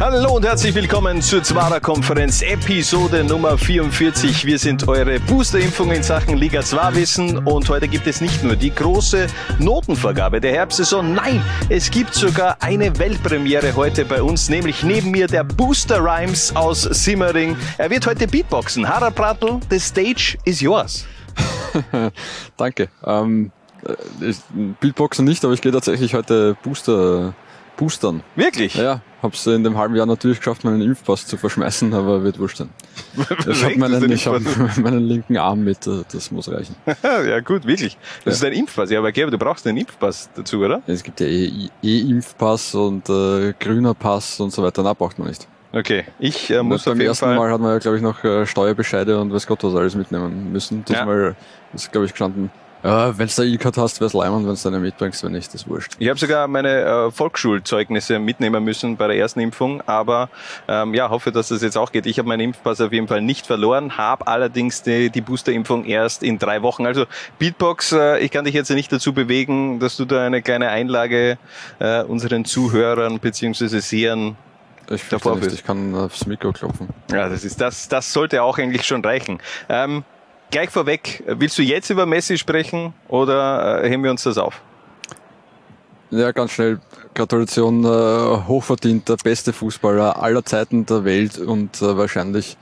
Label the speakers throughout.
Speaker 1: Hallo und herzlich willkommen zur Zwarer Konferenz Episode Nummer 44. Wir sind eure Boosterimpfung in Sachen Liga 2 Wissen und heute gibt es nicht nur die große Notenvergabe der Herbstsaison, nein, es gibt sogar eine Weltpremiere heute bei uns, nämlich neben mir der Booster Rhymes aus Simmering. Er wird heute Beatboxen. Harald Pratl, the stage is yours.
Speaker 2: Danke. Ähm, ich, Beatboxen nicht, aber ich gehe tatsächlich heute Booster boostern.
Speaker 1: Wirklich?
Speaker 2: Ja, hab's in dem halben Jahr natürlich geschafft, meinen Impfpass zu verschmeißen, aber wird wurscht sein. Ich habe meinen, ich hab meinen linken Arm mit, äh, das muss reichen.
Speaker 1: ja gut, wirklich. Das ja. ist ein Impfpass. Ja, aber Gerber, du brauchst einen Impfpass dazu, oder?
Speaker 2: Es gibt ja eh E-Impfpass und äh, grüner Pass und so weiter. Na, braucht man nicht.
Speaker 1: Okay, ich äh, muss
Speaker 2: Beim
Speaker 1: auf jeden
Speaker 2: ersten
Speaker 1: Fall
Speaker 2: Mal hat man ja, glaube ich, noch äh, Steuerbescheide und weiß Gott was alles mitnehmen müssen. Diesmal ja. ist, glaube ich, gestanden, ja, wenn du da E-Card hast, wär's leimend, wenn du deine mitbringst, wenn nicht, das ist wurscht.
Speaker 1: Ich habe sogar meine äh, Volksschulzeugnisse mitnehmen müssen bei der ersten Impfung, aber ähm, ja, hoffe, dass das jetzt auch geht. Ich habe meinen Impfpass auf jeden Fall nicht verloren, habe allerdings die, die Boosterimpfung erst in drei Wochen. Also Beatbox, äh, ich kann dich jetzt nicht dazu bewegen, dass du da eine kleine Einlage äh, unseren Zuhörern beziehungsweise Sehern
Speaker 2: ich davor nicht, ich kann aufs Mikro klopfen.
Speaker 1: Ja, das ist das, das sollte auch eigentlich schon reichen. Ähm, gleich vorweg, willst du jetzt über Messi sprechen oder äh, heben wir uns das auf?
Speaker 2: Ja, ganz schnell. Gratulation, äh, hochverdient, der beste Fußballer aller Zeiten der Welt und äh, wahrscheinlich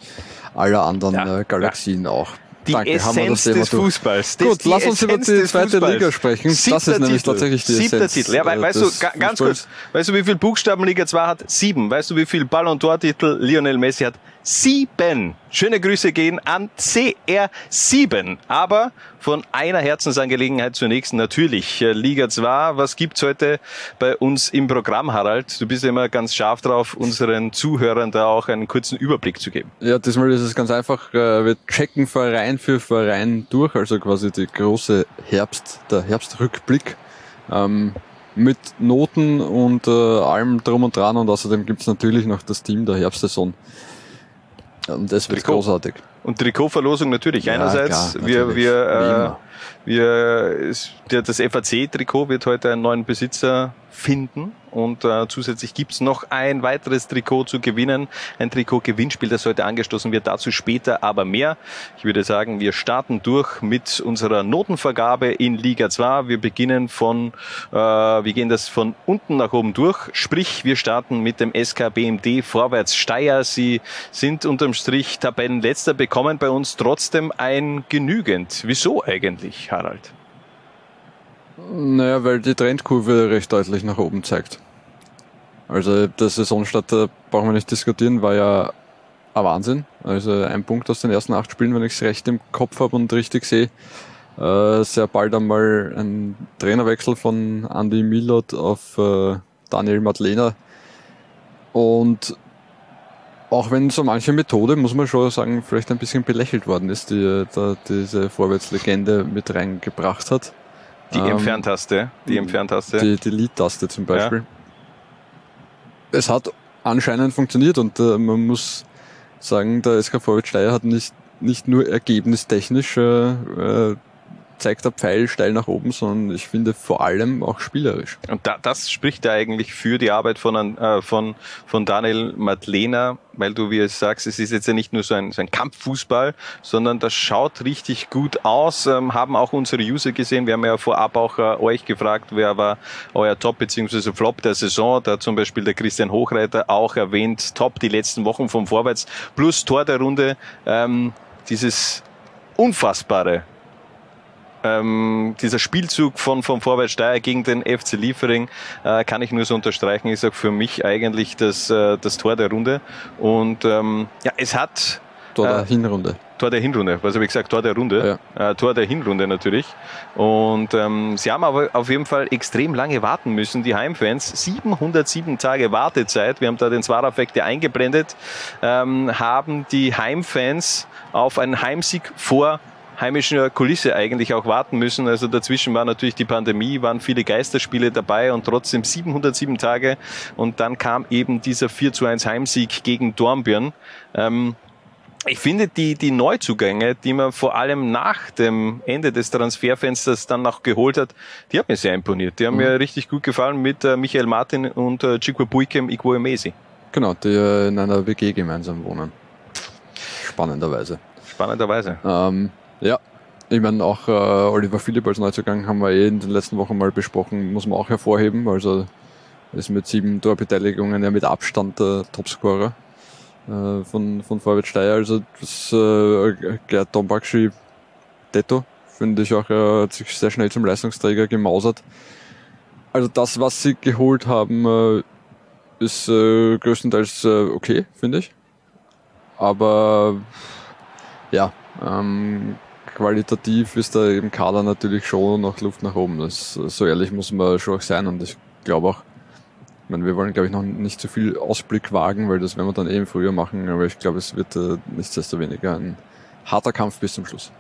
Speaker 2: aller anderen ja, äh, Galaxien ja. auch.
Speaker 1: Die
Speaker 2: Danke,
Speaker 1: Essenz des Fußballs.
Speaker 2: Gut, lass uns über die zweite Liga sprechen.
Speaker 1: Siebter
Speaker 2: das ist nämlich
Speaker 1: Titel.
Speaker 2: tatsächlich die
Speaker 1: Siebter
Speaker 2: Essenz
Speaker 1: Titel. Ja,
Speaker 2: äh,
Speaker 1: weißt
Speaker 2: des
Speaker 1: du, ganz
Speaker 2: Fußballs.
Speaker 1: kurz, weißt du, wie viel Buchstaben Liga 2 hat? Sieben. Weißt du, wie viel Ballon d'Or-Titel Lionel Messi hat? Sieben. Schöne Grüße gehen an CR7. Aber von einer Herzensangelegenheit zur nächsten natürlich. Äh, Liga 2, was gibt's heute bei uns im Programm, Harald? Du bist ja immer ganz scharf drauf, unseren Zuhörern da auch einen kurzen Überblick zu geben.
Speaker 2: Ja, diesmal ist es ganz einfach. äh, Wir checken Verein für Verein durch, also quasi die große Herbst, der Herbstrückblick. Ähm, mit Noten und äh, allem drum und dran und außerdem gibt's natürlich noch das Team der Herbstsaison. Und das wird
Speaker 1: Trikot.
Speaker 2: großartig.
Speaker 1: Und Trikotverlosung natürlich.
Speaker 2: Ja,
Speaker 1: Einerseits,
Speaker 2: klar,
Speaker 1: wir,
Speaker 2: natürlich.
Speaker 1: Wir, äh, wir, es- der, das FAC-Trikot wird heute einen neuen Besitzer finden. Und äh, zusätzlich gibt's noch ein weiteres Trikot zu gewinnen. Ein Trikot-Gewinnspiel, das heute angestoßen wird. Dazu später aber mehr. Ich würde sagen, wir starten durch mit unserer Notenvergabe in Liga 2. Wir beginnen von, äh, wir gehen das von unten nach oben durch. Sprich, wir starten mit dem SK BMD Vorwärts Steyr. Sie sind unterm Strich Tabellenletzter, bekommen bei uns trotzdem ein genügend. Wieso eigentlich, Harald?
Speaker 2: Naja, weil die Trendkurve recht deutlich nach oben zeigt. Also der Saisonstart, da brauchen wir nicht diskutieren, war ja ein Wahnsinn. Also ein Punkt aus den ersten acht Spielen, wenn ich es recht im Kopf habe und richtig sehe. Äh, sehr bald einmal ein Trainerwechsel von Andy Millot auf äh, Daniel Madlena. Und auch wenn so manche Methode, muss man schon sagen, vielleicht ein bisschen belächelt worden ist, die äh, da diese Vorwärtslegende mit reingebracht hat.
Speaker 1: Die
Speaker 2: Ähm,
Speaker 1: Entferntaste, die Entferntaste.
Speaker 2: Die, die Lead-Taste zum Beispiel. Es hat anscheinend funktioniert und äh, man muss sagen, der SK Vorwärts Steyr hat nicht, nicht nur ergebnistechnisch äh, äh, zeigt der Pfeil steil nach oben, sondern ich finde vor allem auch spielerisch.
Speaker 1: Und da, das spricht ja eigentlich für die Arbeit von, äh, von, von Daniel Madlena, weil du, wie es sagst, es ist jetzt ja nicht nur so ein, so ein Kampffußball, sondern das schaut richtig gut aus, ähm, haben auch unsere User gesehen. Wir haben ja vorab auch äh, euch gefragt, wer war euer Top bzw. Flop der Saison. Da hat zum Beispiel der Christian Hochreiter auch erwähnt, Top die letzten Wochen vom Vorwärts plus Tor der Runde. Ähm, dieses unfassbare ähm, dieser Spielzug von vom Vorwärts Steyr gegen den FC Liefering äh, kann ich nur so unterstreichen, ist auch für mich eigentlich das, äh, das Tor der Runde. Und ähm, ja, es hat
Speaker 2: Tor der
Speaker 1: Äh,
Speaker 2: Hinrunde.
Speaker 1: Tor der Hinrunde, was habe ich gesagt? Tor der Runde. Äh, Tor der Hinrunde natürlich. Und ähm, sie haben aber auf jeden Fall extrem lange warten müssen, die Heimfans. 707 Tage Wartezeit. Wir haben da den Zwarer-Effekt ja eingeblendet. Ähm, haben die Heimfans auf einen Heimsieg vor heimischen Kulisse eigentlich auch warten müssen. Also dazwischen war natürlich die Pandemie, waren viele Geisterspiele dabei und trotzdem 707 Tage. Und dann kam eben dieser 4 zu 1 Heimsieg gegen Dornbirn. Ähm, ich finde die, die Neuzugänge, die man vor allem nach dem Ende des Transferfensters dann noch geholt hat, die haben mir sehr imponiert. Die haben mhm. mir richtig gut gefallen mit äh, Michael Martin und äh, Chikwebuikem Igwoemesi.
Speaker 2: Genau, die äh, in einer WG gemeinsam wohnen. Spannenderweise.
Speaker 1: Spannenderweise.
Speaker 2: Ähm, ja, ich meine, auch äh, Oliver Philipp als Neuzugang haben wir eh in den letzten Wochen mal besprochen, muss man auch hervorheben. Also ist mit sieben Torbeteiligungen ja mit Abstand der Topscorer äh, von, von Vorwärts Steyr. Also das äh, Gerd Dombakshi Detto finde ich auch, er hat sich sehr schnell zum Leistungsträger gemausert. Also das, was sie geholt haben, äh, ist äh, größtenteils äh, okay, finde ich. Aber ja, ähm, qualitativ ist da im Kader natürlich schon noch Luft nach oben. Das, so ehrlich muss man schon auch sein und ich glaube auch, ich meine, wir wollen, glaube ich, noch nicht zu viel Ausblick wagen, weil das werden wir dann eben früher machen, aber ich glaube, es wird äh, nichtsdestoweniger ein harter Kampf bis zum Schluss.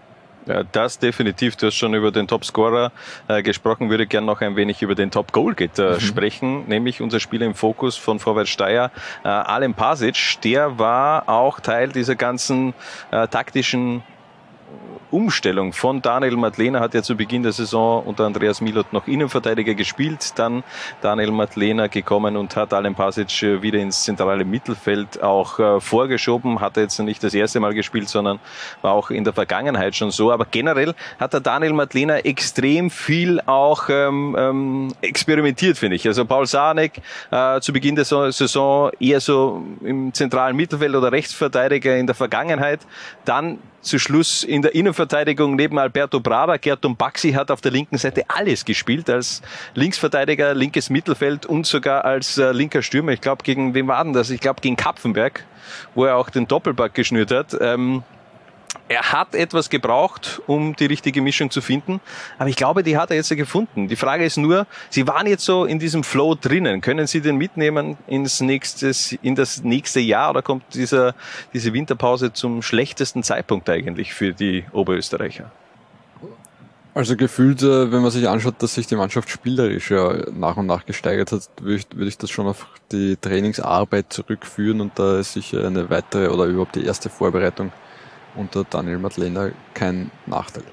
Speaker 1: Ja, das definitiv. Du hast schon über den Topscorer äh, gesprochen, würde gerne noch ein wenig über den Top Goalgetter mhm. sprechen, nämlich unser Spieler im Fokus von Vorwärts Steyr, äh, Alem Pasic. Der war auch Teil dieser ganzen äh, taktischen Umstellung von Daniel Madlena hat ja zu Beginn der Saison unter Andreas Milot noch Innenverteidiger gespielt, dann Daniel Madlena gekommen und hat Alen Pasic äh, wieder ins zentrale Mittelfeld auch äh, vorgeschoben, hat er jetzt nicht das erste Mal gespielt, sondern war auch in der Vergangenheit schon so, aber generell hat der Daniel Madlena extrem viel auch ähm, ähm, experimentiert, finde ich. Also Paul Sarnek äh, zu Beginn der Saison eher so im zentralen Mittelfeld oder Rechtsverteidiger in der Vergangenheit, dann zu Schluss in der Innenverteidigung neben Alberto Brava. Gerton Baxi hat auf der linken Seite alles gespielt, als Linksverteidiger, linkes Mittelfeld und sogar als äh, linker Stürmer. Ich glaube, gegen wem war denn das? Ich glaube, gegen Kapfenberg, wo er auch den Doppelback geschnürt hat. Ähm, er hat etwas gebraucht, um die richtige Mischung zu finden. Aber ich glaube, die hat er jetzt gefunden. Die Frage ist nur, Sie waren jetzt so in diesem Flow drinnen. Können Sie den mitnehmen ins nächstes, in das nächste Jahr oder kommt dieser, diese Winterpause zum schlechtesten Zeitpunkt eigentlich für die Oberösterreicher?
Speaker 2: Also gefühlt, äh, wenn man sich anschaut, dass sich die Mannschaft spielerisch ja nach und nach gesteigert hat, würde ich, würde ich das schon auf die Trainingsarbeit zurückführen und da ist sicher eine weitere oder überhaupt die erste Vorbereitung unter Daniel Madlena kein Nachteil.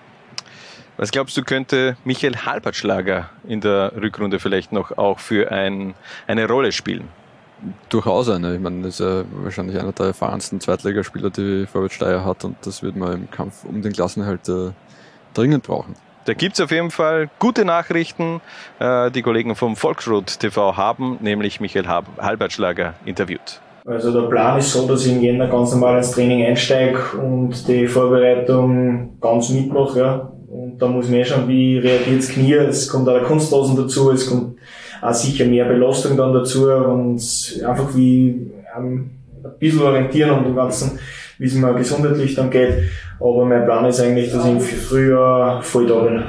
Speaker 1: Was glaubst du, könnte Michael Halbertschlager in der Rückrunde vielleicht noch auch für ein, eine Rolle spielen?
Speaker 2: Durchaus eine. Ich meine, das ist ja wahrscheinlich einer der erfahrensten Zweitligaspieler, die Vorwärts Steyr hat und das wird man im Kampf um den Klassenerhalt äh, dringend brauchen.
Speaker 1: Da gibt's auf jeden Fall gute Nachrichten. Äh, die Kollegen vom Volksrot TV haben nämlich Michael Halbertschlager interviewt.
Speaker 3: Also der Plan ist so, dass ich im Jänner ganz normal ins Training einsteige und die Vorbereitung ganz mitmache. Ja. Und da muss man eh schauen, wie reagiert das Knie. Es kommt auch der Kunstlosen dazu, es kommt auch sicher mehr Belastung dann dazu und einfach wie ähm, ein bisschen orientieren und dem Ganzen, wie es mir gesundheitlich dann geht. Aber mein Plan ist eigentlich, dass ich im Frühjahr voll da bin.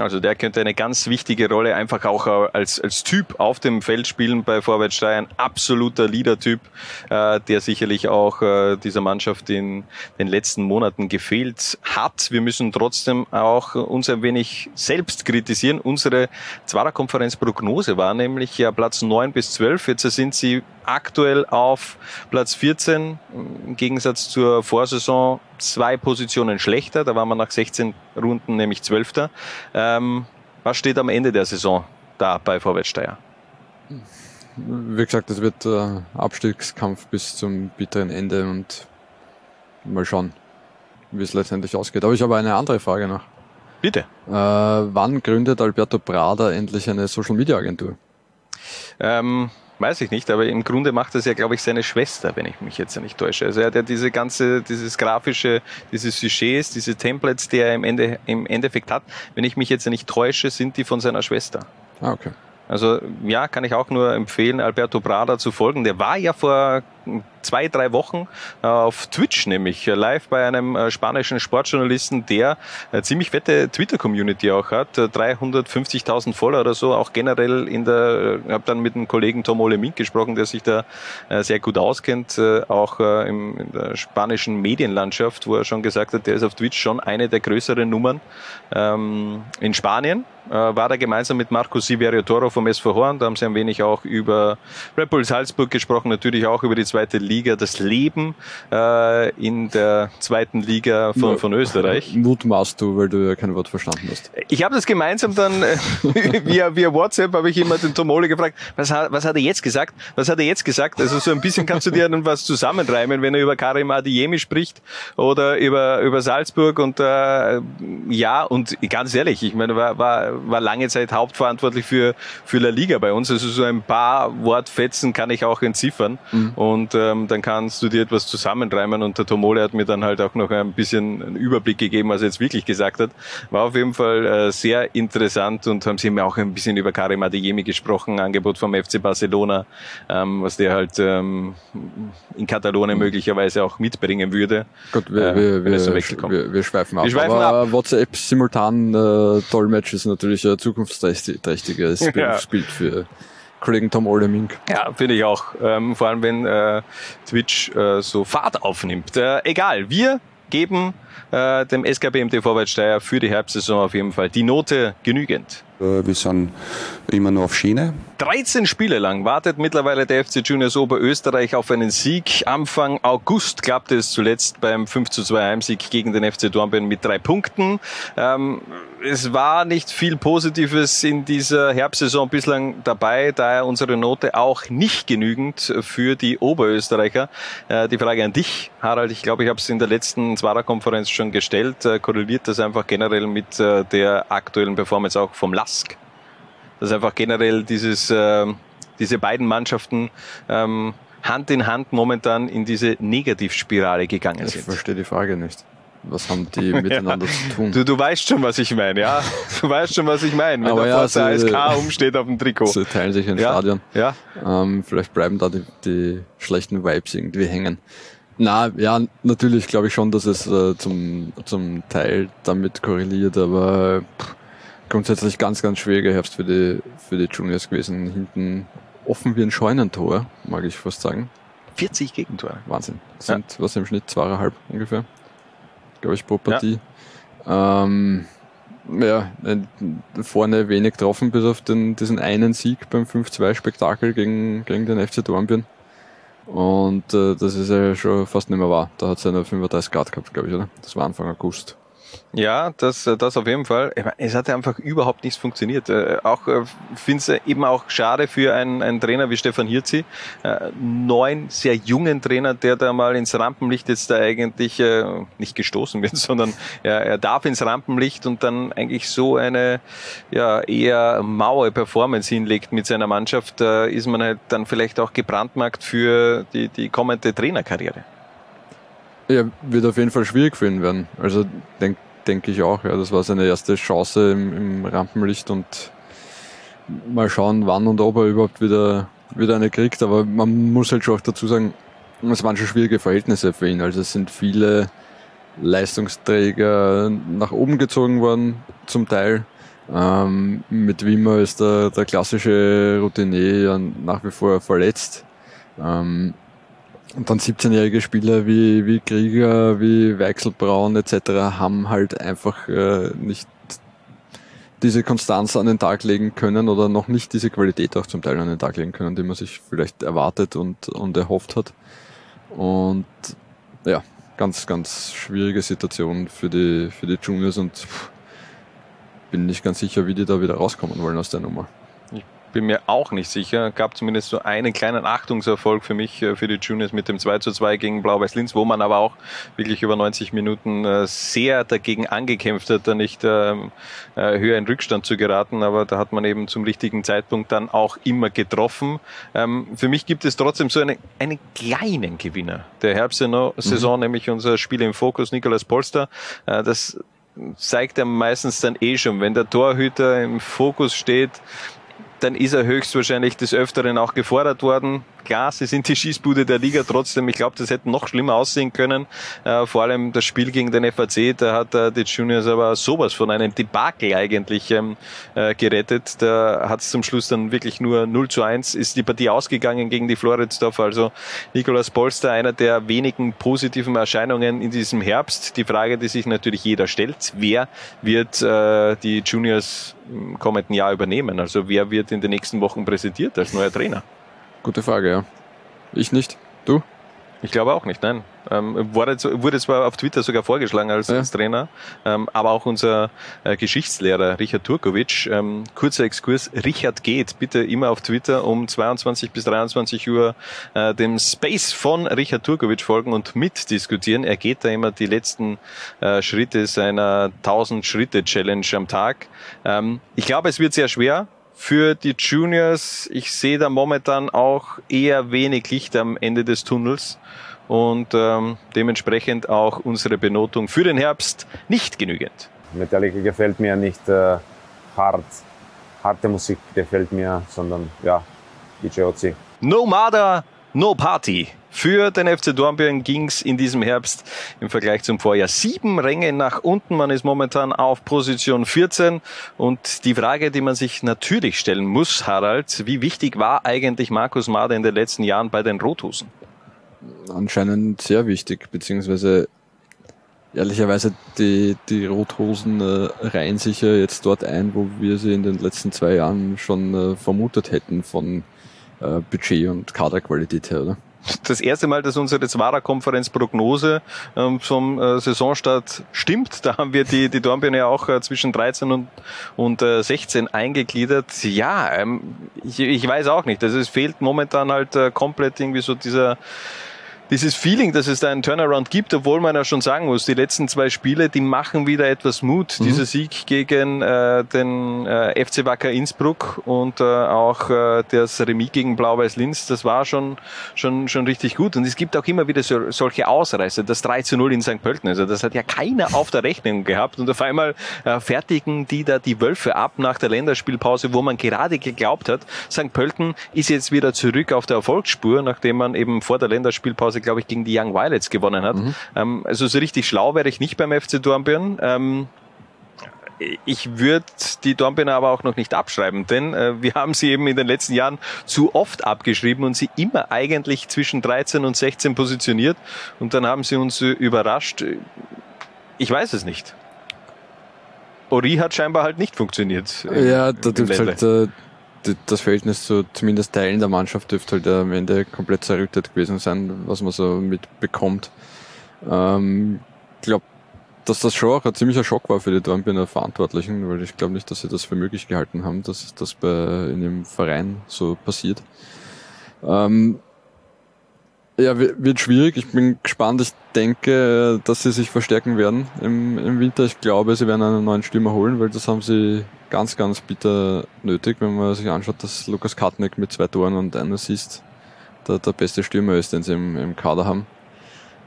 Speaker 1: Also der könnte eine ganz wichtige Rolle einfach auch als, als Typ auf dem Feld spielen bei Vorwärtssteuern. Absoluter Leader-Typ, äh, der sicherlich auch äh, dieser Mannschaft in den letzten Monaten gefehlt hat. Wir müssen trotzdem auch uns ein wenig selbst kritisieren. Unsere Zwarer-Konferenz-Prognose war nämlich ja Platz neun bis zwölf. Jetzt sind sie aktuell auf Platz 14, im Gegensatz zur Vorsaison zwei Positionen schlechter. Da waren wir nach 16 Runden nämlich Zwölfter. Ähm, was steht am Ende der Saison da bei Vorwärtssteier?
Speaker 2: Wie gesagt, es wird äh, Abstiegskampf bis zum bitteren Ende und mal schauen, wie es letztendlich ausgeht. Aber ich habe eine andere Frage noch.
Speaker 1: Bitte.
Speaker 2: Äh, wann gründet Alberto Prada endlich eine Social Media Agentur?
Speaker 1: Ähm, Weiß ich nicht, aber im Grunde macht das ja, glaube ich, seine Schwester, wenn ich mich jetzt nicht täusche. Also er hat ja diese ganze, dieses grafische, diese Sujets, diese Templates, die er im, Ende, im Endeffekt hat. Wenn ich mich jetzt nicht täusche, sind die von seiner Schwester.
Speaker 2: Ah, okay.
Speaker 1: Also ja, kann ich auch nur empfehlen, Alberto Prada zu folgen. Der war ja vor zwei, drei Wochen äh, auf Twitch, nämlich äh, live bei einem äh, spanischen Sportjournalisten, der eine ziemlich fette Twitter-Community auch hat, 350.000 Follower oder so, auch generell in der, ich habe dann mit dem Kollegen Tom Ole Mink gesprochen, der sich da sehr gut auskennt, auch in der spanischen Medienlandschaft, wo er schon gesagt hat, der ist auf Twitch schon eine der größeren Nummern ähm, in Spanien war er gemeinsam mit Marco Siverio Toro vom SV Horn. Da haben sie ein wenig auch über Red Bull Salzburg gesprochen, natürlich auch über die zweite Liga, das Leben äh, in der zweiten Liga von, von Österreich.
Speaker 2: Mutmaßt du, weil du ja kein Wort verstanden hast.
Speaker 1: Ich habe das gemeinsam dann äh, via, via WhatsApp habe ich immer den Tomole gefragt, was hat, was hat er jetzt gesagt? Was hat er jetzt gesagt? Also so ein bisschen kannst du dir dann was zusammenreimen, wenn er über Karim Adiemi spricht oder über, über Salzburg und äh, ja, und ganz ehrlich, ich meine, war, war war lange Zeit hauptverantwortlich für, für La Liga bei uns. Also so ein paar Wortfetzen kann ich auch entziffern. Mhm. Und ähm, dann kannst du dir etwas zusammenreimen. Und der Tomole hat mir dann halt auch noch ein bisschen einen Überblick gegeben, was er jetzt wirklich gesagt hat. War auf jeden Fall äh, sehr interessant und haben sie mir auch ein bisschen über Karim Adeyemi gesprochen, Angebot vom FC Barcelona, ähm, was der halt ähm, in Katalonien mhm. möglicherweise auch mitbringen würde.
Speaker 2: Gut, wir, äh, wir, wir, wir, wir, schweifen ab. Wir schweifen Aber ab. WhatsApp simultan äh, Dolmetsch ist natürlich natürlich ein zukunftsträchtiges Berufsbild ja. für Kollegen Tom Olemink.
Speaker 1: Ja, finde ich auch. Ähm, vor allem, wenn äh, Twitch äh, so Fahrt aufnimmt. Äh, egal, wir geben äh, dem SKBMT Vorwärtssteier für die Herbstsaison auf jeden Fall die Note genügend.
Speaker 4: Äh, wir sind immer nur auf Schiene.
Speaker 1: 13 Spiele lang wartet mittlerweile der FC Juniors Oberösterreich auf einen Sieg. Anfang August klappte es zuletzt beim 5 zu 2 Heimsieg gegen den FC Dornbirn mit drei Punkten. Ähm, es war nicht viel Positives in dieser Herbstsaison bislang dabei, daher unsere Note auch nicht genügend für die Oberösterreicher. Äh, die Frage an dich, Harald, ich glaube, ich habe es in der letzten Zwarer-Konferenz schon gestellt. Äh, korreliert das einfach generell mit äh, der aktuellen Performance auch vom Lask? dass einfach generell dieses, äh, diese beiden Mannschaften ähm, Hand in Hand momentan in diese Negativspirale gegangen sind.
Speaker 2: Ich verstehe die Frage nicht. Was haben die miteinander ja. zu tun?
Speaker 1: Du, du weißt schon, was ich meine, ja. Du weißt schon, was ich meine, wenn Aber der ja, Forza so, ASK umsteht auf dem Trikot.
Speaker 2: Sie teilen sich ein ja. Stadion. Ja. Ähm, vielleicht bleiben da die, die schlechten Vibes irgendwie hängen. Na, ja, natürlich glaube ich schon, dass es äh, zum, zum Teil damit korreliert, aber pff, grundsätzlich ganz, ganz schwieriger Herbst für die, für die Juniors gewesen. Hinten offen wie ein Scheunentor, mag ich fast sagen.
Speaker 1: 40 Gegentore.
Speaker 2: Wahnsinn. Das sind, ja. was im Schnitt, zweieinhalb ungefähr, glaube ich, pro Partie. Ja. Ähm, ja, vorne wenig getroffen, bis auf den, diesen einen Sieg beim 5-2-Spektakel gegen, gegen den FC Dornbirn. Und äh, das ist ja schon fast nicht mehr wahr. Da hat es ja nur 35 Grad gehabt, glaube ich, oder? Das war Anfang August.
Speaker 1: Ja, das, äh, das auf jeden Fall. Es hat einfach überhaupt nichts funktioniert. Äh, auch äh, finde es eben auch schade für einen, einen Trainer wie Stefan Hirzi, neun sehr jungen Trainer, der da mal ins Rampenlicht jetzt da eigentlich nicht gestoßen wird, sondern er, er darf ins Rampenlicht und dann eigentlich so eine ja eher maue Performance hinlegt mit seiner Mannschaft, da ist man halt dann vielleicht auch gebrandmarkt für die, die kommende Trainerkarriere.
Speaker 2: Ja, wird auf jeden Fall schwierig für ihn werden. Also denke denk ich auch. Ja, das war seine erste Chance im, im, Rampenlicht und mal schauen, wann und ob er überhaupt wieder, wieder eine kriegt. Aber man muss halt schon auch dazu sagen, es waren schon schwierige Verhältnisse für ihn. Also es sind viele Leistungsträger nach oben gezogen worden, zum Teil. Ähm, mit Wimmer ist der, der klassische Routinier ja nach wie vor verletzt. Ähm, und dann 17-jährige Spieler wie, wie Krieger, wie Weichselbraun etc. haben halt einfach äh, nicht diese Konstanz an den Tag legen können oder noch nicht diese Qualität auch zum Teil an den Tag legen können, die man sich vielleicht erwartet und, und erhofft hat. Und ja, ganz, ganz schwierige Situation für die, für die Juniors und bin nicht ganz sicher, wie die da wieder rauskommen wollen aus der Nummer
Speaker 1: bin mir auch nicht sicher. Gab zumindest so einen kleinen Achtungserfolg für mich, äh, für die Juniors mit dem 2 zu 2 gegen Blau-Weiß-Linz, wo man aber auch wirklich über 90 Minuten äh, sehr dagegen angekämpft hat, da nicht ähm, äh, höher in Rückstand zu geraten. Aber da hat man eben zum richtigen Zeitpunkt dann auch immer getroffen. Ähm, für mich gibt es trotzdem so einen, einen kleinen Gewinner der Herbstsaison, mhm. nämlich unser Spiel im Fokus, Nicolas Polster. Das zeigt er meistens dann eh schon, wenn der Torhüter im Fokus steht, dann ist er höchstwahrscheinlich des Öfteren auch gefordert worden. Klar, sie sind die Schießbude der Liga trotzdem. Ich glaube, das hätte noch schlimmer aussehen können. Äh, vor allem das Spiel gegen den FAC, da hat äh, die Juniors aber sowas von einem Debakel eigentlich ähm, äh, gerettet. Da hat es zum Schluss dann wirklich nur 0 zu 1 ist die Partie ausgegangen gegen die Floridsdorf. Also Nikolaus Polster, einer der wenigen positiven Erscheinungen in diesem Herbst. Die Frage, die sich natürlich jeder stellt, wer wird äh, die Juniors im kommenden Jahr übernehmen? Also wer wird in den nächsten Wochen präsentiert als neuer Trainer?
Speaker 2: Gute Frage, ja. Ich nicht. Du?
Speaker 1: Ich glaube auch nicht, nein. Ähm, wurde, zwar auf Twitter sogar vorgeschlagen als, ja. als Trainer, ähm, aber auch unser äh, Geschichtslehrer Richard Turkovic, ähm, kurzer Exkurs, Richard geht, bitte immer auf Twitter um 22 bis 23 Uhr äh, dem Space von Richard Turkovic folgen und mitdiskutieren. Er geht da immer die letzten äh, Schritte seiner 1000 Schritte Challenge am Tag. Ähm, ich glaube, es wird sehr schwer, für die Juniors. Ich sehe da momentan auch eher wenig Licht am Ende des Tunnels und ähm, dementsprechend auch unsere Benotung für den Herbst nicht genügend.
Speaker 5: Metallica gefällt mir nicht äh, hart, harte Musik gefällt mir, sondern ja, DJ Ozzy.
Speaker 1: No Mother, no Party. Für den FC Dornbirn ging's in diesem Herbst im Vergleich zum Vorjahr sieben Ränge nach unten. Man ist momentan auf Position 14. Und die Frage, die man sich natürlich stellen muss, Harald, wie wichtig war eigentlich Markus Mader in den letzten Jahren bei den Rothosen?
Speaker 2: Anscheinend sehr wichtig, beziehungsweise ehrlicherweise die, die Rothosen äh, reihen sich ja jetzt dort ein, wo wir sie in den letzten zwei Jahren schon äh, vermutet hätten von äh, Budget und Kaderqualität her, oder?
Speaker 1: Das erste Mal, dass unsere Zwara-Konferenz-Prognose ähm, zum äh, Saisonstart stimmt. Da haben wir die, die Dornbirne ja auch äh, zwischen 13 und, und äh, 16 eingegliedert. Ja, ähm, ich, ich weiß auch nicht. Also es fehlt momentan halt äh, komplett irgendwie so dieser dieses Feeling, dass es da einen Turnaround gibt, obwohl man ja schon sagen muss, die letzten zwei Spiele, die machen wieder etwas Mut. Mhm. Dieser Sieg gegen äh, den äh, FC Wacker Innsbruck und äh, auch äh, das Remis gegen Blau-Weiß Linz, das war schon, schon, schon richtig gut. Und es gibt auch immer wieder so, solche Ausreißer, das 3 zu 0 in St. Pölten. Also das hat ja keiner auf der Rechnung gehabt. Und auf einmal äh, fertigen die da die Wölfe ab nach der Länderspielpause, wo man gerade geglaubt hat, St. Pölten ist jetzt wieder zurück auf der Erfolgsspur, nachdem man eben vor der Länderspielpause Phase, glaube ich, gegen die Young Violets gewonnen hat. Mhm. Ähm, also so richtig schlau wäre ich nicht beim FC Dornbirn. Ähm, ich würde die Dornbirner aber auch noch nicht abschreiben, denn äh, wir haben sie eben in den letzten Jahren zu oft abgeschrieben und sie immer eigentlich zwischen 13 und 16 positioniert und dann haben sie uns äh, überrascht. Ich weiß es nicht. Ori hat scheinbar halt nicht funktioniert.
Speaker 2: Ja, da dürfte halt äh, das Verhältnis zu zumindest Teilen der Mannschaft dürfte halt am Ende komplett zerrüttet gewesen sein, was man so mitbekommt. Ähm, ich glaube, dass das schon auch ein ziemlicher Schock war für die Dornbirner Verantwortlichen, weil ich glaube nicht, dass sie das für möglich gehalten haben, dass das bei in dem Verein so passiert. Ähm, ja, wird schwierig. Ich bin gespannt. Ich denke, dass sie sich verstärken werden im, im Winter. Ich glaube, sie werden einen neuen Stürmer holen, weil das haben sie ganz, ganz bitter nötig, wenn man sich anschaut, dass Lukas Katnick mit zwei Toren und einem Assist der, der beste Stürmer ist, den sie im, im Kader haben.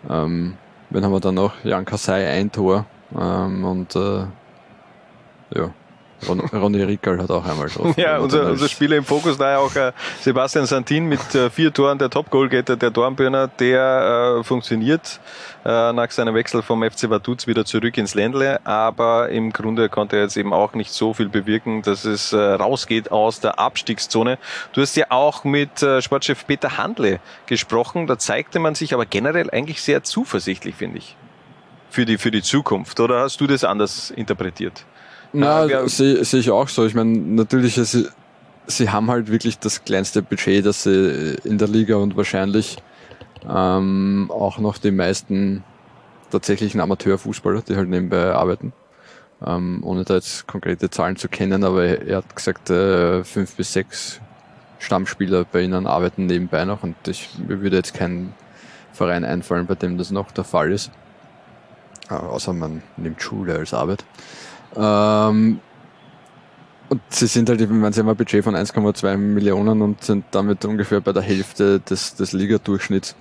Speaker 2: Ähm, wenn haben wir dann noch? Jan Kasai ein Tor. Ähm, und äh, ja, Ron, Ronny Rickel hat auch einmal drauf.
Speaker 1: ja, unser, unser Spieler im Fokus da ja auch äh, Sebastian Santin mit äh, vier Toren, der Top-Goalgetter der Dornbirner, der äh, funktioniert äh, nach seinem Wechsel vom FC Vaduz wieder zurück ins Ländle, aber im Grunde konnte er jetzt eben auch nicht so viel bewirken, dass es äh, rausgeht aus der Abstiegszone. Du hast ja auch mit äh, Sportchef Peter Handle gesprochen, da zeigte man sich aber generell eigentlich sehr zuversichtlich, finde ich, für die, für die Zukunft. Oder hast du das anders interpretiert?
Speaker 2: Na, ja, sehe seh ich auch so. Ich meine, natürlich, sie, sie haben halt wirklich das kleinste Budget, das sie in der Liga und wahrscheinlich ähm, auch noch die meisten tatsächlichen Amateurfußballer, die halt nebenbei arbeiten. Ähm, ohne da jetzt konkrete Zahlen zu kennen, aber er hat gesagt, äh, fünf bis sechs Stammspieler bei ihnen arbeiten nebenbei noch und ich, mir würde jetzt kein Verein einfallen, bei dem das noch der Fall ist. Äh, außer man nimmt Schule als Arbeit. Ähm, und sie sind halt, meine, sie haben ein Budget von 1,2 Millionen und sind damit ungefähr bei der Hälfte des, des Ligadurchschnitts.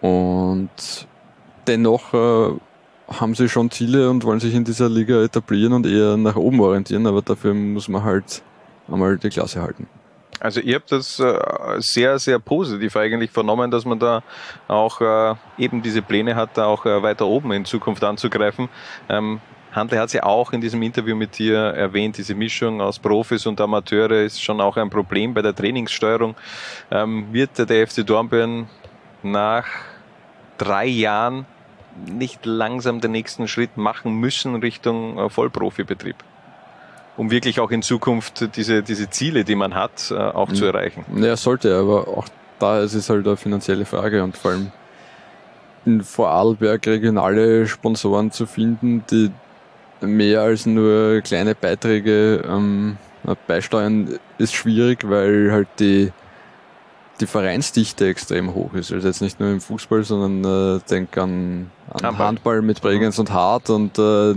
Speaker 2: Und dennoch äh, haben sie schon Ziele und wollen sich in dieser Liga etablieren und eher nach oben orientieren, aber dafür muss man halt einmal die Klasse halten.
Speaker 1: Also ihr habt das äh, sehr, sehr positiv eigentlich vernommen, dass man da auch äh, eben diese Pläne hat, da auch äh, weiter oben in Zukunft anzugreifen. Ähm, Handle hat es ja auch in diesem Interview mit dir erwähnt, diese Mischung aus Profis und Amateure ist schon auch ein Problem bei der Trainingssteuerung. Ähm, wird der FC Dornbirn nach drei Jahren nicht langsam den nächsten Schritt machen müssen Richtung äh, Vollprofibetrieb? um wirklich auch in Zukunft diese, diese Ziele, die man hat, äh, auch zu mhm. erreichen.
Speaker 2: Ja, sollte, aber auch da ist es halt eine finanzielle Frage und vor allem in Vorarlberg regionale Sponsoren zu finden, die mehr als nur kleine Beiträge ähm, beisteuern, ist schwierig, weil halt die, die Vereinsdichte extrem hoch ist. Also jetzt nicht nur im Fußball, sondern äh, denk an, an Handball. Handball. mit Bregenz mhm. und Hart und äh,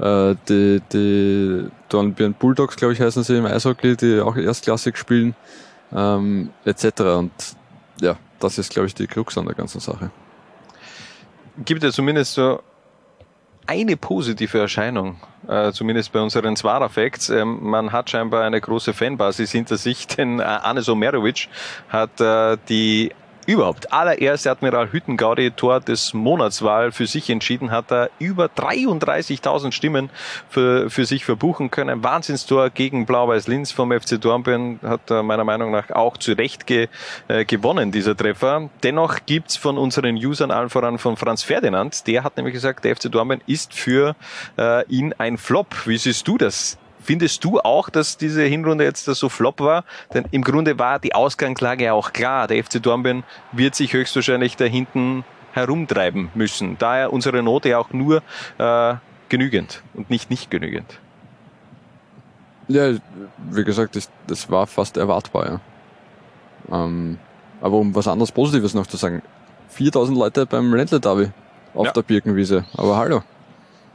Speaker 2: äh, die, die Dornbirn Bulldogs, glaube ich, heißen sie im Eishockey, die auch erstklassig spielen, ähm, etc. Und ja, das ist, glaube ich, die Krux an der ganzen Sache.
Speaker 1: Gibt ja zumindest so eine positive Erscheinung, äh, zumindest bei unseren Zwara Facts. Ähm, man hat scheinbar eine große Fanbasis hinter sich, denn äh, Anes Omerovic hat äh, die überhaupt allererste Admiral Hüttengaudi Tor des Monatswahl für sich entschieden hat, er über 33.000 Stimmen für, für sich verbuchen können. Wahnsinnstor gegen Blau-Weiß Linz vom FC Dornbirn hat er meiner Meinung nach auch zu Recht ge, äh, gewonnen, dieser Treffer. Dennoch gibt's von unseren Usern allen voran von Franz Ferdinand, der hat nämlich gesagt, der FC Dornbirn ist für äh, ihn ein Flop. Wie siehst du das? Findest du auch, dass diese Hinrunde jetzt so flop war? Denn im Grunde war die Ausgangslage ja auch klar. Der FC Dornbirn wird sich höchstwahrscheinlich da hinten herumtreiben müssen. Daher unsere Note ja auch nur äh, genügend und nicht nicht genügend.
Speaker 2: Ja, wie gesagt, das, das war fast erwartbar. Ja. Ähm, aber um was anderes Positives noch zu sagen, 4000 Leute beim Ländle Derby auf ja. der Birkenwiese. Aber hallo.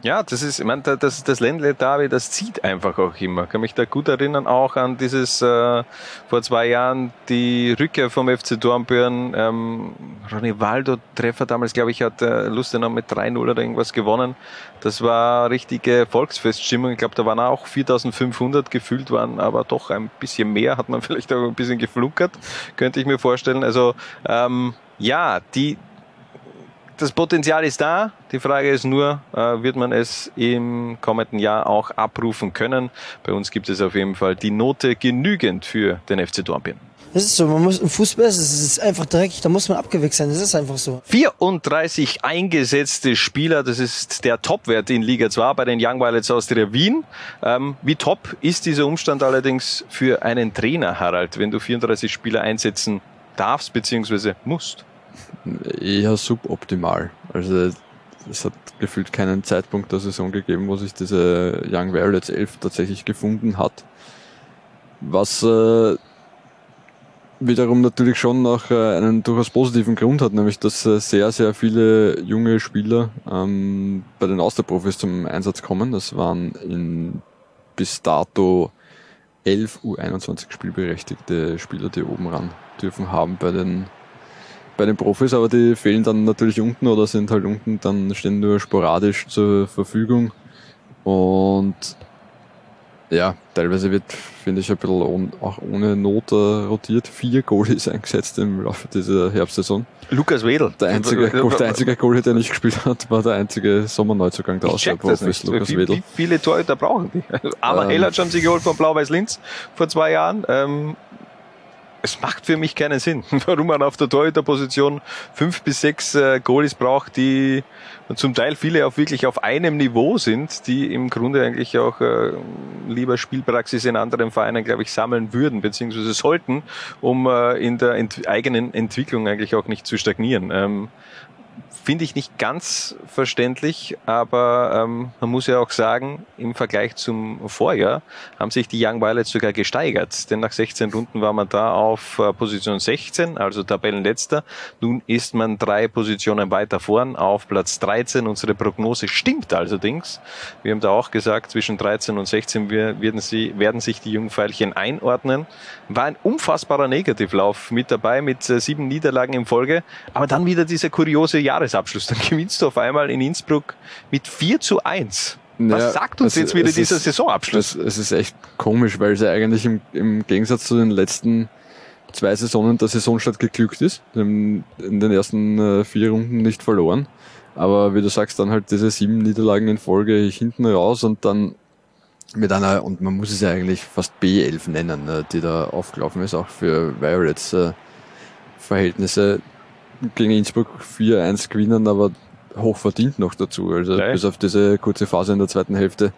Speaker 1: Ja, das ist, ich meine, das, das Ländle Derby, das zieht einfach auch immer. Ich kann mich da gut erinnern, auch an dieses äh, vor zwei Jahren die Rückkehr vom FC Dornbirn. Ähm, Ronny Waldo Treffer damals, glaube ich, hat äh, Lustenau mit 3-0 oder irgendwas gewonnen. Das war richtige Volksfeststimmung. Ich glaube, da waren auch 4500 gefühlt, waren aber doch ein bisschen mehr, hat man vielleicht auch ein bisschen geflunkert, könnte ich mir vorstellen. Also ähm, ja, die, das Potenzial ist da. Die Frage ist nur, äh, wird man es im kommenden Jahr auch abrufen können? Bei uns gibt es auf jeden Fall die Note genügend für den FC Dornbirn.
Speaker 6: Das ist so, man muss im Fußball ist es einfach dreckig, da muss man abgewechselt sein, das ist einfach so.
Speaker 1: 34 eingesetzte Spieler, das ist der Topwert in Liga 2 bei den Young Violets aus der Wien. Ähm, wie top ist dieser Umstand allerdings für einen Trainer, Harald, wenn du 34 Spieler einsetzen darfst bzw. musst?
Speaker 2: Eher suboptimal. Also es hat gefühlt keinen Zeitpunkt der Saison gegeben, wo sich diese Young Violets 11 tatsächlich gefunden hat. Was äh, wiederum natürlich schon noch äh, einen durchaus positiven Grund hat, nämlich dass äh, sehr, sehr viele junge Spieler ähm, bei den Austerprofis zum Einsatz kommen. Das waren in bis dato 11 U21 spielberechtigte Spieler, die oben ran dürfen haben bei den bei den Profis, aber die fehlen dann natürlich unten oder sind halt unten, dann stehen nur sporadisch zur Verfügung. Und ja, teilweise wird, finde ich, ein bisschen auch ohne Not rotiert. Vier Goalies eingesetzt im Laufe dieser Herbstsaison.
Speaker 1: Lukas Wedel.
Speaker 2: Der einzige, der einzige Goalie, der nicht gespielt hat, war der einzige Sommerneuzugang der
Speaker 1: Außerprofis, Lukas wie, Wedel. Wie viele Torhüter brauchen die? Aber ähm, Hell hat schon sie geholt von Blau-Weiß Linz vor zwei Jahren. Ähm, es macht für mich keinen Sinn, warum man auf der Torhüterposition fünf bis sechs äh, Goalies braucht, die zum Teil viele auch wirklich auf einem Niveau sind, die im Grunde eigentlich auch äh, lieber Spielpraxis in anderen Vereinen, glaube ich, sammeln würden, beziehungsweise sollten, um äh, in der ent eigenen Entwicklung eigentlich auch nicht zu stagnieren. Ähm, finde ich nicht ganz verständlich, aber ähm, man muss ja auch sagen, im Vergleich zum Vorjahr haben sich die Young Violets sogar gesteigert. Denn nach 16 Runden war man da auf äh, Position 16, also Tabellenletzter. Nun ist man drei Positionen weiter vorn auf Platz 13. Unsere Prognose stimmt allerdings. Wir haben da auch gesagt, zwischen 13 und 16 werden, sie, werden sich die Jungfeilchen einordnen. War ein unfassbarer Negativlauf mit dabei, mit äh, sieben Niederlagen in Folge. Aber dann wieder dieser kuriose Jahresabschluss. Dann gewinnst du auf einmal in Innsbruck mit 4 zu 1. Was
Speaker 2: Ja,
Speaker 1: sagt uns
Speaker 2: es-
Speaker 1: jetzt wieder
Speaker 2: es
Speaker 1: dieser
Speaker 2: ist-
Speaker 1: Saisonabschluss?
Speaker 2: Es, ist echt komisch, weil es ja eigentlich im, im Gegensatz zu den letzten zwei Saisonen der Saisonstart geglückt ist. In den ersten äh, vier Runden nicht verloren. Aber wie du sagst, dann halt diese sieben Niederlagen in Folge hinten raus und dann mit einer, und man muss es ja eigentlich fast B11 nennen, äh, die da aufgelaufen ist, auch für Violets äh, Verhältnisse gegen Innsbruck 4-1 gewinnen, aber hoch verdient noch dazu. Also
Speaker 1: Ja.
Speaker 2: bis auf diese kurze Phase in der zweiten Hälfte,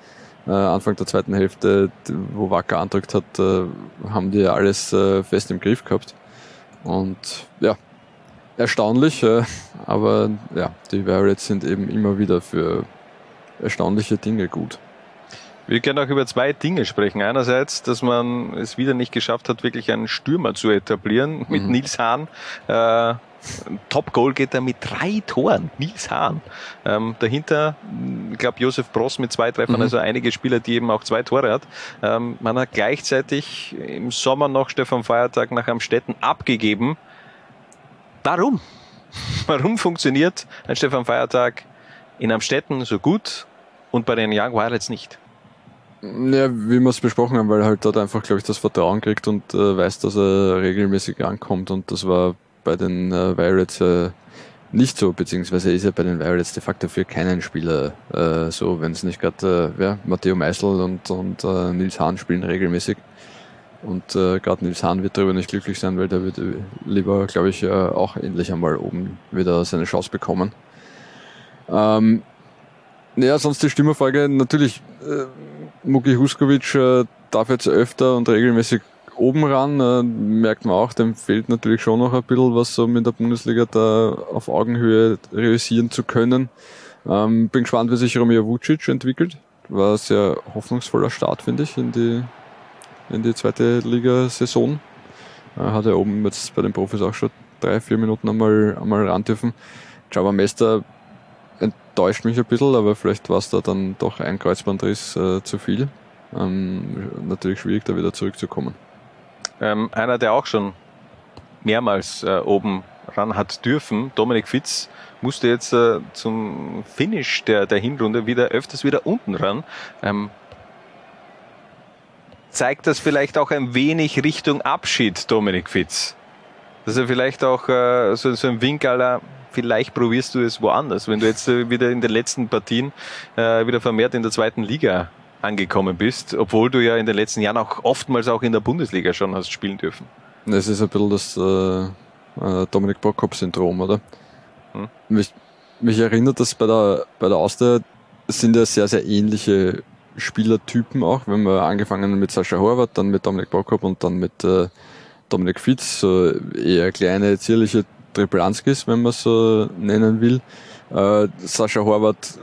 Speaker 2: äh, Anfang der zweiten Hälfte, wo Wacker andrückt hat, äh, haben die alles äh, fest im Griff gehabt. Und ja, erstaunlich, äh, aber ja, die Violets sind eben immer wieder für erstaunliche Dinge gut.
Speaker 1: Wir können auch über zwei Dinge sprechen. Einerseits, dass man es wieder nicht geschafft hat, wirklich einen Stürmer zu etablieren mit
Speaker 2: Mhm.
Speaker 1: Nils Hahn. Äh, Top-Goal geht er mit drei Toren. Nils Hahn. Ähm, dahinter, mh, ich glaube, Josef Bross mit zwei Treffern,
Speaker 2: Mhm.
Speaker 1: also einige Spieler, die eben auch zwei Tore hat. Ähm, man hat gleichzeitig im Sommer noch Stefan Feiertag nach Amstetten abgegeben. Warum? Warum funktioniert ein Stefan Feiertag in Amstetten so gut und bei den Young Violets nicht?
Speaker 2: Ja, wie wir es besprochen haben, weil er halt dort einfach, glaube ich, das Vertrauen kriegt und äh, weiß, dass er regelmäßig ankommt und das war bei den äh, Violets äh, nicht so, beziehungsweise ist ja bei den Violets de facto für keinen Spieler äh, so, wenn es nicht gerade äh, ja, Matteo Meisel und, und äh, Nils Hahn spielen regelmäßig. Und äh, gerade Nils Hahn wird darüber nicht glücklich sein, weil der wird äh, lieber, glaube ich, äh, auch endlich einmal oben wieder seine Chance bekommen. Ähm, ja, sonst die Stimmerfrage, natürlich, äh, Muki Huskovic äh, darf jetzt öfter und regelmäßig oben ran, äh, merkt man auch, dem fehlt natürlich schon noch ein bisschen was, so mit der Bundesliga da auf Augenhöhe realisieren zu können. Ähm, bin gespannt, wie sich Romeo Vucic entwickelt. War ein sehr hoffnungsvoller Start, finde ich, in die, in die zweite Liga-Saison. Äh, hat er oben jetzt bei den Profis auch schon drei, vier Minuten einmal, einmal ran dürfen. Java Mester enttäuscht mich ein bisschen, aber vielleicht war es da dann doch ein Kreuzbandriss äh, zu viel. Ähm, natürlich schwierig, da wieder zurückzukommen.
Speaker 1: Ähm, einer, der auch schon mehrmals äh, oben ran hat dürfen, Dominik Fitz, musste jetzt äh, zum Finish der, der Hinrunde wieder öfters wieder unten ran. Ähm, zeigt das vielleicht auch ein wenig Richtung Abschied, Dominik Fitz? Dass er vielleicht auch äh, so, so ein Wink aller, vielleicht probierst du es woanders, wenn du jetzt äh, wieder in den letzten Partien äh, wieder vermehrt in der zweiten Liga angekommen bist, obwohl du ja in den letzten Jahren auch oftmals auch in der Bundesliga schon hast spielen dürfen.
Speaker 2: Das ist ein bisschen das äh, äh, Dominik Bockhoff-Syndrom, oder?
Speaker 1: Hm.
Speaker 2: Mich, mich erinnert das bei der, bei der Austria, es sind ja sehr, sehr ähnliche Spielertypen auch. wenn wir angefangen mit Sascha Horvath, dann mit Dominik Bockhoff und dann mit äh, Dominik Fitz, so eher kleine, zierliche Triplanskis, wenn man so nennen will. Äh, Sascha Horvath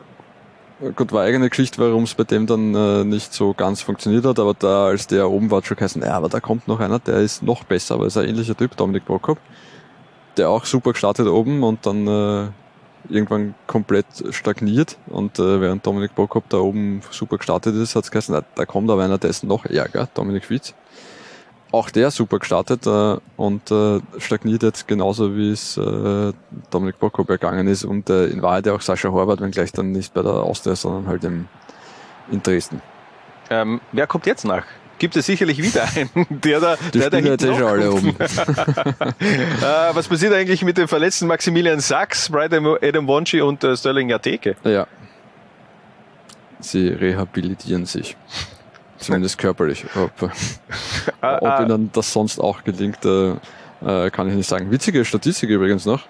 Speaker 2: Gut, war eigene Geschichte, warum es bei dem dann äh, nicht so ganz funktioniert hat, aber da, als der oben war, schon geheißen, ja, aber da kommt noch einer, der ist noch besser, aber ist ein ähnlicher Typ, Dominik Prokop, der auch super gestartet oben und dann äh, irgendwann komplett stagniert und äh, während Dominik Prokop da oben super gestartet ist, hat es geheißen, na, da kommt aber einer, der ist noch ärger, Dominik Fitz. Auch der super gestartet äh, und äh, stagniert jetzt genauso wie es äh, Dominik Prokop ergangen ist und äh, in Wahrheit ja auch Sascha Horvath, wenngleich dann nicht bei der Austria, sondern halt im, in Dresden.
Speaker 1: Ähm, wer kommt jetzt nach? Gibt es sicherlich wieder einen, der da,
Speaker 2: Die
Speaker 1: der da
Speaker 2: jetzt
Speaker 1: hinten
Speaker 2: eh schon alle
Speaker 1: nachkommt. äh, was passiert eigentlich mit dem verletzten Maximilian Sachs, Brian Adam Wonchi und äh, Sterling Ateke?
Speaker 2: Ja. Sie rehabilitieren sich. Zumindest körperlich. Ob,
Speaker 1: Ah,
Speaker 2: ob
Speaker 1: ah.
Speaker 2: ihnen das sonst auch gelingt, äh, äh, kann ich nicht sagen. Witzige Statistik übrigens noch.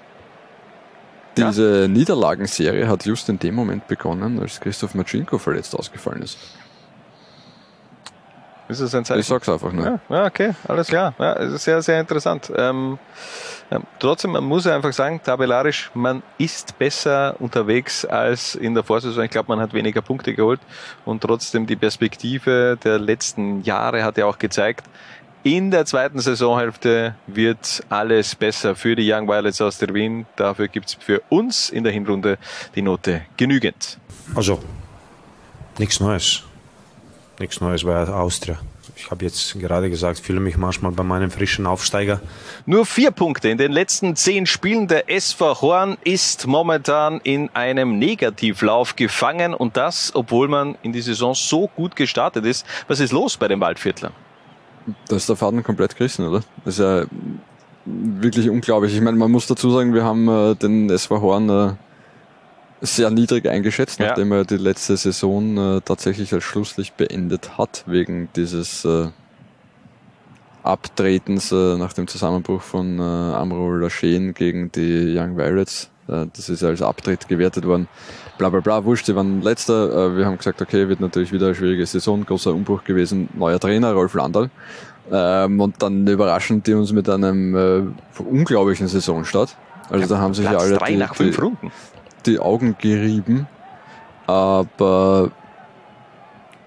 Speaker 1: Ja.
Speaker 2: Diese Niederlagenserie hat just in dem Moment begonnen, als Christoph Matschinko verletzt ausgefallen ist.
Speaker 1: Ist das ein Zeichen?
Speaker 2: Ich sag's einfach nur.
Speaker 1: Ja, ja, okay, alles klar. Ja, es ist sehr, sehr interessant. Ähm, ähm, trotzdem, man muss einfach sagen, tabellarisch, man ist besser unterwegs als in der Vorsaison. Ich glaube, man hat weniger Punkte geholt und trotzdem die Perspektive der letzten Jahre hat ja auch gezeigt, in der zweiten Saisonhälfte wird alles besser für die Young Violets aus der Wien. Dafür gibt's für uns in der Hinrunde die Note genügend.
Speaker 7: Also, nichts Neues. Nichts Neues bei Austria. ich habe jetzt gerade gesagt, fühle mich manchmal bei meinem frischen Aufsteiger.
Speaker 1: Nur vier Punkte in den letzten zehn Spielen. Der SV Horn ist momentan in einem Negativlauf gefangen und das, obwohl man in die Saison so gut gestartet ist. Was ist los bei den Waldviertlern?
Speaker 2: Da ist der Faden komplett gerissen, oder? Das ist ja wirklich unglaublich. Ich meine, man muss dazu sagen, wir haben äh, den SV Horn äh, sehr niedrig eingeschätzt, ja. nachdem er die letzte Saison äh, tatsächlich als Schlusslicht beendet hat, wegen dieses äh, Abtretens äh, nach dem Zusammenbruch von äh, Amro Lachen gegen die Young Violets. Äh, das ist als Abtritt gewertet worden. Bla bla bla, wurscht, sie waren letzter. Äh, wir haben gesagt, okay, wird natürlich wieder eine schwierige Saison, großer Umbruch gewesen, neuer Trainer, Rolf Landal. Ähm, und dann überraschen die uns mit einem äh, unglaublichen Saisonstart. Also ja, da haben sich alle
Speaker 1: die, nach fünf Runden
Speaker 2: die Augen gerieben. Aber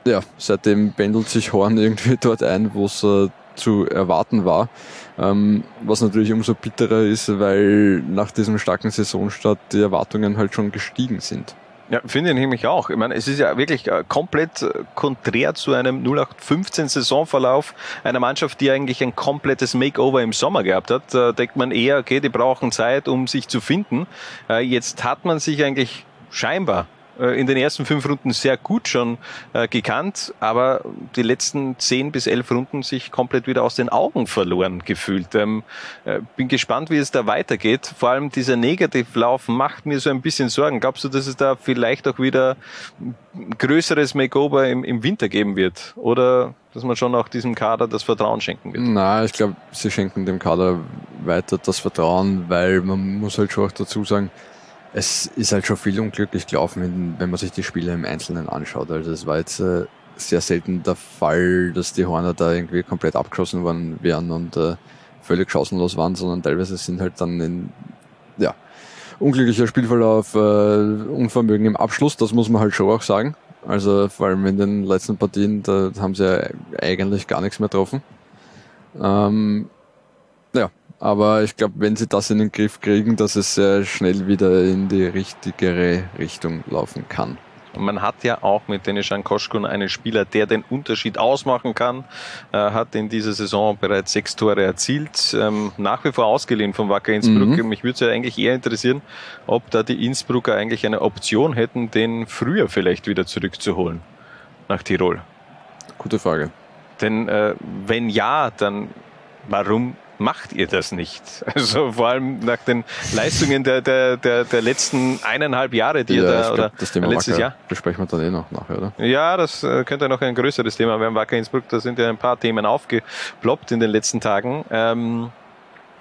Speaker 2: ja, seitdem pendelt sich Horn irgendwie dort ein, wo es äh, zu erwarten war. Ähm, was natürlich umso bitterer ist, weil nach diesem starken Saisonstart die Erwartungen halt schon gestiegen sind.
Speaker 1: Ja, finde ich nämlich auch. Ich meine, es ist ja wirklich äh, komplett äh, konträr zu einem 0815 Saisonverlauf einer Mannschaft, die eigentlich ein komplettes Makeover im Sommer gehabt hat. Da denkt man eher, okay, die brauchen Zeit, um sich zu finden. Äh, jetzt hat man sich eigentlich scheinbar in den ersten fünf Runden sehr gut schon äh, gekannt, aber die letzten zehn bis elf Runden sich komplett wieder aus den Augen verloren gefühlt. Ähm, äh, bin gespannt, wie es da weitergeht. Vor allem dieser Negativlauf macht mir so ein bisschen Sorgen. Glaubst du, dass es da vielleicht auch wieder größeres Makeover im, im Winter geben wird? Oder dass man schon auch diesem Kader das Vertrauen schenken wird?
Speaker 2: Nein, ich glaube, sie schenken dem Kader weiter das Vertrauen, weil man muss halt schon auch dazu sagen, es ist halt schon viel unglücklich gelaufen, wenn man sich die Spiele im Einzelnen anschaut. Also es war jetzt äh, sehr selten der Fall, dass die Horner da irgendwie komplett abgeschossen worden wären und äh, völlig chancenlos waren, sondern teilweise sind halt dann in, ja, unglücklicher Spielverlauf, äh, Unvermögen im Abschluss, das muss man halt schon auch sagen. Also vor allem in den letzten Partien, da haben sie ja eigentlich gar nichts mehr getroffen. Ähm, aber ich glaube, wenn sie das in den Griff kriegen, dass es sehr schnell wieder in die richtigere Richtung laufen kann.
Speaker 1: Man hat ja auch mit Denishan Koschkun einen Spieler, der den Unterschied ausmachen kann. Er hat in dieser Saison bereits sechs Tore erzielt. Ähm, nach wie vor ausgeliehen vom Wacker Innsbruck. Mhm. Mich würde es ja eigentlich eher interessieren, ob da die Innsbrucker eigentlich eine Option hätten, den früher vielleicht wieder zurückzuholen nach Tirol.
Speaker 2: Gute Frage.
Speaker 1: Denn äh, wenn ja, dann warum macht ihr das nicht? Also vor allem nach den Leistungen der, der, der, der letzten eineinhalb Jahre, die
Speaker 2: ja,
Speaker 1: ihr da,
Speaker 2: glaub,
Speaker 1: oder
Speaker 2: das Thema
Speaker 1: letztes
Speaker 2: Wacker
Speaker 1: Jahr.
Speaker 2: Besprechen wir dann eh noch nachher, oder?
Speaker 1: Ja, das äh, könnte noch ein größeres Thema werden. Wacker Innsbruck, da sind ja ein paar Themen aufgeploppt in den letzten Tagen. Ähm,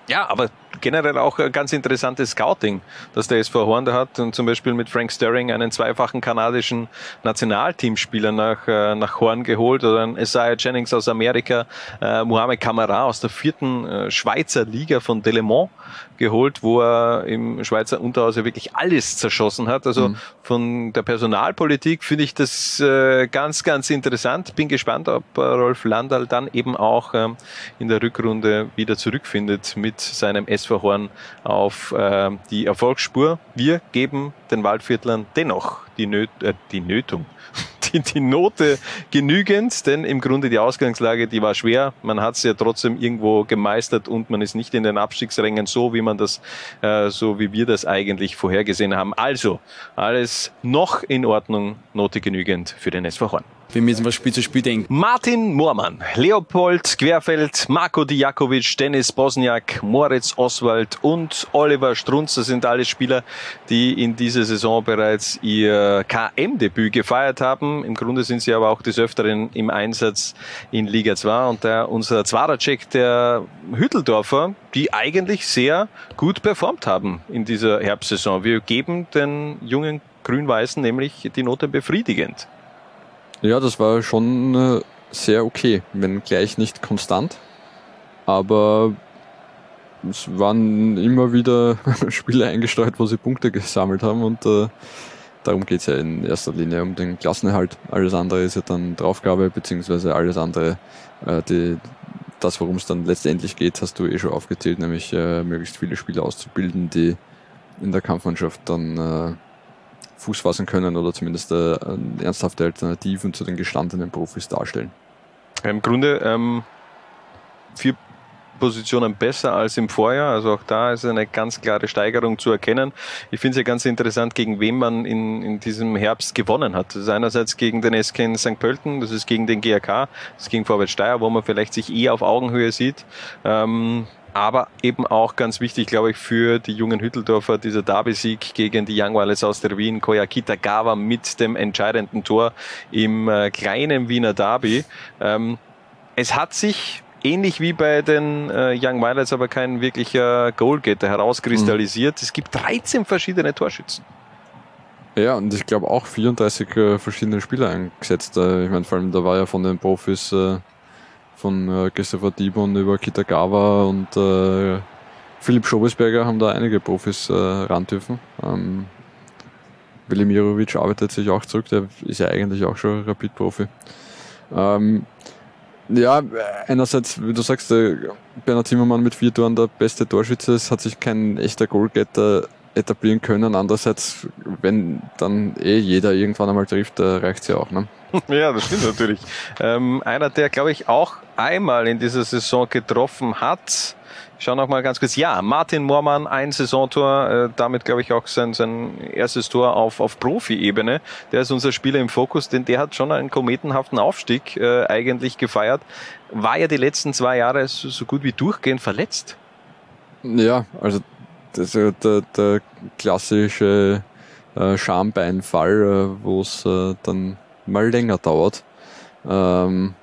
Speaker 1: ja, aber generell auch ganz interessantes Scouting, das der SV Horn da hat und zum Beispiel mit Frank Stirring einen zweifachen kanadischen Nationalteamspieler nach, äh, nach Horn geholt oder ein Isaiah Jennings aus Amerika, äh, Mohamed Kamara aus der vierten äh, Schweizer Liga von Delemont geholt, wo er im Schweizer Unterhaus ja wirklich alles zerschossen hat. Also mhm. von der Personalpolitik finde ich das äh, ganz, ganz interessant. Bin gespannt, ob äh, Rolf Landal dann eben auch ähm, in der Rückrunde wieder zurückfindet mit seinem SV Horn auf äh, die Erfolgsspur. Wir geben den Waldviertlern dennoch die, Nöt äh, die Nötung, die, die Note genügend, denn im Grunde die Ausgangslage, die war schwer. Man hat es ja trotzdem irgendwo gemeistert und man ist nicht in den Abstiegsrängen so, wie man das, äh, so wie wir das eigentlich vorhergesehen haben. Also, alles noch in Ordnung, Note genügend für den SV Horn
Speaker 8: wir jetzt mal Spiel zu Spiel denken.
Speaker 1: Martin Moormann, Leopold Querfeld, Marco Dijakovic, Dennis Bosniak, Moritz Oswald und Oliver Strunz. Das sind alle Spieler, die in dieser Saison bereits ihr KM-Debüt gefeiert haben. Im Grunde sind sie aber auch des Öfteren im Einsatz in Liga 2. Und der, unser Zwaracek, der Hütteldorfer, die eigentlich sehr gut performt haben in dieser Herbstsaison. Wir geben den jungen Grün-Weißen nämlich die Note befriedigend.
Speaker 2: Ja, das war schon äh, sehr okay, wenn gleich nicht konstant. Aber es waren immer wieder Spiele eingesteuert, wo sie Punkte gesammelt haben und äh, darum geht's ja in erster Linie um den Klassenerhalt. Alles andere ist ja dann Draufgabe, beziehungsweise alles andere, äh, die, das, worum es dann letztendlich geht, hast du eh schon aufgezählt, nämlich äh, möglichst viele Spieler auszubilden, die in der Kampfmannschaft dann äh, Fuß fassen können oder zumindest äh, ernsthafte Alternativen zu den gestandenen Profis darstellen.
Speaker 1: Im Grunde ähm, vier Positionen besser als im Vorjahr. Also auch da ist eine ganz klare Steigerung zu erkennen. Ich finde es ja ganz interessant, gegen wen man in, in diesem Herbst gewonnen hat. Das ist einerseits gegen den SK in St. Pölten, das ist gegen den GRK, das ist gegen Vorwärts Steyr, wo man vielleicht sich eher auf Augenhöhe sieht. Ähm, aber eben auch ganz wichtig, glaube ich, für die jungen Hütteldorfer, dieser Derby-Sieg gegen die Young Wireless aus der Wien, Koya Kitagawa mit dem entscheidenden Tor im äh, kleinen Wiener Derby. Ähm, es hat sich ähnlich wie bei den äh, Young Violets aber kein wirklicher Goalgetter herauskristallisiert. Mhm. Es gibt 13 verschiedene Torschützen.
Speaker 2: Ja, und ich glaube auch 34 äh, verschiedene Spieler eingesetzt. Äh, ich meine, vor allem da war ja von den Profis äh, von äh, Christopher Dibon über Kitagawa und äh, Philipp Schobesberger haben da einige Profis äh, ran dürfen. Ähm, Velimirovic arbeitet sich auch zurück, der ist ja eigentlich auch schon Rapid-Profi. Ähm, ja, einerseits, wie du sagst, der Bernhard Zimmermann mit vier Toren der beste Torschütze, es hat sich kein echter Goalgetter etablieren können. Andererseits, wenn dann eh jeder irgendwann einmal trifft, reicht es ja auch. Ne?
Speaker 1: Ja, das stimmt natürlich. Ähm, einer, der, glaube ich, auch einmal in dieser Saison getroffen hat, ich schaue noch mal ganz kurz. Ja, Martin Moormann, ein Saisontor, äh, damit glaube ich auch sein, sein erstes Tor auf, auf Profi-Ebene. Der ist unser Spieler im Fokus, denn der hat schon einen kometenhaften Aufstieg äh, eigentlich gefeiert. War ja die letzten zwei Jahre so, so gut wie durchgehend verletzt.
Speaker 2: Ja, also das ist der, der klassische äh, Schambeinfall, äh, wo es äh, dann mal länger dauert. Ähm,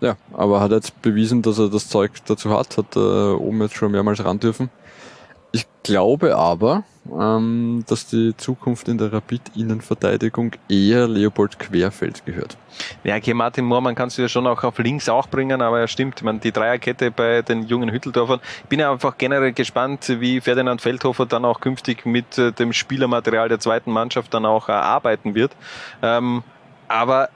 Speaker 2: ja, aber hat jetzt bewiesen, dass er das Zeug dazu hat, hat äh, oben jetzt schon mehrmals ran dürfen. Ich glaube aber, ähm, dass die Zukunft in der Rapid-Innenverteidigung eher Leopold Querfeld gehört.
Speaker 1: Ja, okay, Martin Moormann kannst du ja schon auch auf links auch bringen, aber ja stimmt, man, die Dreierkette bei den jungen Hütteldorfern. Ich bin ja einfach generell gespannt, wie Ferdinand Feldhofer dann auch künftig mit äh, dem Spielermaterial der zweiten Mannschaft dann auch äh, arbeiten wird. Ähm, aber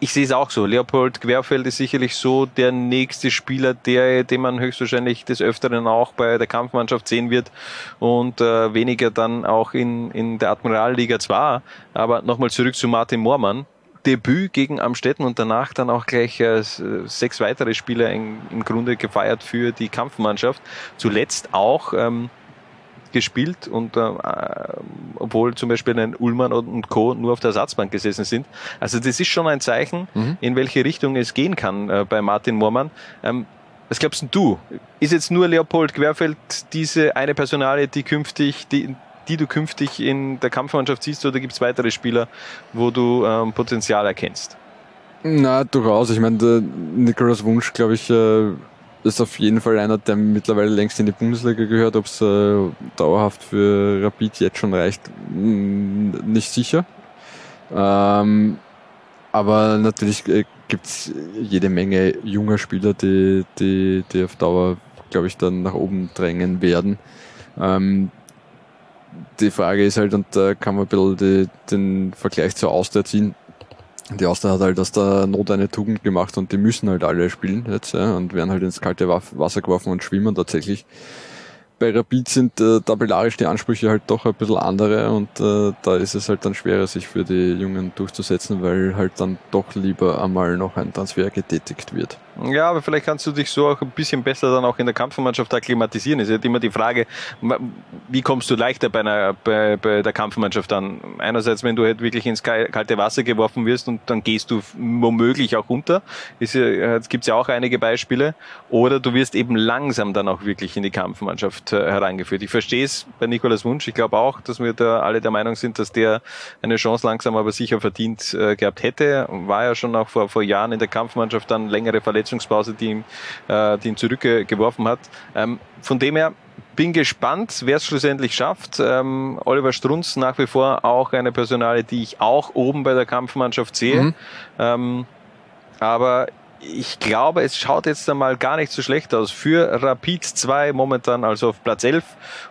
Speaker 1: ich sehe es auch so. Leopold Querfeld ist sicherlich so der nächste Spieler, der, den man höchstwahrscheinlich des Öfteren auch bei der Kampfmannschaft sehen wird und äh, weniger dann auch in, in der Admiralliga 2. Aber nochmal zurück zu Martin Moormann. Debüt gegen Amstetten und danach dann auch gleich äh, sechs weitere Spieler im Grunde gefeiert für die Kampfmannschaft. Zuletzt auch ähm, gespielt und äh, obwohl zum Beispiel ein Ullmann und Co. nur auf der Ersatzbank gesessen sind. Also das ist schon ein Zeichen, mhm. in welche Richtung es gehen kann äh, bei Martin Moormann. Ähm, was glaubst du? Ist jetzt nur Leopold Querfeld diese eine Personale, die künftig, die, die du künftig in der Kampfmannschaft siehst, oder gibt es weitere Spieler, wo du ähm, Potenzial erkennst?
Speaker 2: Na, durchaus. Ich meine, der Nikolaus Wunsch, glaube ich, äh, ist auf jeden Fall einer, der mittlerweile längst in die Bundesliga gehört. Ob es äh, dauerhaft für Rapid jetzt schon reicht, nicht sicher. Ähm, aber natürlich äh, gibt es jede Menge junger Spieler, die, die, die auf Dauer, glaube ich, dann nach oben drängen werden. Ähm, die Frage ist halt, und da kann man ein bisschen die, den Vergleich zur Austria ziehen, die Austria hat halt aus der Not eine Tugend gemacht und die müssen halt alle spielen jetzt ja, und werden halt ins kalte Wasser geworfen und schwimmen tatsächlich bei Rapid sind äh, tabellarisch die Ansprüche halt doch ein bisschen andere und äh, da ist es halt dann schwerer, sich für die Jungen durchzusetzen, weil halt dann doch lieber einmal noch ein Transfer getätigt wird.
Speaker 1: Ja, aber vielleicht kannst du dich so auch ein bisschen besser dann auch in der Kampfmannschaft akklimatisieren. Es ist halt immer die Frage, wie kommst du leichter bei, einer, bei, bei der Kampfmannschaft an? Einerseits, wenn du halt wirklich ins kalte Wasser geworfen wirst und dann gehst du womöglich auch unter. Ja, jetzt gibt's ja auch einige Beispiele. Oder du wirst eben langsam dann auch wirklich in die Kampfmannschaft Mannschaft äh, herangeführt. Ich verstehe es bei Nikolaus Wunsch. Ich glaube auch, dass wir da alle der Meinung sind, dass der eine Chance langsam aber sicher verdient äh, gehabt hätte. War ja schon auch vor, vor Jahren in der Kampfmannschaft dann längere Verletzungspause, die ihn, äh, die ihn zurückgeworfen hat. Ähm, von dem her, bin gespannt, wer es schlussendlich schafft. Ähm, Oliver Strunz nach wie vor auch eine Personale, die ich auch oben bei der Kampfmannschaft sehe. Mhm. Ähm, aber ich glaube, es schaut jetzt einmal gar nicht so schlecht aus für Rapid 2 momentan also auf Platz 11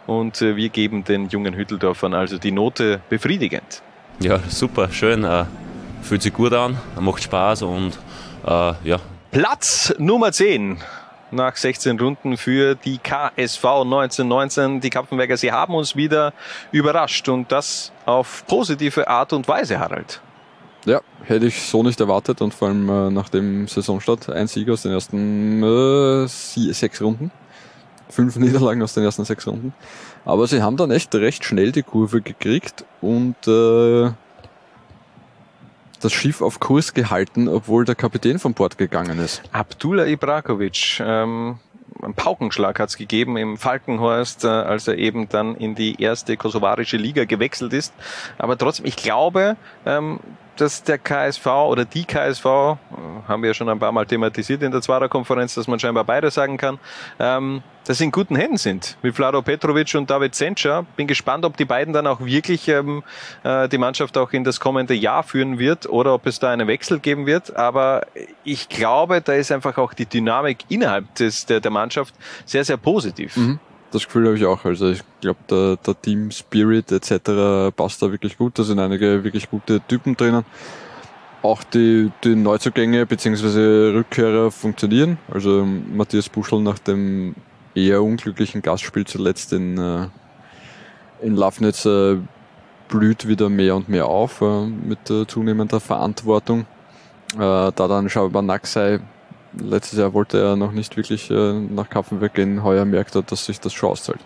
Speaker 1: und äh, wir geben den jungen Hütteldorfern also die Note befriedigend.
Speaker 8: Ja, super, schön, äh, fühlt sich gut an, macht Spaß und äh, ja.
Speaker 1: Platz Nummer 10 nach 16 Runden für die KSV 1919. Die Kapfenberger, sie haben uns wieder überrascht und das auf positive Art und Weise, Harald.
Speaker 2: Ja, hätte ich so nicht erwartet und vor allem äh, nach dem Saisonstart ein Sieg aus den ersten äh, sechs Runden. Fünf Niederlagen aus den ersten sechs Runden. Aber sie haben dann echt recht schnell die Kurve gekriegt und äh, das Schiff auf Kurs gehalten, obwohl der Kapitän von Bord gegangen ist.
Speaker 1: Abdullah Ibrakovic, ähm, einen Paukenschlag hat es gegeben im Falkenhorst, äh, als er eben dann in die erste kosovarische Liga gewechselt ist. Aber trotzdem, ich glaube, ähm, dass der KSV oder die KSV, äh, haben wir ja schon ein paar Mal thematisiert in der Zwarer-Konferenz, dass man scheinbar beide sagen kann, ähm, dass sie in guten Händen sind. Mit Vlado Petrovic und David Zenscher. Bin gespannt, ob die beiden dann auch wirklich ähm, äh, die Mannschaft auch in das kommende Jahr führen wird oder ob es da einen Wechsel geben wird. Aber ich glaube, da ist einfach auch die Dynamik innerhalb des, der, der Mannschaft sehr, sehr positiv.
Speaker 2: Mhm. Das Gefühl habe ich auch. Also ich glaube, der, der Team Spirit etc. passt da wirklich gut. Da sind einige wirklich gute Typen drinnen. Auch die, die Neuzugänge bzw. Rückkehrer funktionieren. Also Matthias Buschel nach dem eher unglücklichen Gastspiel zuletzt in, äh, in Lafnitz äh, blüht wieder mehr und mehr auf äh, mit zunehmender Verantwortung. Da dann Schabernack letztes Jahr wollte er noch nicht wirklich äh, nach Kaffenberg gehen, heuer merkt er, dass sich das schon auszahlt.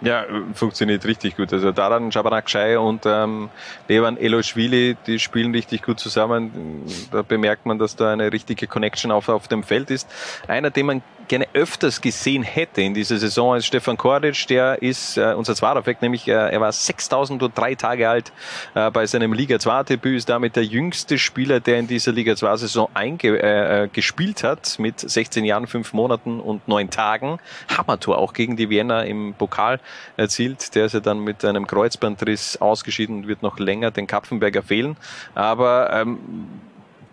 Speaker 1: Ja, funktioniert richtig gut. Also Daran Schabanak-Schei und ähm, Levan Eloschwili, die spielen richtig gut zusammen. Da bemerkt man, dass da eine richtige Connection auf, auf dem Feld ist. Einer, den man gerne öfters gesehen hätte in dieser Saison ist Stefan Koric, der ist äh, unser Zwarer-Effekt, nämlich äh, er war 6003 Tage alt äh, bei seinem Liga 2 Debüt, ist damit der jüngste Spieler, der in dieser Liga 2 Saison einge äh, äh, hat, mit 16 Jahren, 5 Monaten und 9 Tagen. Hammertor auch gegen die Vienna im Pokal erzielt. Der ist ja dann mit einem Kreuzbandriss ausgeschieden und wird noch länger den Kapfenberger fehlen. Aber ähm,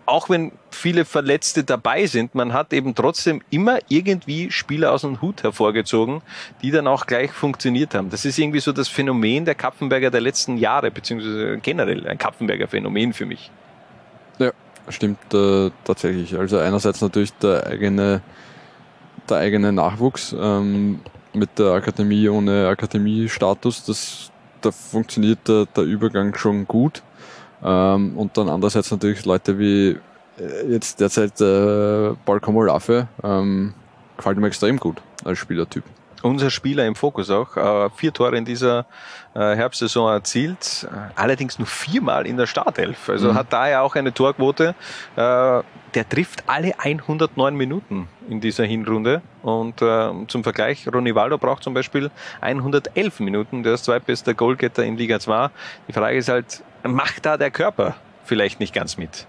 Speaker 1: auch wenn viele Verletzte dabei sind, man hat eben trotzdem immer irgendwie Spieler aus dem Hut hervorgezogen, die dann auch gleich funktioniert haben. Das ist irgendwie so das Phänomen der Kapfenberger der letzten Jahre, beziehungsweise generell ein Kapfenberger Phänomen für mich.
Speaker 2: Ja, stimmt äh, tatsächlich. Also einerseits natürlich der eigene, der eigene Nachwuchs ähm, mit der Akademie ohne Akademiestatus, das, da funktioniert der, der Übergang schon gut. Ähm, und dann andererseits natürlich Leute wie äh, jetzt derzeit äh, Balcom Olave, ähm, gefällt mir extrem gut als Spielertyp.
Speaker 1: Unser Spieler im Fokus auch. Äh, vier Tore in dieser äh, Herbstsaison erzielt, allerdings nur viermal in der Startelf. Also
Speaker 2: Mhm.
Speaker 1: hat daher auch eine Torquote. Der trifft alle 109 Minuten in dieser Hinrunde. Und zum Vergleich, Ronny Waldo braucht zum Beispiel 111 Minuten. Der ist zweitbester Goalgetter in Liga 2. Die Frage ist halt, macht da der Körper vielleicht nicht ganz mit?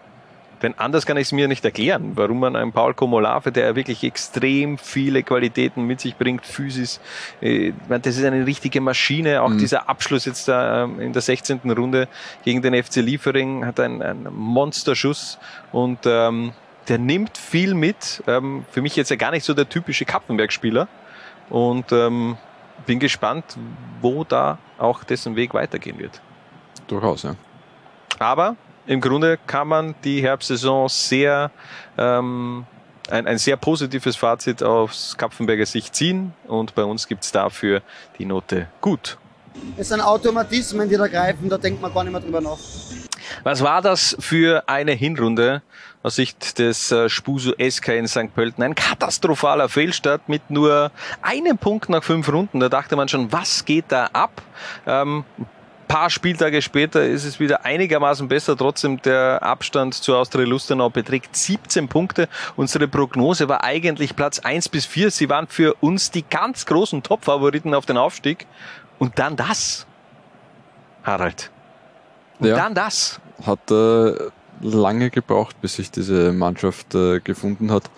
Speaker 1: Denn anders kann ich es mir nicht erklären, warum man einen Paul Komolave, der wirklich extrem viele Qualitäten mit sich bringt, Physis, äh, das ist eine richtige Maschine. Auch
Speaker 2: Mhm.
Speaker 1: dieser Abschluss jetzt da ähm, in der 16. Runde gegen den FC Liefering hat einen, einen Monsterschuss und ähm, der nimmt viel mit. Ähm, für mich jetzt ja gar nicht so der typische Kappenberg-Spieler und ähm, bin gespannt, wo da auch dessen Weg weitergehen wird.
Speaker 2: Durchaus, ja.
Speaker 1: Aber im Grunde kann man die Herbstsaison sehr ähm, ein, ein sehr positives Fazit aus Kapfenberger Sicht ziehen und bei uns gibt's dafür die Note gut.
Speaker 9: Es sind Automatismen, die da greifen, da denkt man gar nicht mehr drüber nach.
Speaker 1: Was war das für eine Hinrunde aus Sicht des äh, Spuso SK in St. Pölten? Ein katastrophaler Fehlstart mit nur einem Punkt nach fünf Runden. Da dachte man schon, was geht da ab? Ähm, paar Spieltage später ist es wieder einigermaßen besser. Trotzdem der Abstand zu Austria Lustenau beträgt 17 Punkte. Unsere Prognose war eigentlich Platz 1 bis 4. Sie waren für uns die ganz großen Top-Favoriten auf den Aufstieg. Und dann das. Harald. Und dann das.
Speaker 2: Hat äh, lange gebraucht, bis sich diese Mannschaft äh, gefunden hat.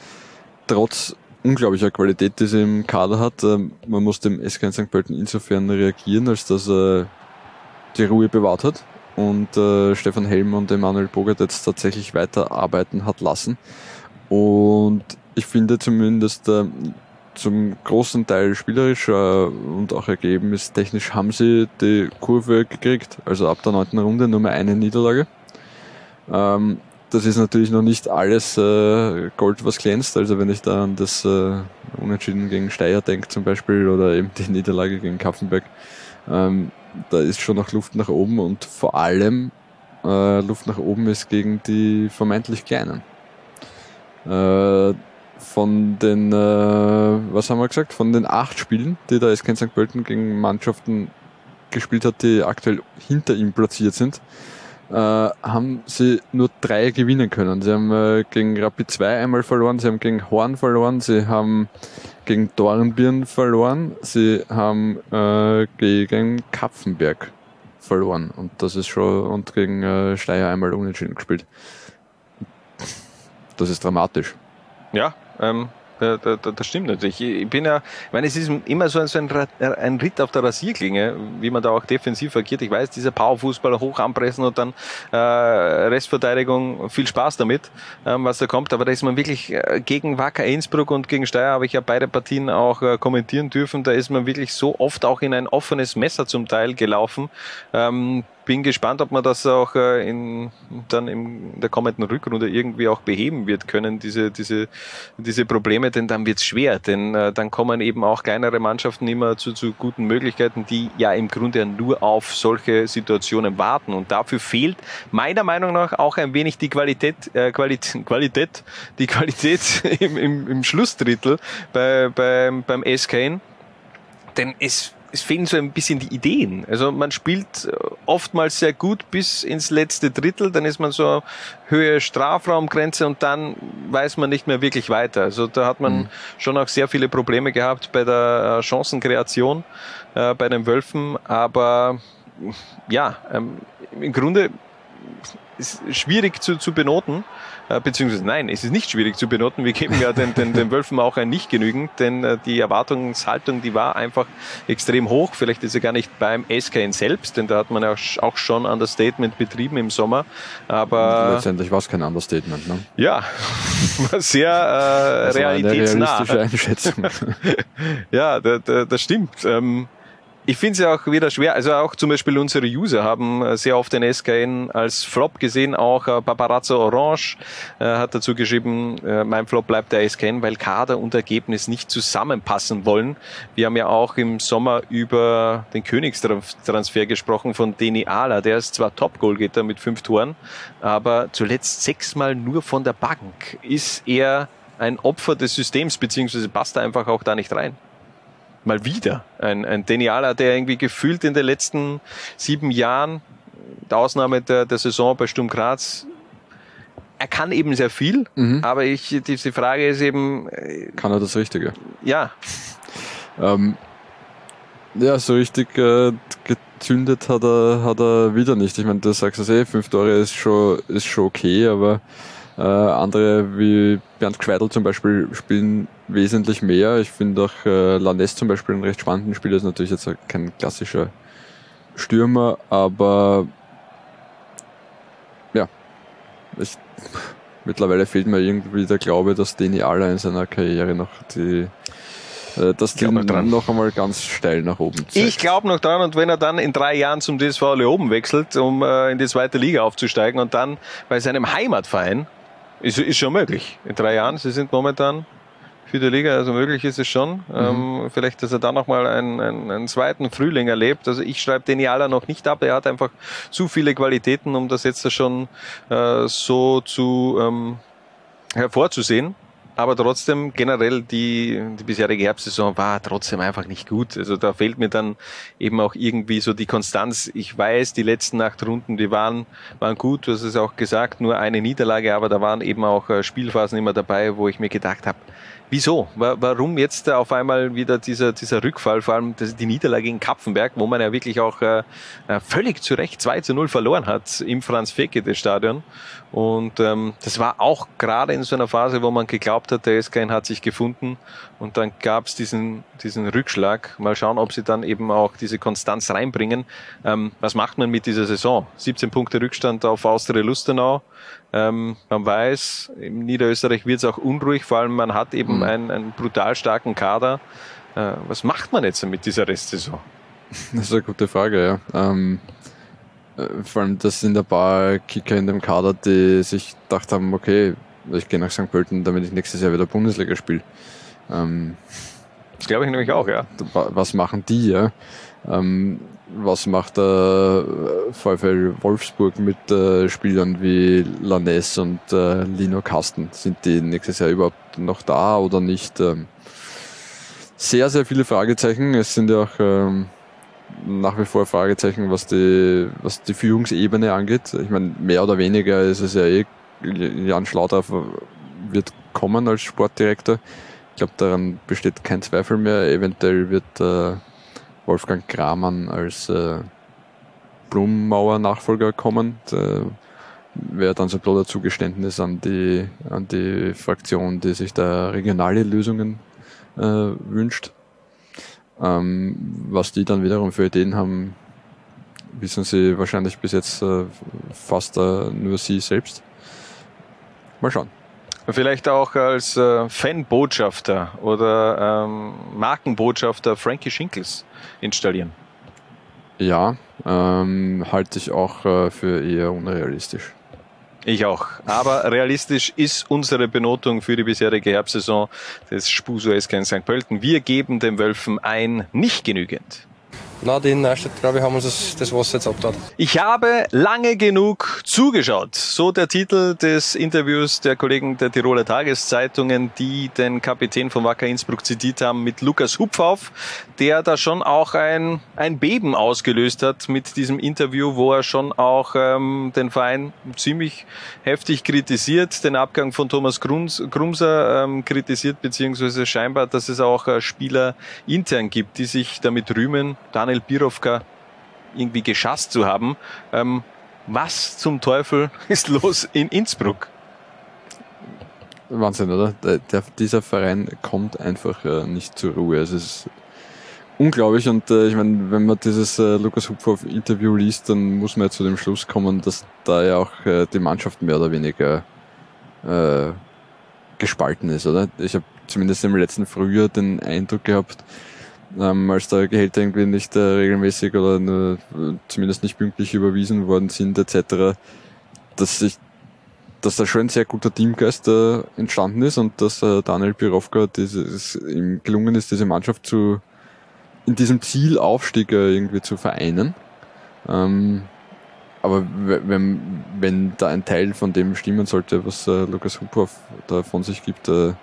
Speaker 2: Trotz unglaublicher Qualität, die sie im Kader hat. ähm, man muss dem SK in St. Pölten insofern reagieren, als dass er die Ruhe bewahrt hat und äh, Stefan Helm und Emanuel Bogert jetzt tatsächlich weiterarbeiten hat lassen. Und ich finde zumindest äh, zum großen Teil spielerisch äh, und auch ergebnistechnisch haben sie die Kurve gekriegt. Also ab der neunten Runde nur mehr eine Niederlage. Ähm, das ist natürlich noch nicht alles äh, Gold, was glänzt. Also wenn ich da an das äh, Unentschieden gegen Steyr denke zum Beispiel oder eben die Niederlage gegen Kaffenberg, ähm, da ist schon noch Luft nach oben und vor allem äh, Luft nach oben ist gegen die vermeintlich Kleinen. Äh, von den, äh, was haben wir gesagt, von den acht Spielen, die der SK St. Pölten gegen Mannschaften gespielt hat, die aktuell hinter ihm platziert sind, äh, haben sie nur drei gewinnen können. Sie haben äh, gegen Rapid 2 einmal verloren, sie haben gegen Horn verloren, sie haben gegen Dornbirn verloren, sie haben äh, gegen Kapfenberg verloren und das ist schon und gegen äh, Steyr einmal unentschieden gespielt. Das ist dramatisch.
Speaker 1: Ja, ähm, da, da, das stimmt natürlich. Ich bin ja, ich meine, es ist immer so ein, ein, Ritt auf der Rasierklinge, wie man da auch defensiv agiert. Ich weiß, dieser Powerfußballer hoch anpressen und dann äh, Restverteidigung, viel Spaß damit, ähm, was da kommt. Aber da ist man wirklich äh, gegen Wacker Innsbruck und gegen Steyr habe ich ja beide Partien auch äh, kommentieren dürfen. Da ist man wirklich so oft auch in ein offenes Messer zum Teil gelaufen. Ähm, bin gespannt, ob man das auch äh, in, dann in der kommenden Rückrunde irgendwie auch beheben wird können, diese, diese, diese Probleme, denn dann wird es schwer, denn äh, dann kommen eben auch kleinere Mannschaften immer zu, zu guten Möglichkeiten, die ja im Grunde nur auf solche Situationen warten. Und dafür fehlt meiner Meinung nach auch ein wenig die Qualität, äh, Qualität, Qualität die Qualität im, im, im Schlussdrittel bei, bei, beim SKN, denn es es fehlen so ein bisschen die Ideen. Also man spielt äh, oftmals sehr gut bis ins letzte Drittel, dann ist man so Höhe Strafraumgrenze und dann weiß man nicht mehr wirklich weiter. Also da hat man mhm. schon auch sehr viele Probleme gehabt bei der äh, Chancenkreation äh, bei den Wölfen, aber ja, ähm, im Grunde ist schwierig zu, zu benoten, äh, beziehungsweise nein, es ist nicht schwierig zu benoten. Wir geben ja den, den, den Wölfen auch ein nicht genügend, denn äh, die Erwartungshaltung, die war einfach extrem hoch. Vielleicht ist er gar nicht beim SKN selbst, denn da hat man ja auch schon Understatement betrieben im Sommer. Aber
Speaker 2: letztendlich war es kein Understatement, ne?
Speaker 1: Ja, war sehr äh, realitätsnah.
Speaker 2: Eine Einschätzung.
Speaker 1: ja, das, das stimmt. Ähm, ich finde es ja auch wieder schwer, also auch zum Beispiel unsere User haben äh, sehr oft den SKN als Flop gesehen, auch äh, Paparazzo Orange äh, hat dazu geschrieben, mein Flop bleibt der SKN, weil Kader und Ergebnis nicht zusammenpassen wollen. Wir haben ja auch im Sommer über den Königstransfer gesprochen von Deni Ala, der ist zwar Top-Goalgetter mit fünf Toren, aber zuletzt sechsmal nur von der Bank. Ist er ein Opfer des Systems, beziehungsweise passt er einfach auch da nicht rein? Mal wieder ein, ein Denialer, der irgendwie gefühlt in den letzten sieben Jahren, der Ausnahme der, der Saison bei Sturm Graz, er kann eben sehr viel, mhm. aber ich, die, die Frage ist eben.
Speaker 2: Äh, kann er das Richtige?
Speaker 1: Ja.
Speaker 2: ähm, ja, so richtig äh, gezündet hat er, hat er wieder nicht. Ich meine, du sagst es eh, fünf Tore ist schon, ist schon okay, aber äh, andere wie Bernd Gschweidel zum Beispiel spielen wesentlich mehr. Ich finde auch äh, Lanes zum Beispiel einen recht spannenden Spieler, ist natürlich jetzt kein klassischer Stürmer, aber ja, ich, mittlerweile fehlt mir irgendwie der Glaube, dass Deni Aller in seiner Karriere noch die äh, das die noch, dran. noch einmal ganz steil nach oben zeigt.
Speaker 1: Ich glaube noch dran und wenn er dann in drei Jahren zum DSV oben wechselt, um äh, in die zweite Liga aufzusteigen und dann bei seinem Heimatverein ist, ist schon möglich. In drei Jahren. Sie sind momentan für die Liga, also möglich ist es schon. Mhm. Ähm, vielleicht, dass er dann nochmal einen, einen, einen zweiten Frühling erlebt. Also ich schreibe den Jala noch nicht ab. Er hat einfach zu viele Qualitäten, um das jetzt schon äh, so zu ähm, hervorzusehen aber trotzdem generell die, die bisherige Herbstsaison war trotzdem einfach nicht gut. Also da fehlt mir dann eben auch irgendwie so die Konstanz. Ich weiß, die letzten acht Runden, die waren, waren gut, du hast es auch gesagt, nur eine Niederlage, aber da waren eben auch äh, Spielphasen immer dabei, wo ich mir gedacht habe, Wieso? Warum jetzt auf einmal wieder dieser, dieser Rückfall, vor allem die Niederlage in Kapfenberg, wo man ja wirklich auch äh, äh völlig zu Recht 2 zu 0 verloren hat im Franz-Fekete-Stadion. Und ähm, das war auch gerade in so einer Phase, wo man geglaubt hat, der SKN hat sich gefunden und dann gab es diesen, diesen Rückschlag. Mal schauen, ob sie dann eben auch diese Konstanz reinbringen. Ähm, was macht man mit dieser Saison? 17 Punkte Rückstand auf Austria Lustenau. Ähm, man weiß, in Niederösterreich wird es auch unruhig, vor allem man hat eben mhm. einen, einen brutal starken Kader. Äh, was macht man jetzt mit dieser Restsaison?
Speaker 2: Das ist eine gute Frage, ja. Ähm, äh, vor allem, das sind ein paar Kicker in dem Kader, die sich gedacht haben, okay, ich gehe nach St. Pölten, damit ich nächstes Jahr wieder Bundesliga spiele. Ähm,
Speaker 1: das glaube ich nämlich auch, ja.
Speaker 2: Was machen die, ja? Ähm, was macht der VfL Wolfsburg mit äh, Spielern wie Lanes und äh, Lino Kasten? Sind die nächstes Jahr überhaupt noch da oder nicht? Ähm, sehr, sehr viele Fragezeichen. Es sind ja auch ähm, nach wie vor Fragezeichen, was die, was die Führungsebene angeht. Ich meine, mehr oder weniger ist es ja eh, Jan Schlaudorf wird kommen als Sportdirektor. Ich glaube, daran besteht kein Zweifel mehr. Eventuell wird äh, Wolfgang Kramann als äh, Blumenmauer-Nachfolger kommen. Da wäre dann so ein blöder Zugeständnis an die, an die Fraktion, die sich da regionale Lösungen äh, wünscht. Ähm, was die dann wiederum für Ideen haben, wissen sie wahrscheinlich bis jetzt äh, fast äh, nur sie selbst. Mal schauen.
Speaker 1: Vielleicht auch als äh, Fanbotschafter oder ähm, Markenbotschafter Frankie Schinkels installieren.
Speaker 2: Ja, ähm, halte ich auch äh, für eher unrealistisch.
Speaker 1: Ich auch. Aber realistisch ist unsere Benotung für die bisherige Herbstsaison des Spuso SK in St. Pölten. Wir geben den Wölfen ein nicht genügend.
Speaker 10: Na, die Neustadt, glaube ich, haben uns das, Wasser jetzt abgetan.
Speaker 1: Ich habe lange genug zugeschaut. So der Titel des Interviews der Kollegen der Tiroler Tageszeitungen, die den Kapitän von Wacker Innsbruck zitiert haben mit Lukas Hupfauf, der da schon auch ein, ein Beben ausgelöst hat mit diesem Interview, wo er schon auch ähm, den Verein ziemlich heftig kritisiert, den Abgang von Thomas Grums, Grumser ähm, kritisiert, beziehungsweise scheinbar, dass es auch äh, Spieler intern gibt, die sich damit rühmen, dann Daniel Birovka irgendwie geschasst zu haben. Ähm, was zum Teufel ist los in Innsbruck?
Speaker 2: Wahnsinn, oder? Der, dieser Verein kommt einfach äh, nicht zur Ruhe. Es ist unglaublich und äh, ich meine, wenn man dieses äh, Lukas Hupfer Interview liest, dann muss man ja zu dem Schluss kommen, dass da ja auch äh, die Mannschaft mehr oder weniger äh, gespalten ist, oder? Ich habe zumindest im letzten Frühjahr den Eindruck gehabt, ähm, als da Gehälter irgendwie nicht äh, regelmäßig oder nur, äh, zumindest nicht pünktlich überwiesen worden sind etc., dass ich dass da schon ein sehr guter Teamgeist äh, entstanden ist und dass äh, Daniel Pirovka dieses, ihm gelungen ist, diese Mannschaft zu in diesem Zielaufstieg äh, irgendwie zu vereinen. Ähm, aber wenn, wenn da ein Teil von dem stimmen sollte, was äh, Lukas Huphoff da von sich gibt, äh,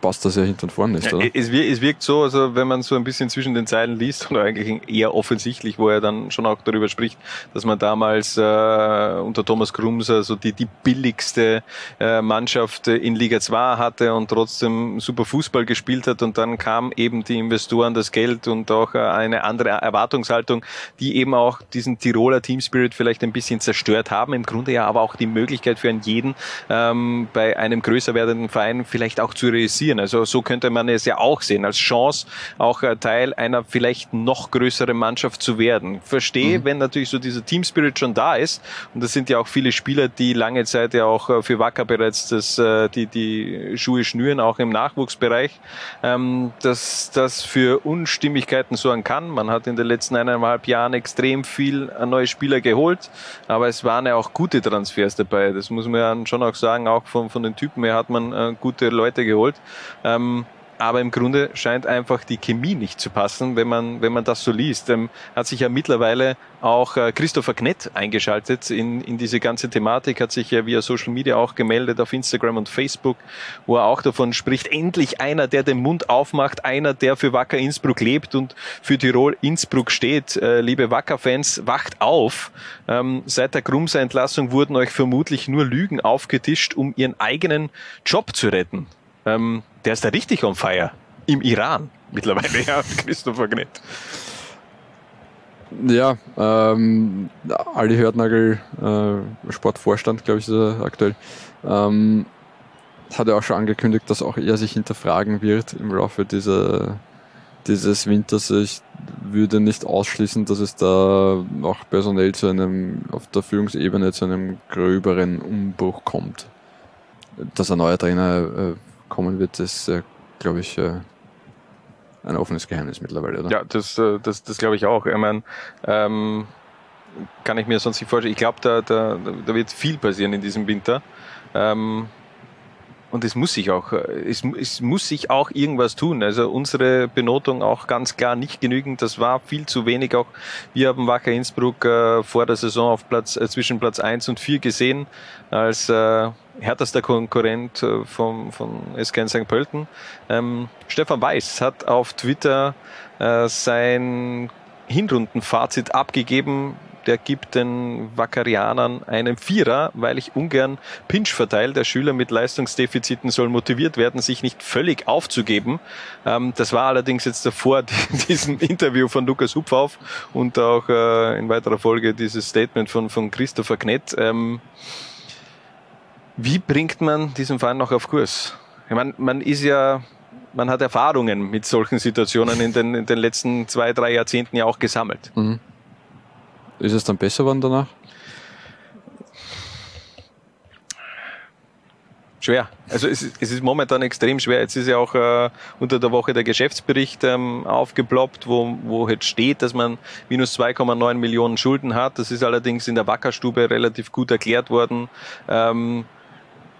Speaker 2: passt das ja hinten und vorne nicht, oder?
Speaker 1: Es, es wirkt so, also wenn man so ein bisschen zwischen den Zeilen liest, oder eigentlich eher offensichtlich, wo er dann schon auch darüber spricht, dass man damals äh, unter Thomas Krumser so die, die billigste äh, Mannschaft in Liga 2 hatte und trotzdem super Fußball gespielt hat und dann kam eben die Investoren, das Geld und auch äh, eine andere Erwartungshaltung, die eben auch diesen Tiroler Teamspirit vielleicht ein bisschen zerstört haben. Im Grunde ja aber auch die Möglichkeit für einen jeden ähm, bei einem größer werdenden Verein vielleicht auch zu realisieren. Also so könnte man es ja auch sehen, als Chance auch äh, Teil einer vielleicht noch größeren Mannschaft zu werden. Verstehe, mhm. wenn natürlich so dieser Team Spirit schon da ist, und das sind ja auch viele Spieler, die lange Zeit ja auch äh, für Wacker bereits das, äh, die, die Schuhe schnüren, auch im Nachwuchsbereich, ähm, dass das für Unstimmigkeiten sorgen kann. Man hat in den letzten eineinhalb Jahren extrem viel neue Spieler geholt, aber es waren ja auch gute Transfers dabei. Das muss man schon auch sagen, auch von, von den Typen her hat man gute Leute geholt geholt. Ähm, aber im Grunde scheint einfach die Chemie nicht zu passen, wenn man, wenn man das so liest. Ähm, hat sich ja mittlerweile auch äh, Christopher Knett eingeschaltet in, in diese ganze Thematik, hat sich ja via Social Media auch gemeldet auf Instagram und Facebook, wo er auch davon spricht, endlich einer, der den Mund aufmacht, einer, der für Wacker Innsbruck lebt und für Tirol Innsbruck steht. Äh, liebe Wacker-Fans, wacht auf. Ähm, seit der Grumser Entlassung wurden euch vermutlich nur Lügen aufgetischt, um ihren eigenen Job zu retten. Ähm, der ist da richtig on fire. Im Iran mittlerweile, ja, Christopher Gnett.
Speaker 2: Ja, ähm, Ali Hörtnagel, äh, Sportvorstand, glaube ich, ist er aktuell, ähm, hat er auch schon angekündigt, dass auch er sich hinterfragen wird im Laufe dieser, dieses Winters. Ich würde nicht ausschließen, dass es da auch personell zu einem, auf der Führungsebene zu einem gröberen Umbruch kommt. Dass ein neuer Trainer äh, kommen wird, ist, äh, glaube ich, äh, ein offenes Geheimnis mittlerweile, oder?
Speaker 1: Ja, das, äh, das, das glaube ich auch. Ich meine, ähm, kann ich mir sonst nicht vorstellen. Ich glaube, da, da, da wird viel passieren in diesem Winter. Ähm, und es muss sich auch, äh, es, es muss sich auch irgendwas tun. Also unsere Benotung auch ganz klar nicht genügend. Das war viel zu wenig. Auch wir haben Wacker Innsbruck äh, vor der Saison auf Platz, äh, zwischen Platz eins und vier gesehen als äh, härtester Konkurrent äh, vom, von SK St. Pölten. Ähm, Stefan Weiß hat auf Twitter äh, sein Hinrundenfazit abgegeben der gibt den Wackerianern einen Vierer, weil ich ungern Pinch verteile. Der Schüler mit Leistungsdefiziten soll motiviert werden, sich nicht völlig aufzugeben. Ähm, das war allerdings jetzt davor diesem Interview von Lukas Hupfauf und auch äh, in weiterer Folge dieses Statement von, von Christopher Knett. Ähm, wie bringt man diesen Verein noch auf Kurs? Ich meine, man ist ja man hat Erfahrungen mit solchen Situationen in den, in den letzten zwei, drei Jahrzehnten ja auch gesammelt.
Speaker 2: Mhm. Ist es dann besser geworden danach?
Speaker 1: Schwer. Also es ist, es ist momentan extrem schwer. Jetzt ist ja auch äh, unter der Woche der Geschäftsbericht ähm, aufgeploppt, wo, wo jetzt steht, dass man minus 2,9 Millionen Schulden hat. Das ist allerdings in der Wackerstube relativ gut erklärt worden. Ähm,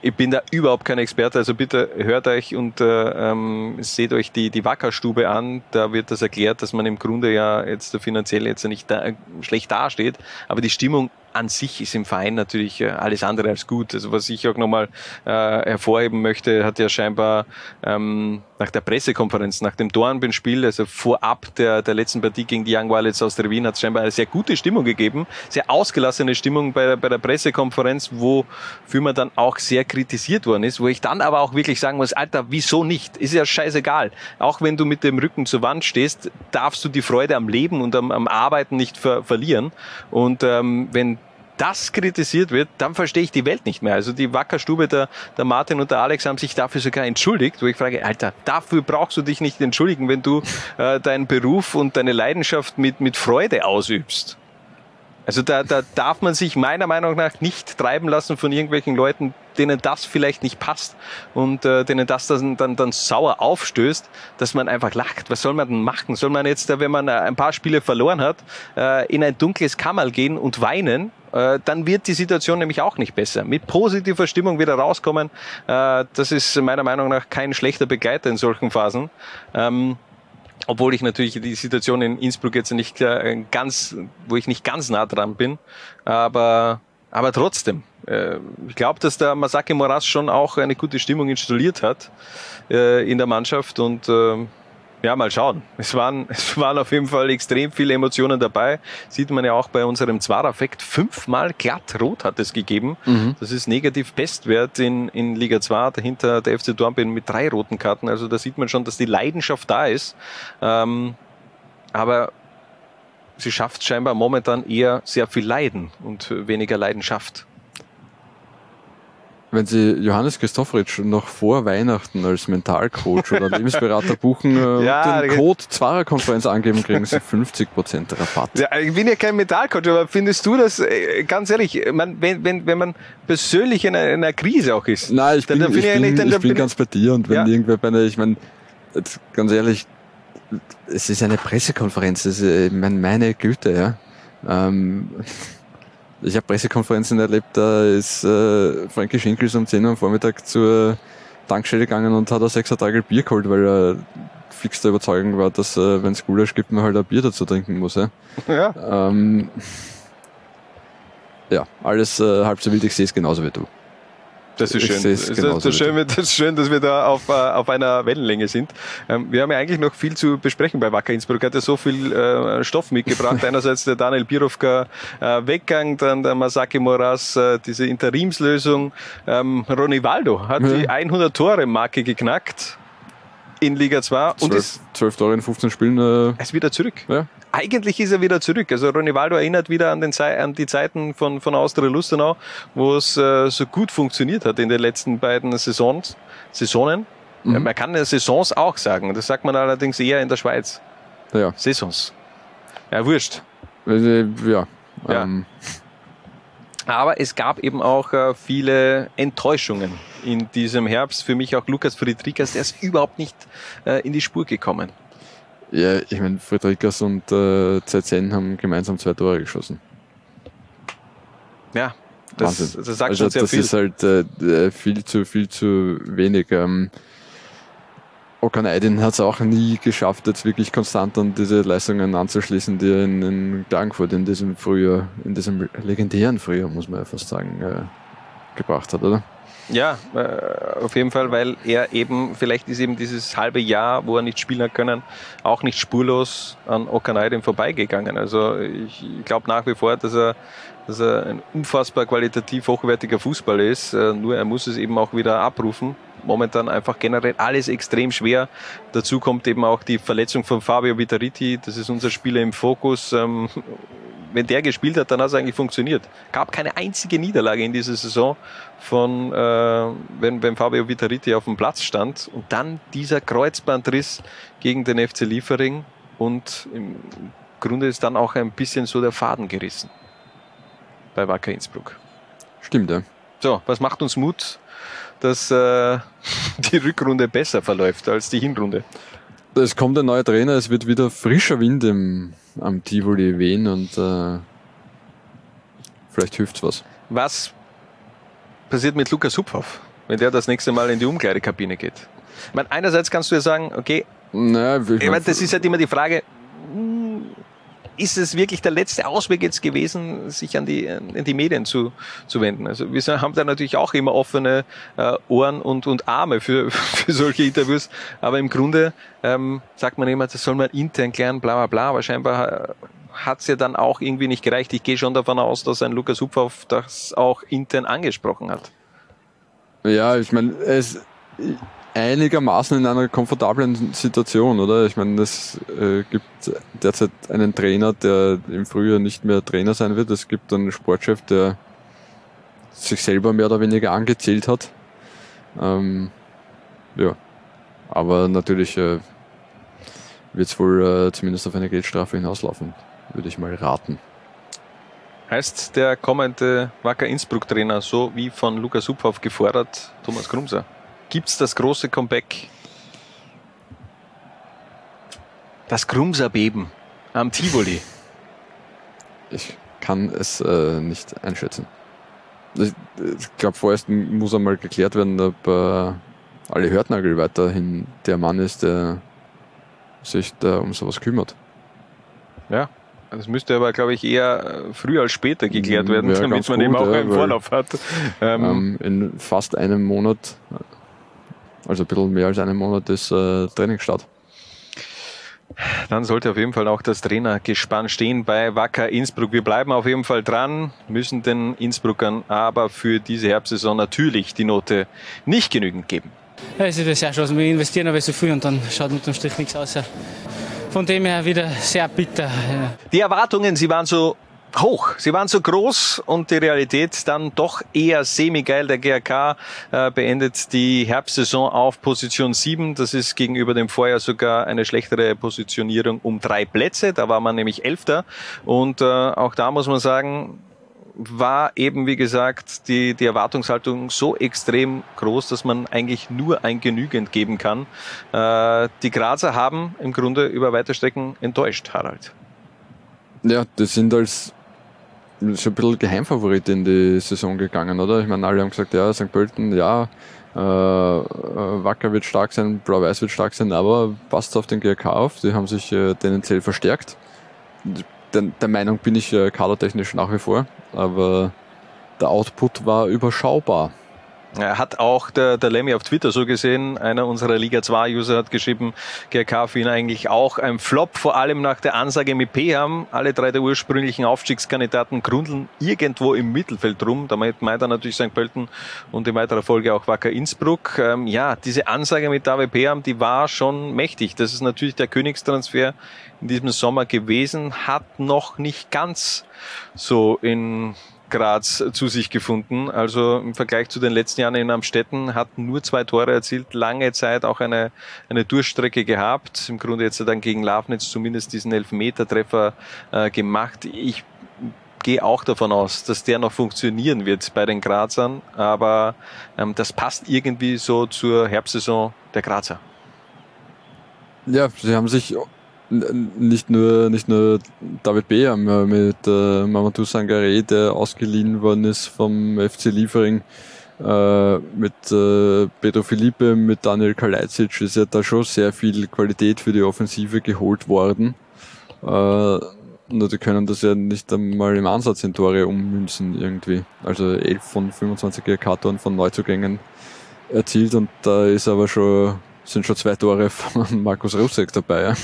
Speaker 1: ich bin da überhaupt kein Experte, also bitte hört euch und äh, ähm, seht euch die, die Wackerstube an. Da wird das erklärt, dass man im Grunde ja jetzt finanziell jetzt nicht da, schlecht dasteht, aber die Stimmung an sich ist im Verein natürlich äh, alles andere als gut. Also was ich auch nochmal äh, hervorheben möchte, hat ja scheinbar ähm, nach der Pressekonferenz, nach dem Dornbirn-Spiel, also vorab der, der letzten Partie gegen die Young Violets aus der Wien, hat es scheinbar eine sehr gute Stimmung gegeben, sehr ausgelassene Stimmung bei, bei der Pressekonferenz, wofür man dann auch sehr kritisiert worden ist, wo ich dann aber auch wirklich sagen muss, Alter, wieso nicht? Ist ja scheißegal. Auch wenn du mit dem Rücken zur Wand stehst, darfst du die Freude am Leben und am, am Arbeiten nicht ver verlieren. Und ähm, wenn das kritisiert wird, dann verstehe ich die Welt nicht mehr. Also die Wackerstube, der, der Martin und der Alex haben sich dafür sogar entschuldigt, wo ich frage, Alter, dafür brauchst du dich nicht entschuldigen, wenn du äh, deinen Beruf und deine Leidenschaft mit, mit Freude ausübst. Also da, da darf man sich meiner Meinung nach nicht treiben lassen von irgendwelchen Leuten, denen das vielleicht nicht passt und äh, denen das dann, dann, dann sauer aufstößt, dass man einfach lacht. Was soll man denn machen? Soll man jetzt, wenn man äh, ein paar Spiele verloren hat, äh, in ein dunkles Kammerl gehen und weinen? Äh, dann wird die Situation nämlich auch nicht besser. Mit positiver Stimmung wieder rauskommen, äh, das ist meiner Meinung nach kein schlechter Begleiter in solchen Phasen. Ähm, obwohl ich natürlich die Situation in Innsbruck jetzt nicht äh, ganz, wo ich nicht ganz nah dran bin, aber aber trotzdem, ich glaube, dass der Masaki Moras schon auch eine gute Stimmung installiert hat in der Mannschaft und äh, ja, mal schauen. Es waren, es waren auf jeden Fall extrem viele Emotionen dabei. Sieht man ja auch bei unserem Zwarafekt. Fünfmal glatt rot hat es gegeben. Mhm. Das ist negativ Bestwert in, in Liga 2. Dahinter der FC Dornbirn mit drei roten Karten. Also da sieht man schon, dass die Leidenschaft da ist. Ähm, aber sie schafft scheinbar momentan eher sehr viel Leiden und weniger Leidenschaft
Speaker 2: wenn Sie Johannes Christofferitsch noch vor Weihnachten als Mentalcoach oder Lebensberater buchen äh, ja, den Code Zwarer-Konferenz angeben, kriegen Sie 50% Rabatt.
Speaker 1: Ja, ich bin ja kein Mentalcoach, aber findest du das, äh, ganz ehrlich, man, wenn, wenn, wenn man persönlich in einer, in einer Krise auch ist,
Speaker 2: Nein, ich bin, dann, dann ich, ich, bin, dann, ich bin ganz bei dir und wenn ja. irgendwer bei einer, ich meine, ganz ehrlich, es ist eine Pressekonferenz, das ist, äh, ich meine, meine Güte, ja. Ähm, ich habe Pressekonferenzen erlebt, da ist äh, Frankie Schinkels um 10 Uhr am Vormittag zur Tankstelle gegangen und hat ein 6er Tagel Bier geholt, weil er fix der Überzeugung war, dass äh, wenn es Gulasch gibt, man halt ein Bier dazu trinken muss. Ja, ja. Ähm, ja alles äh, halb so wild, ich sehe es genauso wie du.
Speaker 1: Das ist schön. Das, das, das, schön das ist schön, dass wir da auf, äh, auf einer Wellenlänge sind. Ähm, wir haben ja eigentlich noch viel zu besprechen bei Wacker Innsbruck. Hat ja so viel äh, Stoff mitgebracht. Einerseits der Daniel Birovka äh, Weggang, dann der Masaki Moras, äh, diese Interimslösung. Ähm, Ronny Waldo hat ja. die 100 Tore Marke geknackt in Liga 2
Speaker 2: und ist 12 Tore in 15 Spielen. Äh,
Speaker 1: er ist wieder zurück. Ja eigentlich ist er wieder zurück. Also Ronivaldo erinnert wieder an, den, an die Zeiten von, von Austria Lustenau, wo es äh, so gut funktioniert hat in den letzten beiden Saisons, Saisonen. Mhm. Man kann ja Saisons auch sagen. Das sagt man allerdings eher in der Schweiz.
Speaker 2: Ja.
Speaker 1: Saisons. Ja, wurscht.
Speaker 2: Äh, ja.
Speaker 1: ja. Ähm. Aber es gab eben auch äh, viele Enttäuschungen in diesem Herbst. Für mich auch Lukas Friedrichs, der ist überhaupt nicht äh, in die Spur gekommen.
Speaker 2: Ja, ich meine, Friedrichs und äh, ZZN haben gemeinsam zwei Tore geschossen.
Speaker 1: Ja, Das,
Speaker 2: Wahnsinn.
Speaker 1: das sagt
Speaker 2: also
Speaker 1: schon sehr
Speaker 2: das
Speaker 1: viel.
Speaker 2: ist halt äh, viel zu viel zu wenig. Ähm, Okan Aydin hat es auch nie geschafft, jetzt wirklich konstant an diese Leistungen anzuschließen, die er in, in Klagenfurt in diesem Frühjahr, in diesem legendären Frühjahr, muss man ja fast sagen, äh, gebracht hat, oder?
Speaker 1: Ja, äh, auf jeden Fall, weil er eben, vielleicht ist eben dieses halbe Jahr, wo er nicht spielen hat können, auch nicht spurlos an Okanaiden vorbeigegangen. Also ich glaube nach wie vor, dass er, dass er ein unfassbar qualitativ hochwertiger Fußballer ist. Äh, nur er muss es eben auch wieder abrufen. Momentan einfach generell alles extrem schwer. Dazu kommt eben auch die Verletzung von Fabio Vitariti. Das ist unser Spieler im Fokus. Ähm, wenn der gespielt hat, dann hat es eigentlich funktioniert. Gab keine einzige Niederlage in dieser Saison von, äh, wenn, wenn Fabio Vitariti auf dem Platz stand. Und dann dieser Kreuzbandriss gegen den FC Liefering. Und im Grunde ist dann auch ein bisschen so der Faden gerissen bei Wacker Innsbruck.
Speaker 2: Stimmt, ja.
Speaker 1: So, was macht uns Mut, dass äh, die Rückrunde besser verläuft als die Hinrunde?
Speaker 2: Es kommt ein neuer Trainer, es wird wieder frischer Wind im, am Tivoli wehen und äh, vielleicht hilft's was.
Speaker 1: Was passiert mit Lukas Huphoff, wenn der das nächste Mal in die Umkleidekabine geht? Ich meine, einerseits kannst du ja sagen, okay,
Speaker 2: naja, ich
Speaker 1: ich meine, das ist halt immer die Frage, ist es wirklich der letzte Ausweg jetzt gewesen, sich an die, an die Medien zu, zu wenden? Also wir haben da natürlich auch immer offene äh, Ohren und, und Arme für, für solche Interviews, aber im Grunde ähm, sagt man immer, das soll man intern klären, bla bla bla, aber scheinbar äh, hat's ja dann auch irgendwie nicht gereicht. Ich gehe schon davon aus, dass ein Lukas Hupfoff das auch intern angesprochen hat.
Speaker 2: Ja, ich meine, es einigermaßen in einer komfortablen Situation, oder? Ich meine, es äh, gibt derzeit einen Trainer, der im Frühjahr nicht mehr Trainer sein wird. Es gibt einen Sportchef, der sich selber mehr oder weniger angezählt hat. Ähm, ja, aber natürlich äh, wird es wohl äh, zumindest auf eine Geldstrafe hinauslaufen, würde ich mal raten.
Speaker 1: Heißt der kommende Wacker Innsbruck-Trainer, so wie von Lukas Huphoff gefordert, Thomas Krumser? Gibt's das große Comeback? Das Krumser-Beben am Tivoli.
Speaker 2: Ich kann es äh, nicht einschätzen. Ich, ich glaube, vorerst muss einmal geklärt werden, ob äh, alle Hörtnagel weiterhin der Mann ist, der sich da um sowas kümmert.
Speaker 1: Ja, das müsste aber, glaube ich, eher äh, früher als später geklärt werden,
Speaker 2: Wäre
Speaker 1: damit man eben
Speaker 2: gut,
Speaker 1: auch
Speaker 2: ja,
Speaker 1: einen Vorlauf hat. Ähm,
Speaker 2: Ähm, in fast einem Monat, also ein bisschen mehr als einem Monat, ist äh, Trainingsstart.
Speaker 1: Dann sollte auf jeden Fall auch das Trainergespann stehen bei Wacker Innsbruck. Wir bleiben auf jeden Fall dran, müssen den Innsbruckern aber für diese Herbstsaison natürlich die Note nicht genügend geben.
Speaker 11: Ja, es ist das ja schon. Wir investieren aber so viel und dann schaut unterm Strich nichts aus. Von dem her wieder sehr bitter. Ja.
Speaker 1: Die Erwartungen, sie waren so hoch, sie waren so groß und die Realität dann doch eher semi-geil. Der GRK äh, beendet die Herbstsaison auf Position 7. Das ist gegenüber dem Vorjahr sogar eine schlechtere Positionierung um drei Plätze. Da war man nämlich Elfter. Und äh, auch da muss man sagen, war eben, wie gesagt, die, die Erwartungshaltung so extrem groß, dass man eigentlich nur ein Genügend geben kann. Äh, die Grazer haben im Grunde über weite Strecken enttäuscht, Harald.
Speaker 2: Ja, die sind als so ein bisschen Geheimfavorit in die Saison gegangen, oder? Ich meine, alle haben gesagt, ja, St. Pölten, ja, äh, äh, Wacker wird stark sein, Blau-Weiß wird stark sein, aber passt auf den GRK auf, die haben sich äh, tendenziell verstärkt. Der, der Meinung bin ich äh, kadertechnisch nach wie vor, aber der Output war überschaubar.
Speaker 1: Hat auch der, der Lemmy auf Twitter so gesehen. Einer unserer Liga 2-User hat geschrieben, GRK für ihn eigentlich auch ein Flop, vor allem nach der Ansage mit haben. Alle drei der ursprünglichen Aufstiegskandidaten grundeln irgendwo im Mittelfeld rum. Damit meint er natürlich St. Pölten und in weiterer Folge auch Wacker Innsbruck. Ähm, ja, diese Ansage mit David Peham, die war schon mächtig. Das ist natürlich der Königstransfer in diesem Sommer gewesen, hat noch nicht ganz so in Graz zu sich gefunden. Also im Vergleich zu den letzten Jahren in Amstetten hat nur zwei Tore erzielt, lange Zeit auch eine, eine Durchstrecke gehabt. Im Grunde jetzt dann gegen Lafnitz zumindest diesen Elfmetertreffer äh, gemacht. Ich gehe auch davon aus, dass der noch funktionieren wird bei den Grazern, aber ähm, das passt irgendwie so zur Herbstsaison der Grazer.
Speaker 2: Ja, sie haben sich nicht nur, nicht nur David Beer mit äh, Mamadou Sangare, der ausgeliehen worden ist vom FC Liefering, äh, mit äh, Pedro Felipe, mit Daniel Kalajdzic ist ja da schon sehr viel Qualität für die Offensive geholt worden. Äh, nur die können das ja nicht einmal im Ansatz in Tore ummünzen irgendwie. Also 11 von 25 GK-Toren von Neuzugängen erzielt und da ist aber schon sind schon zwei Tore von Markus Rusek dabei,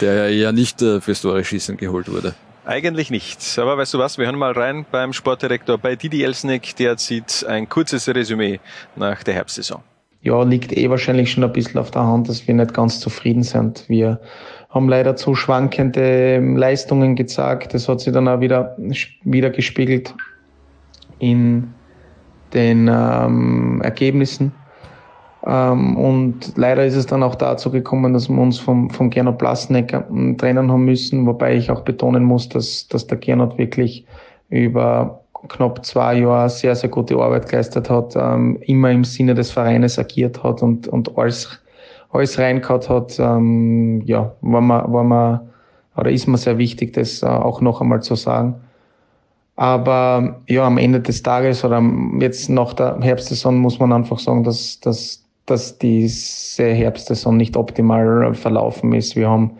Speaker 2: der ja eher nicht äh, fürs Tore schießen geholt wurde.
Speaker 1: Eigentlich nichts. Aber weißt du was, wir hören mal rein beim Sportdirektor bei Didi Elsnick, der zieht ein kurzes Resümee nach der Herbstsaison.
Speaker 12: Ja, liegt eh wahrscheinlich schon ein bisschen auf der Hand, dass wir nicht ganz zufrieden sind. Wir haben leider zu schwankende Leistungen gezeigt. Das hat sich dann auch wieder, wieder gespiegelt in den ähm, Ergebnissen. Ähm, und leider ist es dann auch dazu gekommen, dass wir uns vom, vom Gernot Plasnecker ähm, trennen haben müssen, wobei ich auch betonen muss, dass, dass der Gernot wirklich über knapp zwei Jahre sehr, sehr gute Arbeit geleistet hat, ähm, immer im Sinne des Vereines agiert hat und, und alles, alles reingehauen hat. Ähm, ja, war mir, war mir, oder ist mir sehr wichtig, das äh, auch noch einmal zu sagen. Aber ja, am Ende des Tages oder jetzt nach der Herbstsaison muss man einfach sagen, dass, dass dass diese Herbstsaison nicht optimal verlaufen ist. Wir haben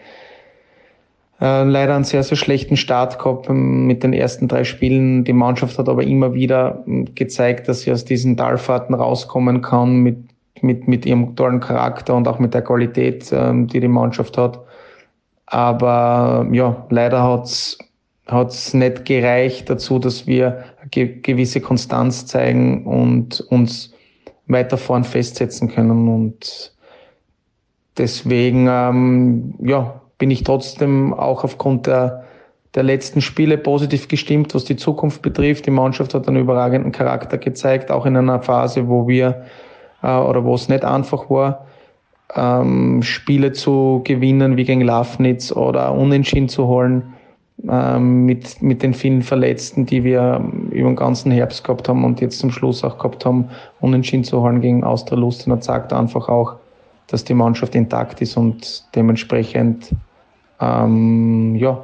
Speaker 12: äh, leider einen sehr, sehr schlechten Start gehabt ähm, mit den ersten drei Spielen. Die Mannschaft hat aber immer wieder ähm, gezeigt, dass sie aus diesen Talfahrten rauskommen kann mit, mit, mit ihrem tollen Charakter und auch mit der Qualität, ähm, die die Mannschaft hat. Aber ja, leider hat's hat's nicht gereicht dazu, dass wir gewisse Konstanz zeigen und uns weiter vorn festsetzen können. Und deswegen ähm, ja, bin ich trotzdem auch aufgrund der, der letzten Spiele positiv gestimmt, was die Zukunft betrifft. Die Mannschaft hat einen überragenden Charakter gezeigt, auch in einer Phase, wo wir äh, oder wo es nicht einfach war, ähm, Spiele zu gewinnen wie gegen Lafnitz oder Unentschieden zu holen ähm, mit, mit den vielen Verletzten, die wir über den ganzen Herbst gehabt haben und jetzt zum Schluss auch gehabt haben, unentschieden zu holen gegen Austria Lustenau, zeigt einfach auch, dass die Mannschaft intakt ist und dementsprechend ähm, ja,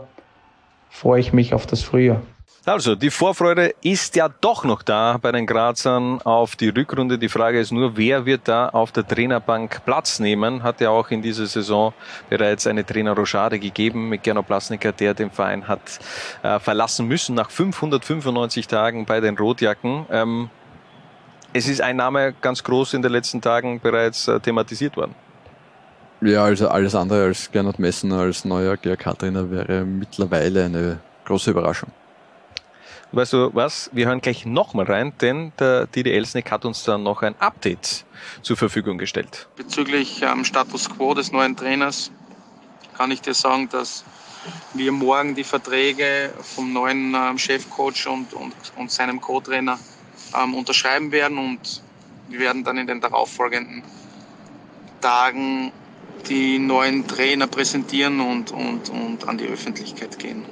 Speaker 12: freue ich mich auf das Frühjahr.
Speaker 1: Also, die Vorfreude ist ja doch noch da bei den Grazern auf die Rückrunde. Die Frage ist nur, wer wird da auf der Trainerbank Platz nehmen? Hat ja auch in dieser Saison bereits eine Trainerrochade gegeben mit Gernot Plasnicker, der den Verein hat äh, verlassen müssen nach 595 Tagen bei den Rotjacken. Ähm, es ist ein Name ganz groß in den letzten Tagen bereits äh, thematisiert worden.
Speaker 2: Ja, also alles andere als Gernot Messner als neuer GRK-Trainer wäre mittlerweile eine große Überraschung.
Speaker 1: Weißt du was? Wir hören gleich nochmal rein, denn der Didi Elsnick hat uns dann noch ein Update zur Verfügung gestellt.
Speaker 13: Bezüglich ähm, Status Quo des neuen Trainers kann ich dir sagen, dass wir morgen die Verträge vom neuen ähm, Chefcoach und, und, und seinem Co-Trainer ähm, unterschreiben werden und wir werden dann in den darauffolgenden Tagen die neuen Trainer präsentieren und, und, und an die Öffentlichkeit gehen.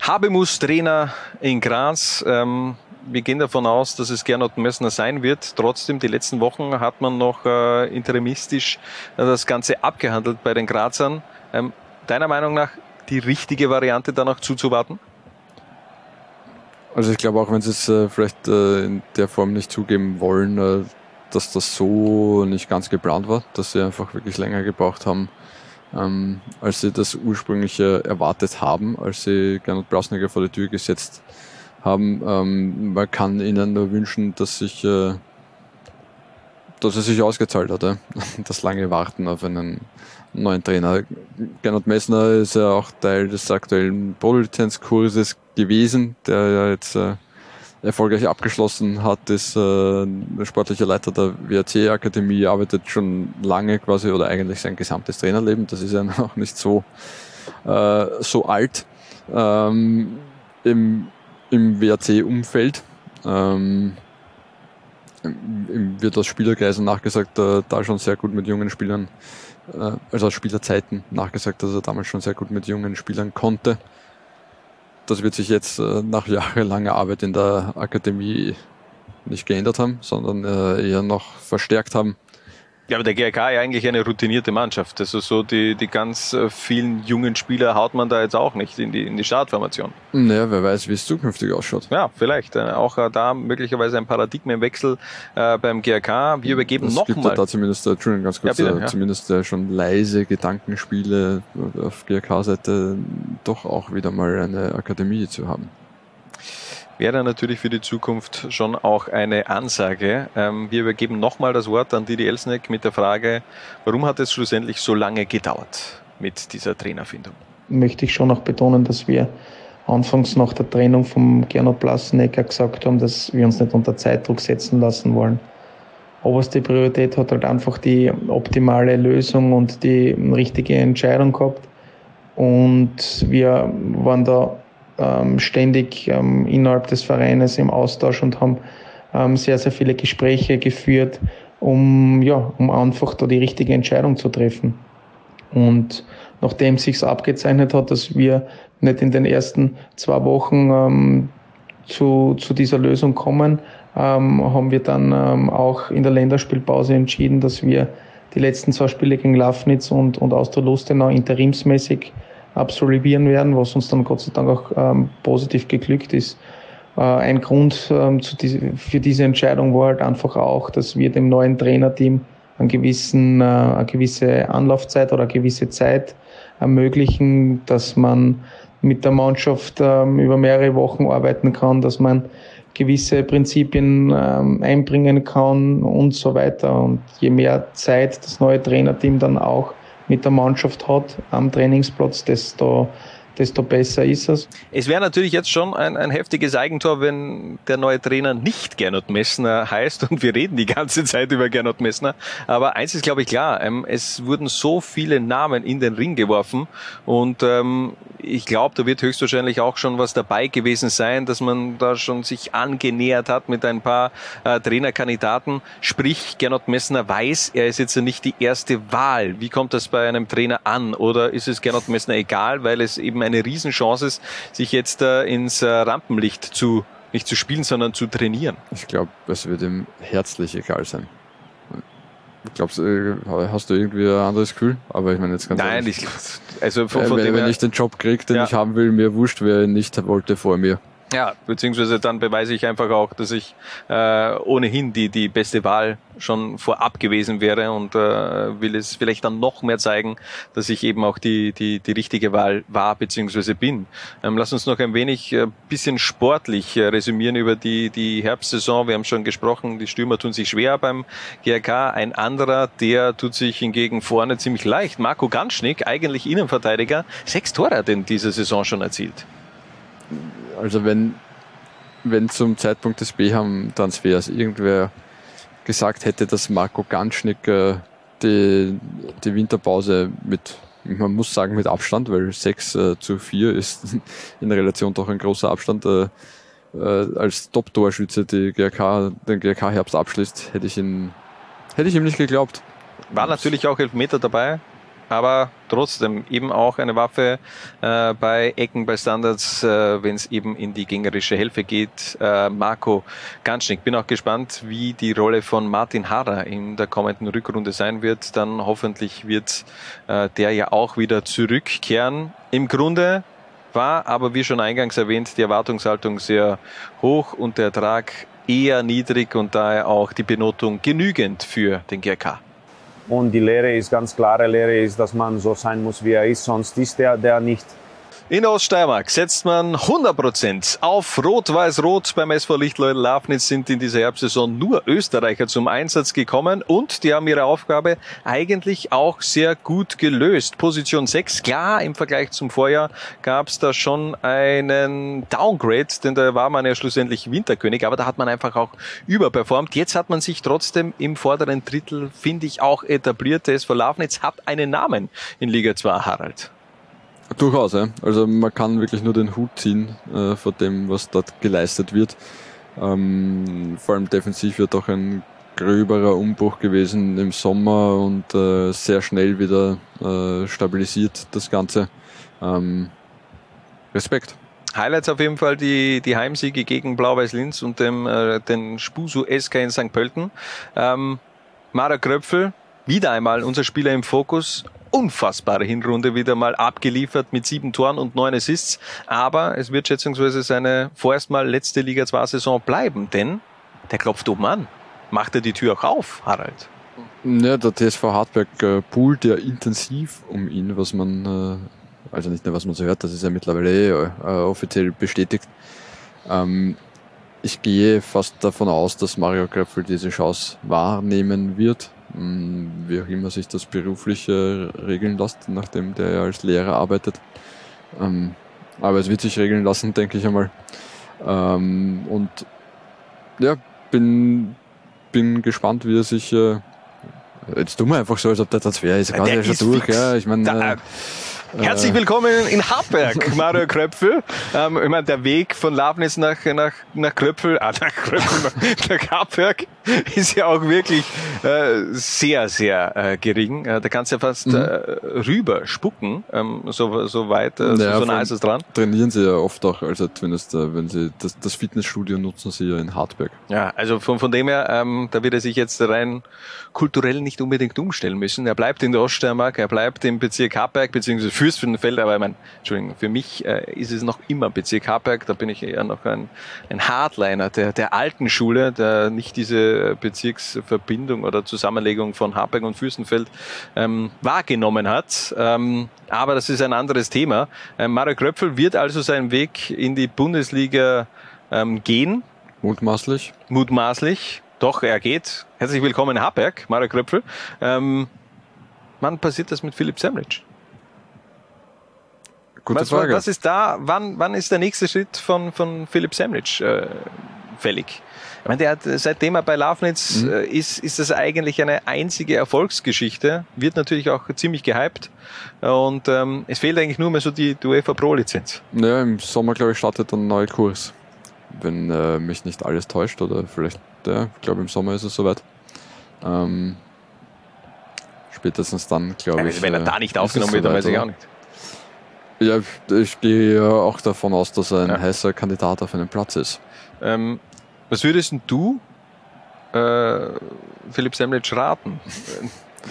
Speaker 1: Habemus Trainer in Graz. Ähm, wir gehen davon aus, dass es Gernot Messner sein wird. Trotzdem, die letzten Wochen hat man noch äh, interimistisch äh, das Ganze abgehandelt bei den Grazern. Ähm, deiner Meinung nach die richtige Variante, da noch zuzuwarten?
Speaker 2: Also ich glaube auch, wenn sie es äh, vielleicht äh, in der Form nicht zugeben wollen, äh, dass das so nicht ganz geplant war, dass sie einfach wirklich länger gebraucht haben, ähm, als sie das ursprünglich erwartet haben, als sie Gernot Brausniger vor die Tür gesetzt haben. Ähm, man kann ihnen nur wünschen, dass sich äh, dass es sich ausgezahlt hat, das lange Warten auf einen neuen Trainer. Gernot Messner ist ja auch Teil des aktuellen Polizenzkurses gewesen, der ja jetzt äh, erfolgreich abgeschlossen hat, ist äh, sportlicher Leiter der WRC-Akademie, arbeitet schon lange quasi oder eigentlich sein gesamtes Trainerleben. Das ist ja noch nicht so, äh, so alt ähm, im, im WRC-Umfeld. Ähm, wird aus Spielerkreisen nachgesagt, äh, da schon sehr gut mit jungen Spielern, äh, also aus Spielerzeiten nachgesagt, dass er damals schon sehr gut mit jungen Spielern konnte das wird sich jetzt äh, nach jahrelanger Arbeit in der Akademie nicht geändert haben, sondern äh, eher noch verstärkt haben.
Speaker 1: Ja, aber der GRK ja eigentlich eine routinierte Mannschaft. Also so die, die ganz äh, vielen jungen Spieler haut man da jetzt auch nicht in die, in die Startformation.
Speaker 2: Naja, wer weiß, wie es zukünftig ausschaut.
Speaker 1: Ja, vielleicht. Äh, Auch äh, da möglicherweise ein Paradigmenwechsel äh, beim GRK. Wir übergeben
Speaker 2: Es gibt
Speaker 1: nochmal.
Speaker 2: da zumindest, äh, Entschuldigung, ganz kurz,
Speaker 1: Ja, bitte, ja.
Speaker 2: zumindest äh, schon leise Gedankenspiele auf GRK-Seite doch auch wieder mal eine Akademie zu haben.
Speaker 1: Wäre natürlich für die Zukunft schon auch eine Ansage. Ähm, wir übergeben nochmal das Wort an Didi Elsneck mit der Frage, warum hat es schlussendlich so lange gedauert mit dieser Trainerfindung?
Speaker 12: möchte ich schon noch betonen, dass wir anfangs nach der Trennung vom Gernot Blasnecker gesagt haben, dass wir uns nicht unter Zeitdruck setzen lassen wollen. Oberste Priorität hat halt einfach die optimale Lösung und die richtige Entscheidung gehabt. Und wir waren da ähm, ständig ähm, innerhalb des Vereines im Austausch und haben ähm, sehr, sehr viele Gespräche geführt, um, ja, um einfach da die richtige Entscheidung zu treffen. Und nachdem sich's abgezeichnet hat, dass wir nicht in den ersten zwei Wochen ähm, zu, zu dieser Lösung kommen, ähm, haben wir dann auch in der Länderspielpause entschieden, dass wir die letzten zwei Spiele gegen Lafnitz und, und Austria Lustenau interimsmäßig absolvieren werden, was uns dann Gott sei Dank auch ähm, positiv geglückt ist. Äh, ein Grund ähm, diese, für diese Entscheidung war halt einfach auch, dass wir dem neuen Trainerteam einen gewissen, äh, eine gewisse Anlaufzeit oder eine gewisse Zeit ermöglichen, dass man mit der Mannschaft ähm, über mehrere Wochen arbeiten kann, dass man gewisse Prinzipien ähm, einbringen kann und so weiter. Und je mehr Zeit das neue Trainerteam dann auch mit der Mannschaft hat am Trainingsplatz, desto, desto besser ist es.
Speaker 1: Es wäre natürlich jetzt schon ein, ein heftiges Eigentor, wenn der neue Trainer nicht Gernot Messner heißt und wir reden die ganze Zeit über Gernot Messner. Aber eins ist, glaube ich, klar, ähm, es wurden so viele Namen in den Ring geworfen und ähm, ich glaube, da wird höchstwahrscheinlich auch schon was dabei gewesen sein, dass man da schon sich angenähert hat mit ein paar äh, Trainerkandidaten. Sprich, Gernot Messner weiß, er ist jetzt nicht die erste Wahl. Wie kommt das bei einem Trainer an? Oder ist es Gernot Messner egal, weil es eben eine Riesenchance ist, sich jetzt äh, ins äh, Rampenlicht zu, nicht zu spielen, sondern zu trainieren?
Speaker 2: Ich glaube, es wird ihm herzlich egal sein. Glaubst du, hast du irgendwie ein anderes Gefühl? Aber ich meine jetzt ganz
Speaker 1: Nein,
Speaker 2: ehrlich,
Speaker 1: ich, also von,
Speaker 2: äh,
Speaker 1: von
Speaker 2: wenn,
Speaker 1: dem
Speaker 2: wenn
Speaker 1: her,
Speaker 2: ich den Job kriege, den
Speaker 1: Ja.
Speaker 2: ich haben will, mir wurscht, wer ihn nicht wollte vor mir.
Speaker 1: Ja, beziehungsweise dann beweise ich einfach auch, dass ich äh, ohnehin die, die beste Wahl schon vorab gewesen wäre und äh, will es vielleicht dann noch mehr zeigen, dass ich eben auch die, die, die richtige Wahl war beziehungsweise bin. Ähm, lass uns noch ein wenig äh, bisschen sportlich äh, resümieren über die, die Herbstsaison. Wir haben schon gesprochen, die Stürmer tun sich schwer beim GRK. Ein anderer, der tut sich hingegen vorne ziemlich leicht. Marco Ganschnick, eigentlich Innenverteidiger, sechs Tore hat in dieser Saison schon erzielt.
Speaker 2: Also wenn, wenn zum Zeitpunkt des BHM-Transfers irgendwer gesagt hätte, dass Marco Ganschnick äh, die, die Winterpause mit, man muss sagen mit Abstand, weil 6 äh, zu 4 ist in Relation doch ein großer Abstand, äh, äh, als Top-Torschütze die GRK, den GRK-Herbst abschließt, hätte ich ihn, hätte ich ihm nicht geglaubt.
Speaker 1: War natürlich auch Elfmeter dabei, aber trotzdem eben auch eine Waffe äh, bei Ecken, bei Standards, äh, wenn es eben in die gegnerische Hälfte geht. Äh, Marco Ganschnick. Bin auch gespannt, wie die Rolle von Martin Harrer in der kommenden Rückrunde sein wird. Dann hoffentlich wird äh, der ja auch wieder zurückkehren. Im Grunde war aber, wie schon eingangs erwähnt, die Erwartungshaltung sehr hoch und der Ertrag eher niedrig und daher auch die Benotung genügend für den GRK.
Speaker 5: Und die Lehre ist ganz klare Lehre ist, dass man so sein muss, wie er ist, sonst ist er der nicht.
Speaker 1: In Oststeiermark setzt man 100% auf Rot-Weiß-Rot. Beim SV Lichtleuten Lafnitz sind in dieser Herbstsaison nur Österreicher zum Einsatz gekommen und die haben ihre Aufgabe eigentlich auch sehr gut gelöst. Position 6, klar, im Vergleich zum Vorjahr gab es da schon einen Downgrade, denn da war man ja schlussendlich Winterkönig, aber da hat man einfach auch überperformt. Jetzt hat man sich trotzdem im vorderen Drittel, finde ich, auch etabliert. Der SV Lafnitz hat einen Namen in Liga 2, Harald.
Speaker 2: Durchaus, ja. Also man kann wirklich nur den Hut ziehen äh, vor dem, was dort geleistet wird. Ähm, vor allem defensiv wird auch ein gröberer Umbruch gewesen im Sommer und äh, sehr schnell wieder äh, stabilisiert das Ganze. Ähm, Respekt.
Speaker 1: Highlights auf jeden Fall die, die Heimsiege gegen Blau-Weiß Linz und dem, äh, den Spusu SK in St. Pölten. Ähm, Mara Kröpfel wieder einmal unser Spieler im Fokus. Unfassbare Hinrunde wieder mal abgeliefert mit sieben Toren und neun Assists. Aber es wird schätzungsweise seine vorerst mal letzte Liga 2 Saison bleiben, denn der klopft oben an. Macht er die Tür auch auf, Harald?
Speaker 2: Ja, der TSV Hartberg äh, poolt ja intensiv um ihn, was man, äh, also nicht nur was man so hört, das ist ja mittlerweile eh, äh, offiziell bestätigt. Ähm, ich gehe fast davon aus, dass Mario Kröpfel diese Chance wahrnehmen wird, wie auch immer sich das beruflich äh, regeln lässt, nachdem der ja als Lehrer arbeitet. Ähm, aber es wird sich regeln lassen, denke ich einmal. Ähm, und ja, bin, bin gespannt, wie er sich äh, Jetzt tun wir einfach so, als ob der Transfer ist.
Speaker 1: Der
Speaker 2: ja schon
Speaker 1: ist
Speaker 2: durch,
Speaker 1: fix.
Speaker 2: ja. Ich meine, äh,
Speaker 1: Herzlich willkommen in Hartberg, Mario Kröpfel. Ähm, ich meine, der Weg von Lafnitz nach, nach, nach Kröpfel, ah, nach Kröpfel, nach Hartberg ist ja auch wirklich äh, sehr, sehr äh, gering. Äh, da kannst du ja fast
Speaker 2: Mhm.
Speaker 1: äh, rüber spucken, ähm, so, so weit, äh, so,
Speaker 2: Ja,
Speaker 1: so nah ist es dran.
Speaker 2: Trainieren sie ja oft auch, also zumindest äh, wenn sie das, das Fitnessstudio nutzen sie ja in Hartberg.
Speaker 1: Ja, also von, von dem her, ähm, da wird er sich jetzt rein kulturell nicht unbedingt umstellen müssen. Er bleibt in der Oststeiermark, er bleibt im Bezirk Hartberg bzw. Fürstenfeld, aber ich meine, Entschuldigung, für mich äh, ist es noch immer Bezirk Hartberg, da bin ich eher noch ein, ein Hardliner der, der alten Schule, der nicht diese Bezirksverbindung oder Zusammenlegung von Hartberg und Fürstenfeld ähm, wahrgenommen hat. Ähm, aber das ist ein anderes Thema. Ähm, Mario Kröpfel wird also seinen Weg in die Bundesliga ähm, gehen.
Speaker 2: Mutmaßlich.
Speaker 1: Mutmaßlich. Doch, er geht. Herzlich willkommen in Hartberg, Mario Kröpfel. Ähm, wann passiert das mit Philipp Semlitsch?
Speaker 2: Gute
Speaker 1: was,
Speaker 2: Frage.
Speaker 1: was ist da, wann, wann ist der nächste Schritt von, von Philipp Semlitsch äh, fällig? Ich meine, der hat, seitdem er bei Lafnitz
Speaker 2: Mhm.
Speaker 1: äh, ist, ist das eigentlich eine einzige Erfolgsgeschichte. Wird natürlich auch ziemlich gehypt. Und ähm, es fehlt eigentlich nur mehr so die, die UEFA Pro-Lizenz.
Speaker 2: Ja, im Sommer, glaube ich, startet ein neuer Kurs. Wenn äh, mich nicht alles täuscht, oder vielleicht, ja, ich glaube, im Sommer ist es soweit. Ähm, spätestens dann, glaube ich.
Speaker 1: wenn er
Speaker 2: äh,
Speaker 1: da nicht aufgenommen wird, dann weiß ich auch nicht.
Speaker 2: Ja, ich gehe ja auch davon aus, dass er ein heißer Kandidat auf einen Platz ist.
Speaker 1: Ähm, was würdest denn du äh, Philipp Semlitsch raten?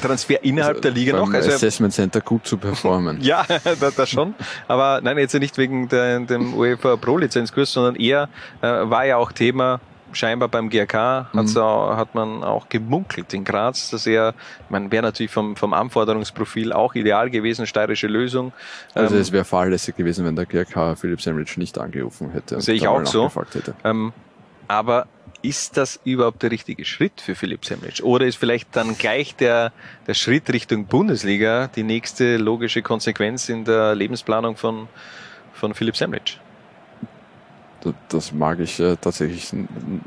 Speaker 1: Transfer innerhalb der Liga noch? Also,
Speaker 2: Assessment Center gut zu performen.
Speaker 1: ja, das, das schon. Aber nein, jetzt nicht wegen der, dem UEFA Pro Lizenzkurs, sondern eher äh, war ja auch Thema scheinbar beim GRK
Speaker 2: Mhm.
Speaker 1: auch, hat man auch gemunkelt in Graz, dass er, man wäre natürlich vom, vom Anforderungsprofil auch ideal gewesen, steirische Lösung.
Speaker 2: Also
Speaker 1: Ähm,
Speaker 2: es wäre fahrlässig gewesen, wenn der GRK Philipp Semlitsch nicht angerufen hätte.
Speaker 1: Sehe ich auch so. Ähm, aber ist das überhaupt der richtige Schritt für Philipp Semlitsch? Oder ist vielleicht dann gleich der, der Schritt Richtung Bundesliga die nächste logische Konsequenz in der Lebensplanung von, von Philipp Semlitsch?
Speaker 2: Da- Das mag ich äh, tatsächlich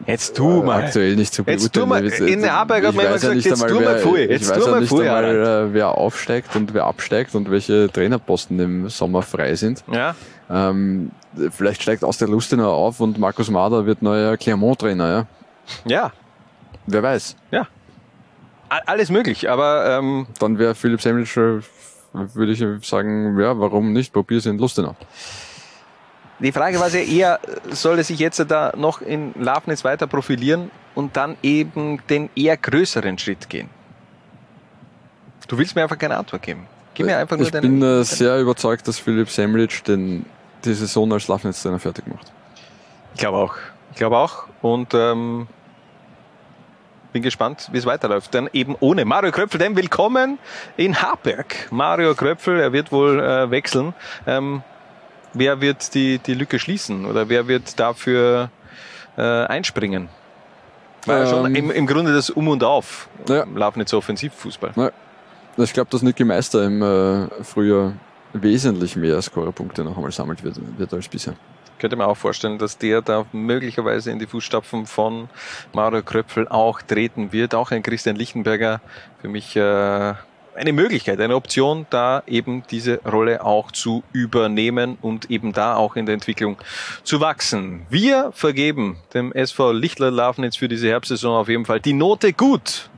Speaker 1: Jetzt tu
Speaker 2: äh,
Speaker 1: mal.
Speaker 2: aktuell nicht zu
Speaker 1: Jetzt tu mal.
Speaker 2: beurteilen.
Speaker 1: In Hartberg hat
Speaker 2: Ich
Speaker 1: man immer gesagt,
Speaker 2: nicht
Speaker 1: jetzt
Speaker 2: einmal,
Speaker 1: tu mal
Speaker 2: wer-
Speaker 1: vor,
Speaker 2: Ich
Speaker 1: jetzt
Speaker 2: weiß
Speaker 1: tu
Speaker 2: ja
Speaker 1: mal
Speaker 2: nicht
Speaker 1: vor,
Speaker 2: einmal, äh, wer aufsteigt und wer absteigt und welche Trainerposten im Sommer frei sind.
Speaker 1: Ja.
Speaker 2: Ähm, vielleicht steigt aus der Lustenau auf und Markus Mader wird neuer Clermont-Trainer, ja?
Speaker 1: Ja.
Speaker 2: Wer weiß.
Speaker 1: Ja. Alles möglich, aber ähm,
Speaker 2: Dann wäre Philipp äh, würde ich sagen, ja, warum nicht? Probier's in Lustenau.
Speaker 1: Die Frage war ja eher, soll er sich jetzt da noch in Lafnitz weiter profilieren und dann eben den eher größeren Schritt gehen? Du willst mir einfach keine Antwort geben. Gib mir einfach nur
Speaker 2: ich
Speaker 1: deine.
Speaker 2: bin äh, sehr überzeugt, dass Philipp Semlitsch den, die Saison als Lafnitz-Trainer fertig macht.
Speaker 1: Ich glaube auch. Ich glaube auch. Und ähm, bin gespannt, wie es weiterläuft. Dann eben ohne Mario Kröpfel, denn willkommen in Hartberg. Mario Kröpfel, er wird wohl äh, wechseln. Ähm, wer wird die, die Lücke schließen oder wer wird dafür äh, einspringen? War ja schon
Speaker 2: Ähm,
Speaker 1: im, im Grunde das Um und Auf.
Speaker 2: Ja.
Speaker 1: Lafnitz Offensivfußball.
Speaker 2: Ja. Ich glaube, dass Niki Meister im äh, Frühjahr wesentlich mehr Scorerpunkte noch einmal sammelt wird, wird als bisher.
Speaker 1: könnte mir auch vorstellen, dass der da möglicherweise in die Fußstapfen von Mario Kröpfel auch treten wird. Auch ein Christian Lichtenberger für mich äh, eine Möglichkeit, eine Option, da eben diese Rolle auch zu übernehmen und eben da auch in der Entwicklung zu wachsen. Wir vergeben dem SV Lichtler Lafnitz für diese Herbstsaison auf jeden Fall die Note gut.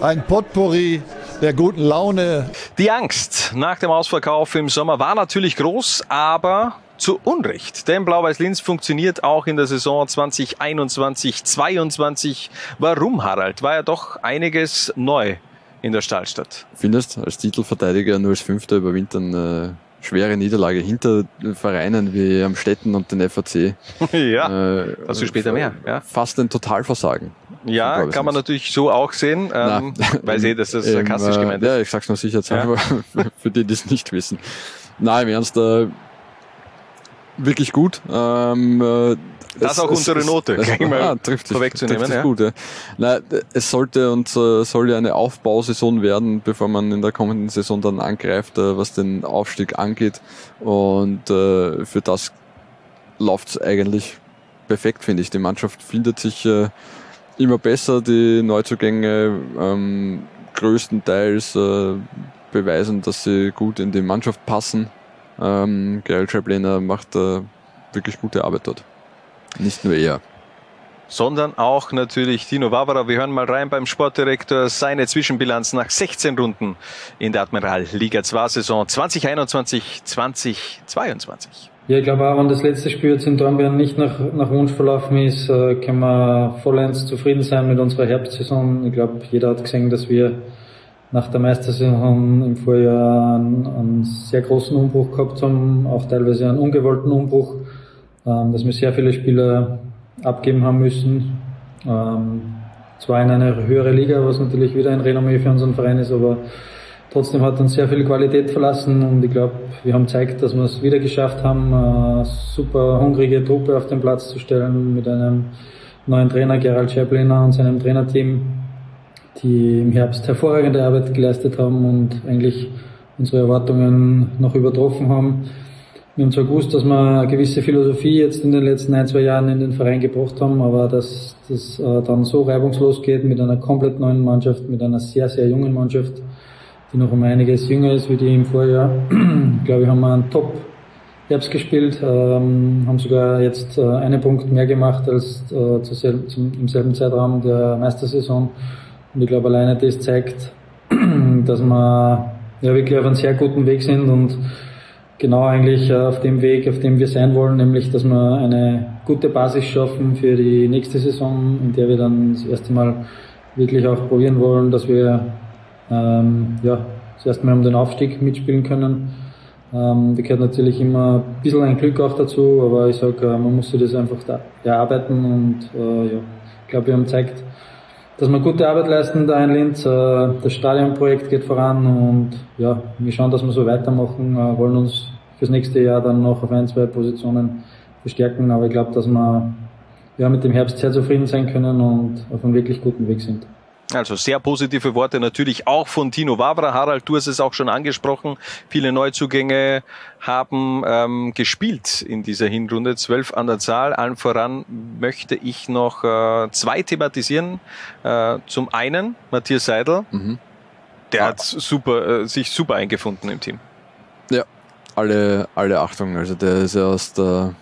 Speaker 14: Ein Potpourri der guten Laune.
Speaker 1: Die Angst nach dem Ausverkauf im Sommer war natürlich groß, aber zu Unrecht. Denn Blau-Weiß-Linz funktioniert auch in der Saison 2021, 22. Warum, Harald? War ja doch einiges neu in der Stahlstadt.
Speaker 2: Findest als Titelverteidiger nur als Fünfter überwintern äh, schwere Niederlage hinter Vereinen wie Amstetten und den FAC.
Speaker 1: ja,
Speaker 2: äh,
Speaker 1: dazu später mehr. Ja.
Speaker 2: Fast ein Totalversagen.
Speaker 1: Ja, kann man natürlich so auch sehen, ähm, weil sie das ist sarkastisch
Speaker 2: ähm,
Speaker 1: gemeint
Speaker 2: Ja, ich sag's nur sicher ja. für, für die, die es nicht wissen. Nein, im Ernst, äh, wirklich gut. Ähm, äh,
Speaker 1: das
Speaker 2: es,
Speaker 1: auch unsere
Speaker 2: es,
Speaker 1: Note,
Speaker 2: es,
Speaker 1: gleich mal
Speaker 2: ah, trifft
Speaker 1: vorwegzunehmen.
Speaker 2: Trifft
Speaker 1: ja.
Speaker 2: gut, ja. Nein, es sollte und äh, soll ja eine Aufbausaison werden, bevor man in der kommenden Saison dann angreift, äh, was den Aufstieg angeht. Und äh, für das läuft's eigentlich perfekt, finde ich. Die Mannschaft findet sich äh, immer besser, die Neuzugänge ähm, größtenteils äh, beweisen, dass sie gut in die Mannschaft passen. Ähm, Gerald Schreiblehner macht äh, wirklich gute Arbeit dort. Nicht nur er.
Speaker 1: Sondern auch natürlich Tino Wawara. Wir hören mal rein beim Sportdirektor seine Zwischenbilanz nach 16 Runden in der Admiral Liga 2 Saison 2021, 2022.
Speaker 15: Ja, ich glaube auch, wenn das letzte Spiel jetzt in Dornbirn nicht nach, nach Wunsch verlaufen ist, äh, können wir vollends zufrieden sein mit unserer Herbstsaison. Ich glaube, jeder hat gesehen, dass wir nach der Meistersaison im Vorjahr einen, einen sehr großen Umbruch gehabt haben, auch teilweise einen ungewollten Umbruch, ähm, dass wir sehr viele Spieler abgeben haben müssen. Ähm, zwar in eine höhere Liga, was natürlich wieder ein Renommee für unseren Verein ist, aber Trotzdem hat uns sehr viel Qualität verlassen und ich glaube, wir haben gezeigt, dass wir es wieder geschafft haben, eine super hungrige Truppe auf den Platz zu stellen mit einem neuen Trainer, Gerald Scherbliner und seinem Trainerteam, die im Herbst hervorragende Arbeit geleistet haben und eigentlich unsere Erwartungen noch übertroffen haben. Wir haben zwar gewusst, dass wir eine gewisse Philosophie jetzt in den letzten ein, zwei Jahren in den Verein gebracht haben, aber dass das äh, dann so reibungslos geht mit einer komplett neuen Mannschaft, mit einer sehr, sehr jungen Mannschaft, die noch um einiges jünger ist wie die im Vorjahr. ich glaube, wir haben einen Top Herbst gespielt, ähm, haben sogar jetzt äh, einen Punkt mehr gemacht als äh, im selben Zeitraum der Meistersaison. Und ich glaube, alleine das zeigt, dass wir ja wirklich auf einem sehr guten Weg sind und genau eigentlich äh, auf dem Weg, auf dem wir sein wollen, nämlich, dass wir eine gute Basis schaffen für die nächste Saison, in der wir dann das erste Mal wirklich auch probieren wollen, dass wir ähm, ja, das erste Mal um den Aufstieg mitspielen können. Ähm, da gehört natürlich immer ein bisschen ein Glück auch dazu, aber ich sage, äh, man muss sich das einfach da erarbeiten und äh, ja, ich glaube, wir haben gezeigt, dass wir gute Arbeit leisten da in Linz. Äh, das Stadionprojekt geht voran und ja, wir schauen, dass wir so weitermachen, wollen uns fürs nächste Jahr dann noch auf ein, zwei Positionen verstärken, aber ich glaube, dass wir ja, mit dem Herbst sehr zufrieden sein können und auf einem wirklich guten Weg sind.
Speaker 1: Also sehr positive Worte natürlich auch von Tino Wabra. Harald, du hast es auch schon angesprochen. Viele Neuzugänge haben ähm, gespielt in dieser Hinrunde, zwölf an der Zahl. Allen voran möchte ich noch äh, zwei thematisieren. Äh, zum einen Matthias Seidel, mhm. der ah. hat super, äh, sich super eingefunden im Team.
Speaker 2: Alle, alle Achtung. Also der ist ja aus der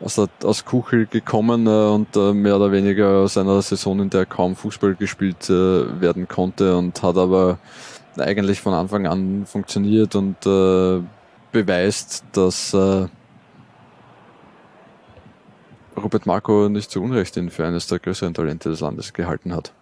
Speaker 2: aus, der, aus Kuchel gekommen äh, und äh, mehr oder weniger aus einer Saison, in der kaum Fußball gespielt äh, werden konnte und hat aber eigentlich von Anfang an funktioniert und äh, beweist, dass äh, Robert Marco nicht zu Unrecht ihn für eines der größeren Talente des Landes gehalten hat.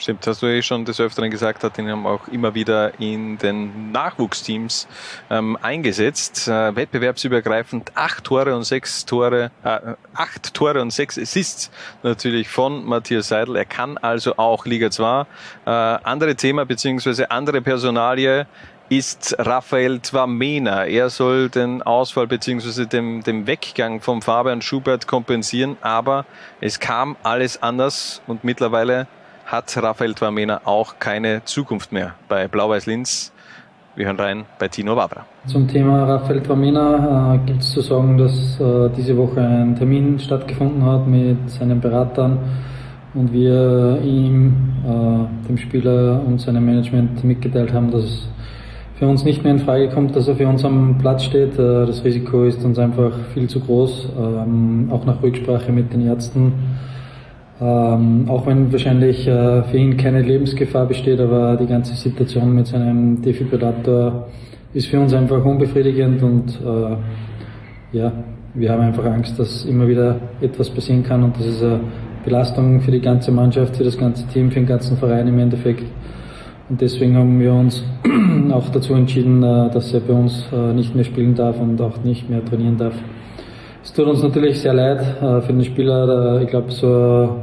Speaker 1: Stimmt, hast du eh schon des Öfteren gesagt, hat ihn auch immer wieder in den Nachwuchsteams ähm, eingesetzt. Äh, wettbewerbsübergreifend acht Tore und sechs Tore, äh, acht Tore und sechs Assists natürlich von Matthias Seidel. Er kann also auch Liga 2. Äh, andere Thema beziehungsweise andere Personalie ist Raphael Twamena. Er soll den Ausfall beziehungsweise dem, dem Weggang von Fabian Schubert kompensieren, aber es kam alles anders und mittlerweile hat Raphael Twamena auch keine Zukunft mehr bei Blau-Weiß Linz. Wir hören rein bei Tino Wabra.
Speaker 15: Zum Thema Raphael Twamena äh, gibt es zu sagen, dass äh, diese Woche ein Termin stattgefunden hat mit seinen Beratern und wir ihm, äh, dem Spieler und seinem Management mitgeteilt haben, dass für uns nicht mehr in Frage kommt, dass er für uns am Platz steht. Äh, das Risiko ist uns einfach viel zu groß, ähm, auch nach Rücksprache mit den Ärzten ähm, auch wenn wahrscheinlich äh, für ihn keine Lebensgefahr besteht, aber die ganze Situation mit seinem Defibrillator ist für uns einfach unbefriedigend und äh, ja, wir haben einfach Angst, dass immer wieder etwas passieren kann und das ist eine Belastung für die ganze Mannschaft, für das ganze Team, für den ganzen Verein im Endeffekt. Und deswegen haben wir uns auch dazu entschieden, äh, dass er bei uns äh, nicht mehr spielen darf und auch nicht mehr trainieren darf. Es tut uns natürlich sehr leid äh, für den Spieler. Ich glaube, so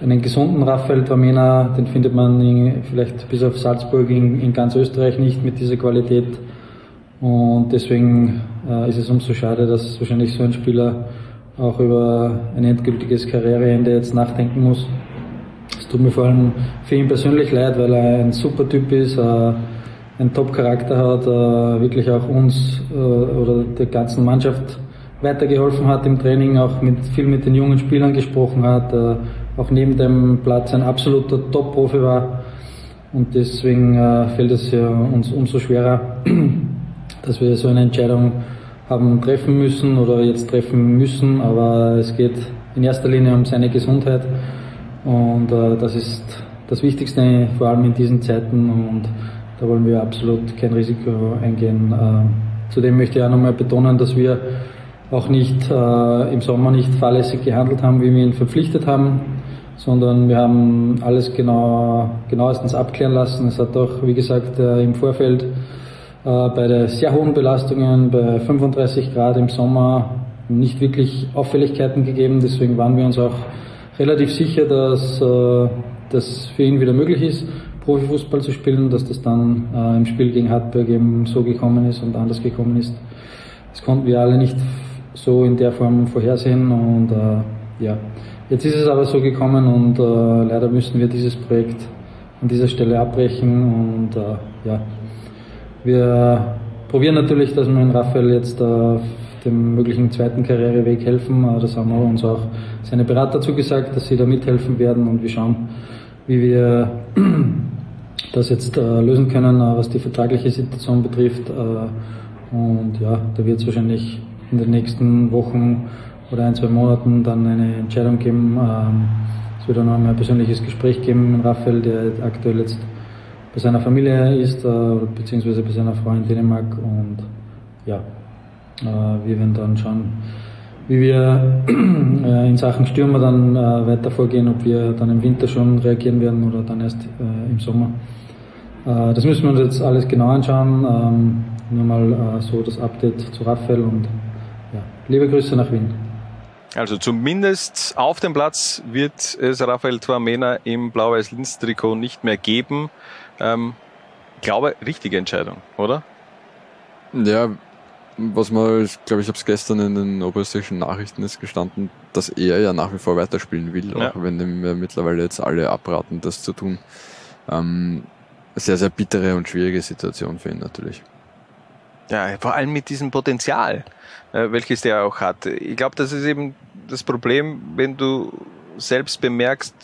Speaker 15: einen gesunden Raphael Tramena, den findet man in, vielleicht bis auf Salzburg in, in, ganz Österreich nicht mit dieser Qualität. Und deswegen äh, ist es umso schade, dass wahrscheinlich so ein Spieler auch über ein endgültiges Karriereende jetzt nachdenken muss. Es tut mir vor allem für ihn persönlich leid, weil er ein super Typ ist, äh, einen Top-Charakter hat, äh, wirklich auch uns äh, oder der ganzen Mannschaft weitergeholfen hat im Training, auch mit, viel mit den jungen Spielern gesprochen hat, äh, auch neben dem Platz ein absoluter Top-Profi war. Und deswegen äh, fällt es ja uns umso schwerer, dass wir so eine Entscheidung haben treffen müssen oder jetzt treffen müssen. Aber es geht in erster Linie um seine Gesundheit. Und äh, das ist das Wichtigste, vor allem in diesen Zeiten. Und da wollen wir absolut kein Risiko eingehen. Äh, zudem möchte ich auch nochmal betonen, dass wir auch nicht äh, im Sommer nicht fahrlässig gehandelt haben, wie wir ihn verpflichtet haben, sondern wir haben alles genau, genauestens abklären lassen. Es hat auch, wie gesagt, äh, im Vorfeld äh, bei der sehr hohen Belastungen, bei 35 Grad im Sommer, nicht wirklich Auffälligkeiten gegeben. Deswegen waren wir uns auch relativ sicher, dass äh, das für ihn wieder möglich ist, Profifußball zu spielen, dass das dann äh, im Spiel gegen Hartberg eben so gekommen ist und anders gekommen ist. Das konnten wir alle nicht so in der Form vorhersehen und äh, ja, jetzt ist es aber so gekommen und äh, leider müssen wir dieses Projekt an dieser Stelle abbrechen und äh, ja, wir probieren natürlich, dass wir in Raphael jetzt auf dem möglichen zweiten Karriereweg helfen. Äh, das haben wir uns auch seine Berater zugesagt, dass sie da mithelfen werden und wir schauen, wie wir das jetzt äh, lösen können, äh, was die vertragliche Situation betrifft. Äh, und ja, da wird es wahrscheinlich in den nächsten Wochen oder ein, zwei Monaten dann eine Entscheidung geben. Ähm, es wird dann noch ein persönliches Gespräch geben mit Raphael, der aktuell jetzt bei seiner Familie ist, äh, beziehungsweise bei seiner Frau in Dänemark. Und ja, äh, wir werden dann schauen, wie wir äh, in Sachen Stürmer dann weiter vorgehen, ob wir dann im Winter schon reagieren werden oder dann erst im Sommer. Das müssen wir uns jetzt alles genau anschauen. Ähm, nur mal so das Update zu Raphael und Liebe Grüße nach Wien.
Speaker 1: Also zumindest auf dem Platz wird es Raphael Tuamena im Blau-Weiß-Linz-Trikot nicht mehr geben. Ähm, glaube, richtige Entscheidung, oder?
Speaker 2: Ja, was man, ich glaube, ich habe es gestern in den oberösterreichischen Nachrichten ist gestanden, dass er ja nach wie vor weiterspielen will, ja. auch wenn ihm mittlerweile jetzt alle abraten, das zu tun. Ähm, sehr, sehr bittere und schwierige Situation für ihn natürlich.
Speaker 1: Ja, vor allem mit diesem Potenzial, äh, welches der auch hat. Ich glaube, das ist eben das Problem, wenn du selbst bemerkst,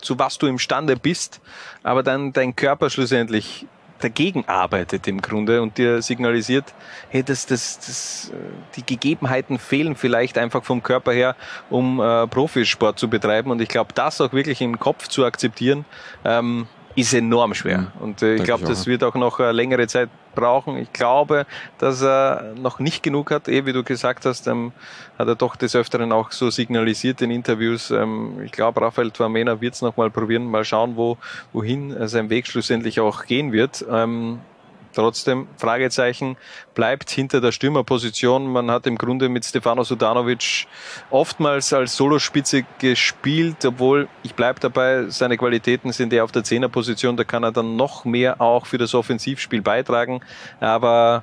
Speaker 1: zu was du imstande bist, aber dann dein Körper schlussendlich dagegen arbeitet im Grunde und dir signalisiert, hey, das, das, das, äh, die Gegebenheiten fehlen vielleicht einfach vom Körper her, um äh, Profisport zu betreiben. Und ich glaube, das auch wirklich im Kopf zu akzeptieren, ähm, ist enorm schwer. Mhm. Und äh, ich glaube, das wird auch noch eine längere Zeit brauchen. Ich glaube, dass er noch nicht genug hat, eh wie du gesagt hast, ähm, hat er doch des Öfteren auch so signalisiert in Interviews. Ähm, ich glaube, Rafael Tuamena wird es nochmal probieren, mal schauen, wo, wohin sein Weg schlussendlich auch gehen wird. Ähm, Trotzdem, Fragezeichen bleibt hinter der Stürmerposition. Man hat im Grunde mit Stefano Sudanovic oftmals als Solospitze gespielt, obwohl ich bleibe dabei, seine Qualitäten sind eher auf der Zehnerposition. Da kann er dann noch mehr auch für das Offensivspiel beitragen. Aber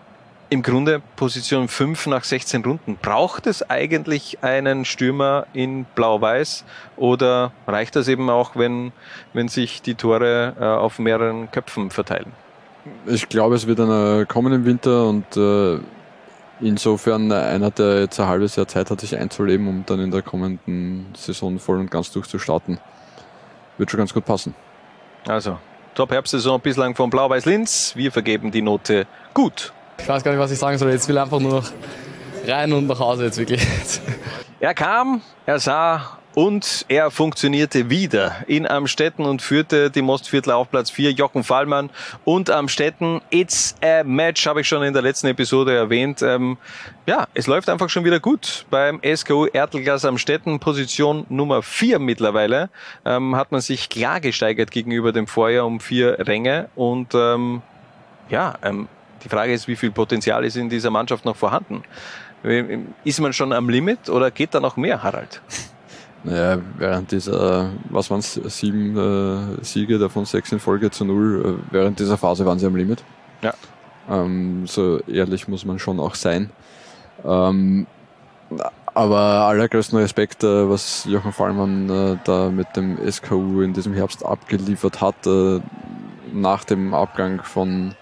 Speaker 1: im Grunde Position 5 nach 16 Runden. Braucht es eigentlich einen Stürmer in Blau-Weiß oder reicht das eben auch, wenn, wenn sich die Tore äh, auf mehreren Köpfen verteilen?
Speaker 2: Ich glaube, es wird einer kommen im Winter und äh, insofern einer, der jetzt ein halbes Jahr Zeit hat, sich einzuleben, um dann in der kommenden Saison voll und ganz durchzustarten. Wird schon ganz gut passen.
Speaker 1: Also, Top-Herbstsaison bislang von Blau-Weiß-Linz. Wir vergeben die Note gut.
Speaker 16: Ich weiß gar nicht, was ich sagen soll. Jetzt will einfach nur rein und nach Hause jetzt wirklich.
Speaker 1: Er kam, er sah Und er funktionierte wieder in Amstetten und führte die Mostviertler auf Platz 4, Jochen Fallmann und Amstetten. It's a match, habe ich schon in der letzten Episode erwähnt. Ähm, ja, es läuft einfach schon wieder gut. Beim SKU Ertelgas Amstetten, Position Nummer 4 mittlerweile, ähm, hat man sich klar gesteigert gegenüber dem Vorjahr um vier Ränge. Und ähm, ja, ähm, die Frage ist, wie viel Potenzial ist in dieser Mannschaft noch vorhanden? Ist man schon am Limit oder geht da noch mehr, Harald?
Speaker 2: Naja, während dieser, was waren es, sieben äh, Siege, davon sechs in Folge zu null, äh, während dieser Phase waren sie am Limit.
Speaker 1: Ja.
Speaker 2: Ähm, so ehrlich muss man schon auch sein. Ähm, aber allergrößten Respekt, äh, was Jochen Fallmann äh, da mit dem SKU in diesem Herbst abgeliefert hat, äh, nach dem Abgang von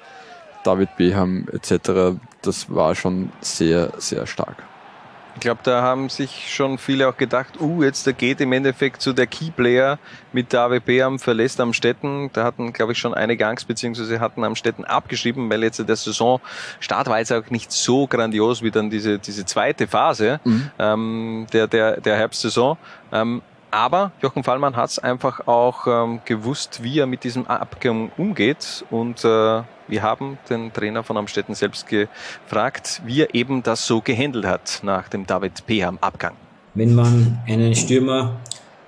Speaker 2: David Beham etc., das war schon sehr, sehr stark.
Speaker 1: Ich glaube, da haben sich schon viele auch gedacht, uh, jetzt da geht im Endeffekt so der Keyplayer mit der AWP am verlässt am Städten. Da hatten, glaube ich, schon einige Angst, beziehungsweise hatten am Städten abgeschrieben, weil jetzt der Saisonstart war jetzt auch nicht so grandios wie dann diese, diese zweite Phase mhm. ähm, der, der, der Herbstsaison. Ähm, aber Jochen Fallmann hat es einfach auch ähm, gewusst, wie er mit diesem Abgang umgeht. Und äh, wir haben den Trainer von Amstetten selbst gefragt, wie er eben das so gehandelt hat nach dem David Peham Abgang.
Speaker 16: Wenn man einen Stürmer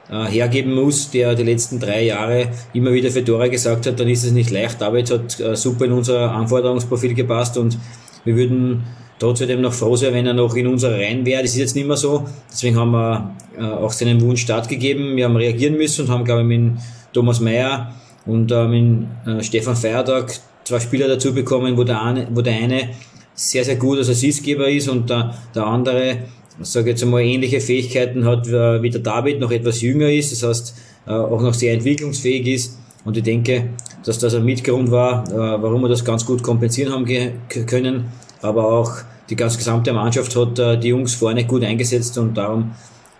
Speaker 16: äh, hergeben muss, der die letzten drei Jahre immer wieder für Tore gesagt hat, dann ist es nicht leicht. David hat äh, super in unser Anforderungsprofil gepasst und wir würden trotzdem noch froh sein, wenn er noch in unserer Reihen wäre. Das ist jetzt nicht mehr so. Deswegen haben wir äh, auch seinen Wunsch stattgegeben. Wir haben reagieren müssen und haben, glaube ich, mit Thomas Meyer und äh, mit äh, Stefan Feiertag zwei Spieler dazu bekommen, wo der eine, wo der eine sehr, sehr gut als Assistgeber ist und der, der andere, ich sage jetzt einmal, ähnliche Fähigkeiten hat äh, wie der David, noch etwas jünger ist, das heißt, äh, auch noch sehr entwicklungsfähig ist. Und ich denke, dass das ein Mitgrund war, äh, warum wir das ganz gut kompensieren haben können aber auch die ganz gesamte Mannschaft hat äh, die Jungs vorne gut eingesetzt und darum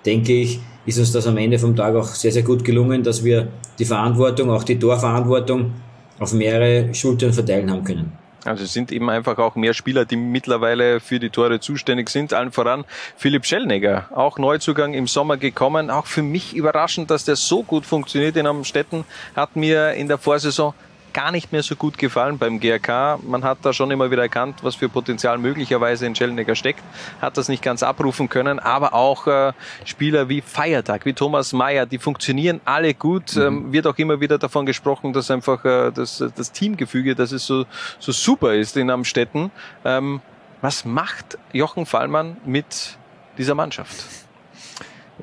Speaker 16: denke ich, ist uns das am Ende vom Tag auch sehr, sehr gut gelungen, dass wir die Verantwortung, auch die Torverantwortung auf mehrere Schultern verteilen haben können.
Speaker 1: Also es sind eben einfach auch mehr Spieler, die mittlerweile für die Tore zuständig sind. Allen voran Philipp Schellnegger, auch Neuzugang im Sommer gekommen. Auch für mich überraschend, dass der so gut funktioniert in Amstetten. Hat mir in der Vorsaison gar nicht mehr so gut gefallen beim GRK. Man hat da schon immer wieder erkannt, was für Potenzial möglicherweise in Schellnecker steckt, hat das nicht ganz abrufen können, aber auch äh, Spieler wie Feiertag, wie Thomas Mayer, die funktionieren alle gut. Mhm. Ähm, wird auch immer wieder davon gesprochen, dass einfach äh, das, das Teamgefüge, dass es so, so super ist in Amstetten. Ähm, was macht Jochen Fallmann mit dieser Mannschaft?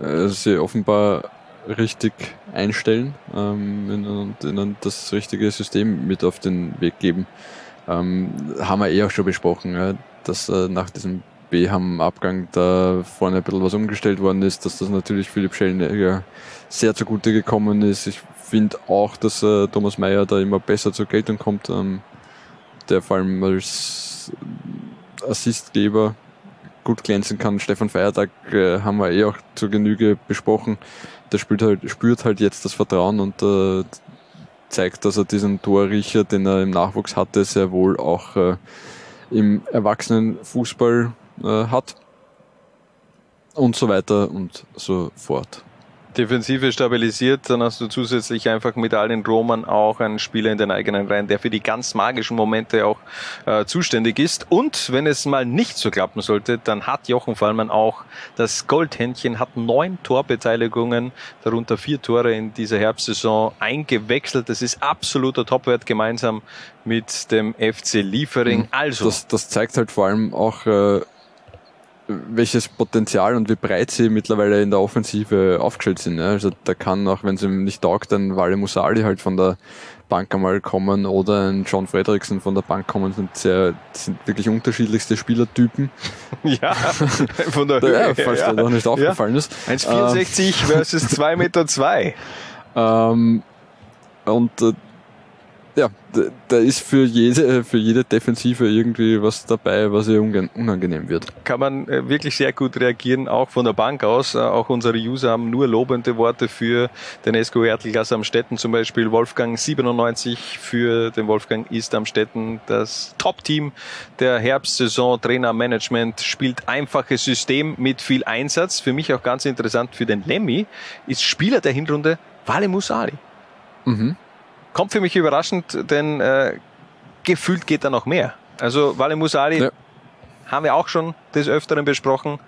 Speaker 2: Äh, sie offenbar richtig einstellen ähm, und ihnen das richtige System mit auf den Weg geben. Ähm, haben wir eh auch schon besprochen, ja, dass äh, nach diesem Beham-Abgang da vorne ein bisschen was umgestellt worden ist, dass das natürlich Philipp Schellner sehr zugute gekommen ist. Ich finde auch, dass äh, Thomas Meyer da immer besser zur Geltung kommt, ähm, der vor allem als Assistgeber gut glänzen kann. Stefan Feiertag äh, haben wir eh auch zur Genüge besprochen der spielt halt, spürt halt jetzt das Vertrauen und äh, zeigt, dass er diesen Torriecher, den er im Nachwuchs hatte, sehr wohl auch äh, im Erwachsenenfußball äh, hat. Und so weiter und so fort.
Speaker 1: Defensive stabilisiert, dann hast du zusätzlich einfach mit allen Roman auch einen Spieler in den eigenen Reihen, der für die ganz magischen Momente auch äh, zuständig ist. Und wenn es mal nicht so klappen sollte, dann hat Jochen Fallmann auch das Goldhändchen, hat neun Torbeteiligungen, darunter vier Tore in dieser Herbstsaison eingewechselt. Das ist absoluter Topwert gemeinsam mit dem FC Liefering. Mhm. Also.
Speaker 2: Das, das zeigt halt vor allem auch, äh, welches Potenzial und wie breit sie mittlerweile in der Offensive aufgestellt sind. Also da kann auch, wenn sie nicht taugt, ein Wale Musali halt von der Bank einmal kommen oder ein John Fredrickson von der Bank kommen. Das sind, sehr, das sind wirklich unterschiedlichste Spielertypen.
Speaker 1: Ja, von der
Speaker 2: Höhe. Ja, falls ja. dir noch nicht aufgefallen ist.
Speaker 1: 1,64 ähm, versus 2,2 Meter. Zwei.
Speaker 2: Ähm, und äh, ja, da ist für jede, für jede Defensive irgendwie was dabei, was ihr unangenehm wird.
Speaker 1: Kann man äh, wirklich sehr gut reagieren, auch von der Bank aus. Äh, auch unsere User haben nur lobende Worte für den SKU Ertelgas am Städten, zum Beispiel Wolfgang 97 für den Wolfgang ist am Städten. Das Top-Team der Herbstsaison, Trainermanagement, spielt einfaches System mit viel Einsatz. Für mich auch ganz interessant für den Lemmy ist Spieler der Hinrunde Wale Musali. Mhm. Kommt für mich überraschend, denn äh, gefühlt geht da noch mehr. Also Wale Musali ja. haben wir auch schon des Öfteren besprochen.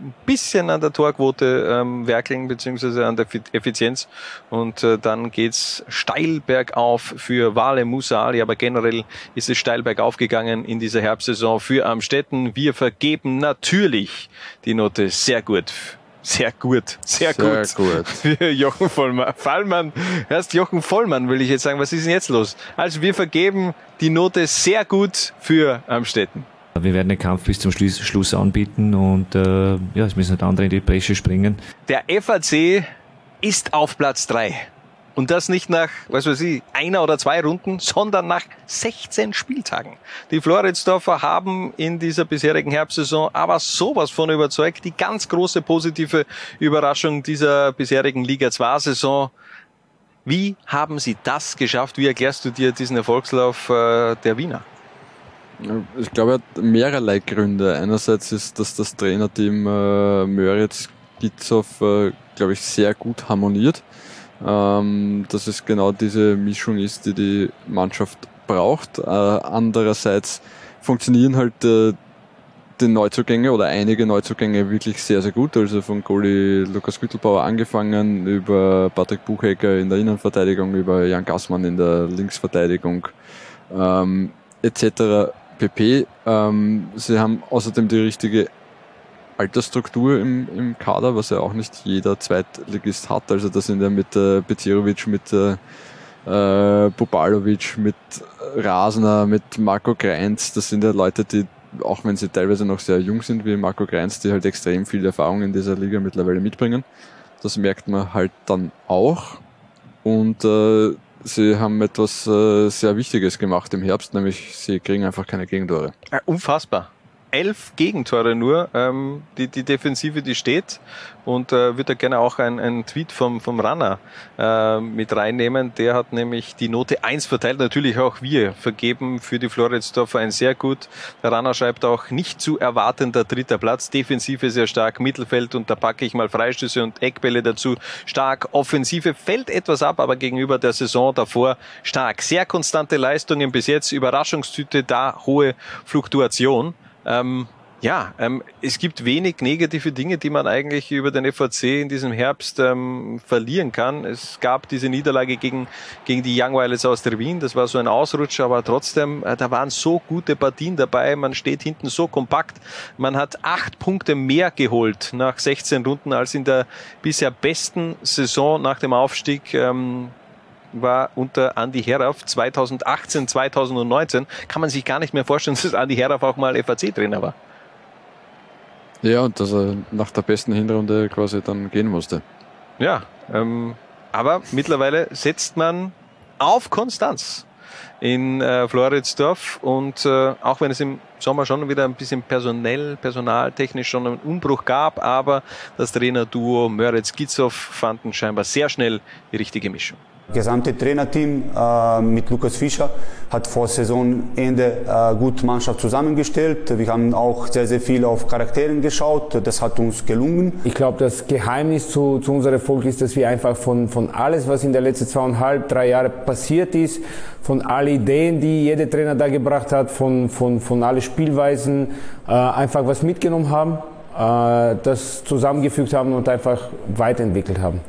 Speaker 1: Ein bisschen an der Torquote ähm, werkeln, beziehungsweise an der Effizienz. Und äh, dann geht's steil bergauf für Wale Musali, aber generell ist es steil bergauf gegangen in dieser Herbstsaison für Amstetten. Wir vergeben natürlich die Note sehr gut sehr gut, sehr, sehr gut. gut. Für Jochen Vollmann. Fallmann, erst Jochen Vollmann will ich jetzt sagen, was ist denn jetzt los? Also wir vergeben die Note sehr gut für Amstetten.
Speaker 17: Wir werden den Kampf bis zum Schluss, Schluss anbieten und äh, ja, es müssen halt andere in die Bresche springen.
Speaker 1: Der FAC ist auf Platz drei und das nicht nach, was weiß ich, einer oder zwei Runden, sondern nach 16 Spieltagen. Die Floridsdorfer haben in dieser bisherigen Herbstsaison aber sowas von überzeugt. Die ganz große positive Überraschung dieser bisherigen Liga 2 Saison. Wie haben sie das geschafft? Wie erklärst du dir diesen Erfolgslauf äh, der Wiener?
Speaker 2: Ich glaube, er hat mehrerlei Gründe. Einerseits ist, dass das Trainerteam äh, Möritz Gitzow, äh, glaube ich, sehr gut harmoniert ähm, dass es genau diese Mischung ist, die die Mannschaft braucht. Äh, andererseits funktionieren halt äh, die Neuzugänge oder einige Neuzugänge wirklich sehr, sehr gut. Also von Goalie Lukas Güttelbauer angefangen, über Patrick Buchhecker in der Innenverteidigung, über Jan Gassmann in der Linksverteidigung ähm, etc. pp. Ähm, sie haben außerdem die richtige Altersstruktur im, im Kader, was ja auch nicht jeder Zweitligist hat. Also da sind ja mit äh, Becirovic, mit äh, Bubalovic, mit Rasner, mit Marco Greinz, das sind ja Leute, die, auch wenn sie teilweise noch sehr jung sind, wie Marco Greinz, die halt extrem viel Erfahrung in dieser Liga mittlerweile mitbringen. Das merkt man halt dann auch. Und äh, sie haben etwas äh, sehr Wichtiges gemacht im Herbst, nämlich sie kriegen einfach keine Gegentore.
Speaker 1: unfassbar elf Gegentore nur. Ähm, die, die Defensive, die steht und äh, würde gerne auch ein, ein Tweet vom, vom Runner äh, mit reinnehmen. Der hat nämlich die Note 1 verteilt, natürlich auch wir vergeben für die Floridsdorfer ein sehr gut. Der Runner schreibt auch nicht zu erwartender dritter Platz. Defensive sehr stark, Mittelfeld und da packe ich mal Freistöße und Eckbälle dazu. Stark, Offensive fällt etwas ab, aber gegenüber der Saison davor stark. Sehr konstante Leistungen bis jetzt, Überraschungstüte da, hohe Fluktuation. Ähm, ja, ähm, es gibt wenig negative Dinge, die man eigentlich über den FAC in diesem Herbst ähm, verlieren kann. Es gab diese Niederlage gegen, gegen die Young Violets aus der Wien. Das war so ein Ausrutscher, aber trotzdem, äh, da waren so gute Partien dabei. Man steht hinten so kompakt. Man hat acht Punkte mehr geholt nach 16 Runden als in der bisher besten Saison nach dem Aufstieg. Ähm, war unter Andy Herauf 2018, 2019. Kann man sich gar nicht mehr vorstellen, dass Andy Herauf auch mal FAC-Trainer war.
Speaker 2: Ja, und dass er nach der besten Hinrunde quasi dann gehen musste.
Speaker 1: Ja, ähm, aber mittlerweile setzt man auf Konstanz in äh, Floridsdorf und äh, auch wenn es im Sommer schon wieder ein bisschen personell, personaltechnisch schon einen Umbruch gab, aber das Trainerduo Möritz Gitzow fanden scheinbar sehr schnell die richtige Mischung.
Speaker 18: Das gesamte Trainerteam äh, mit Lukas Fischer hat vor Saisonende äh, gut Mannschaft zusammengestellt. Wir haben auch sehr, sehr viel auf Charakteren geschaut. Das hat uns gelungen.
Speaker 19: Ich glaube, das Geheimnis zu, zu unserem Erfolg ist, dass wir einfach von, von alles, was in den letzten zweieinhalb, drei Jahren passiert ist, von allen Ideen, die jeder Trainer da gebracht hat, von, von, von allen Spielweisen, äh, einfach was mitgenommen haben, äh, das zusammengefügt haben und einfach weiterentwickelt haben.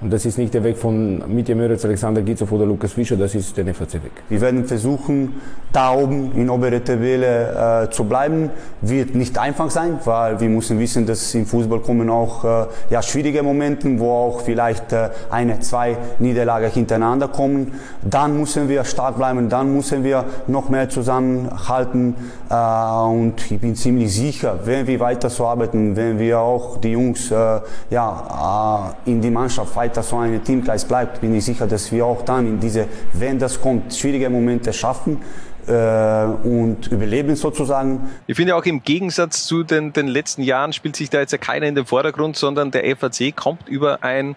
Speaker 19: Und das ist nicht der Weg von Mitya Möritz, Alexander Gitzow oder Lukas Fischer, das ist der FAC-Weg.
Speaker 18: Wir werden versuchen, da oben in obere Tabelle äh, zu bleiben. Wird nicht einfach sein, weil wir müssen wissen, dass im Fußball kommen auch äh, ja, schwierige Momente, wo auch vielleicht äh, eine, zwei Niederlagen hintereinander kommen. Dann müssen wir stark bleiben, dann müssen wir noch mehr zusammenhalten. Äh, und ich bin ziemlich sicher, wenn wir weiter so arbeiten, wenn wir auch die Jungs äh, ja, äh, in die Mannschaft weiter weiter so ein Teamgeist bleibt, bin ich sicher, dass wir auch dann in diese, wenn das kommt, schwierige Momente schaffen äh, und überleben sozusagen.
Speaker 1: Ich finde auch im Gegensatz zu den, den letzten Jahren spielt sich da jetzt ja keiner in den Vordergrund, sondern der FAC kommt über ein äh,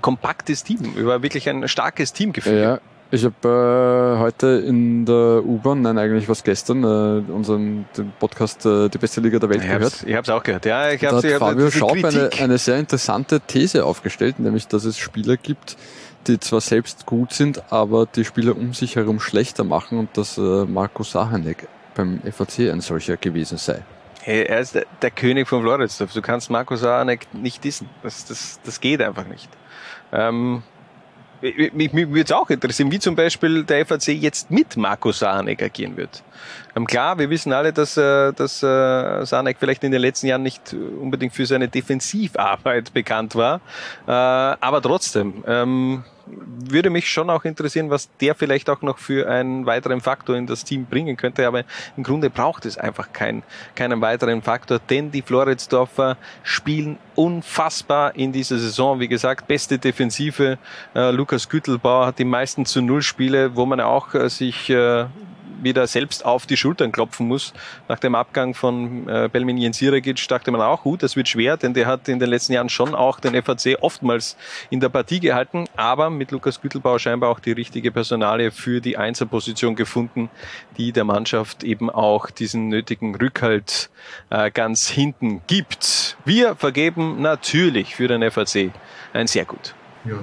Speaker 1: kompaktes Team, über wirklich ein starkes Teamgefühl.
Speaker 2: Ja. Ich habe äh, heute in der U-Bahn, nein eigentlich was gestern, äh, unseren den Podcast äh, Die beste Liga der Welt
Speaker 1: Ich
Speaker 2: gehört.
Speaker 1: hab's, ich hab's auch gehört. Ja, ich
Speaker 2: Da
Speaker 1: hab's,
Speaker 2: hat
Speaker 1: ich hab
Speaker 2: Fabio Schaub eine, eine sehr interessante These aufgestellt, nämlich dass es Spieler gibt, die zwar selbst gut sind, aber die Spieler um sich herum schlechter machen und dass äh, Marco Sahanek beim FAC ein solcher gewesen sei.
Speaker 1: Hey, er ist der, der König von Floridsdorf. Du kannst Marco Saanek nicht dissen. Das, das, das geht einfach nicht. Ähm, mich mich, würde es auch interessieren, wie zum Beispiel der FAC jetzt mit Marco Saanek agieren wird. Ähm, klar, wir wissen alle, dass, äh, dass äh, vielleicht in den letzten Jahren nicht unbedingt für seine Defensivarbeit bekannt war, äh, aber trotzdem ähm, würde mich schon auch interessieren, was der vielleicht auch noch für einen weiteren Faktor in das Team bringen könnte. Aber im Grunde braucht es einfach kein, keinen weiteren Faktor, denn die Floridsdorfer spielen unfassbar in dieser Saison. Wie gesagt, beste Defensive. Äh, Lukas Güttelbauer hat die meisten zu Null Spiele, wo man auch äh, sich äh, wieder selbst auf die Schultern klopfen muss. Nach dem Abgang von äh, Belmin Jensiragic dachte man auch, gut, das wird schwer, denn der hat in den letzten Jahren schon auch den FAC oftmals in der Partie gehalten, aber mit Lukas Güttelbauer scheinbar auch die richtige Personalie für die Einzelposition gefunden, die der Mannschaft eben auch diesen nötigen Rückhalt äh, ganz hinten gibt. Wir vergeben natürlich für den FAC ein sehr gut.
Speaker 20: ja,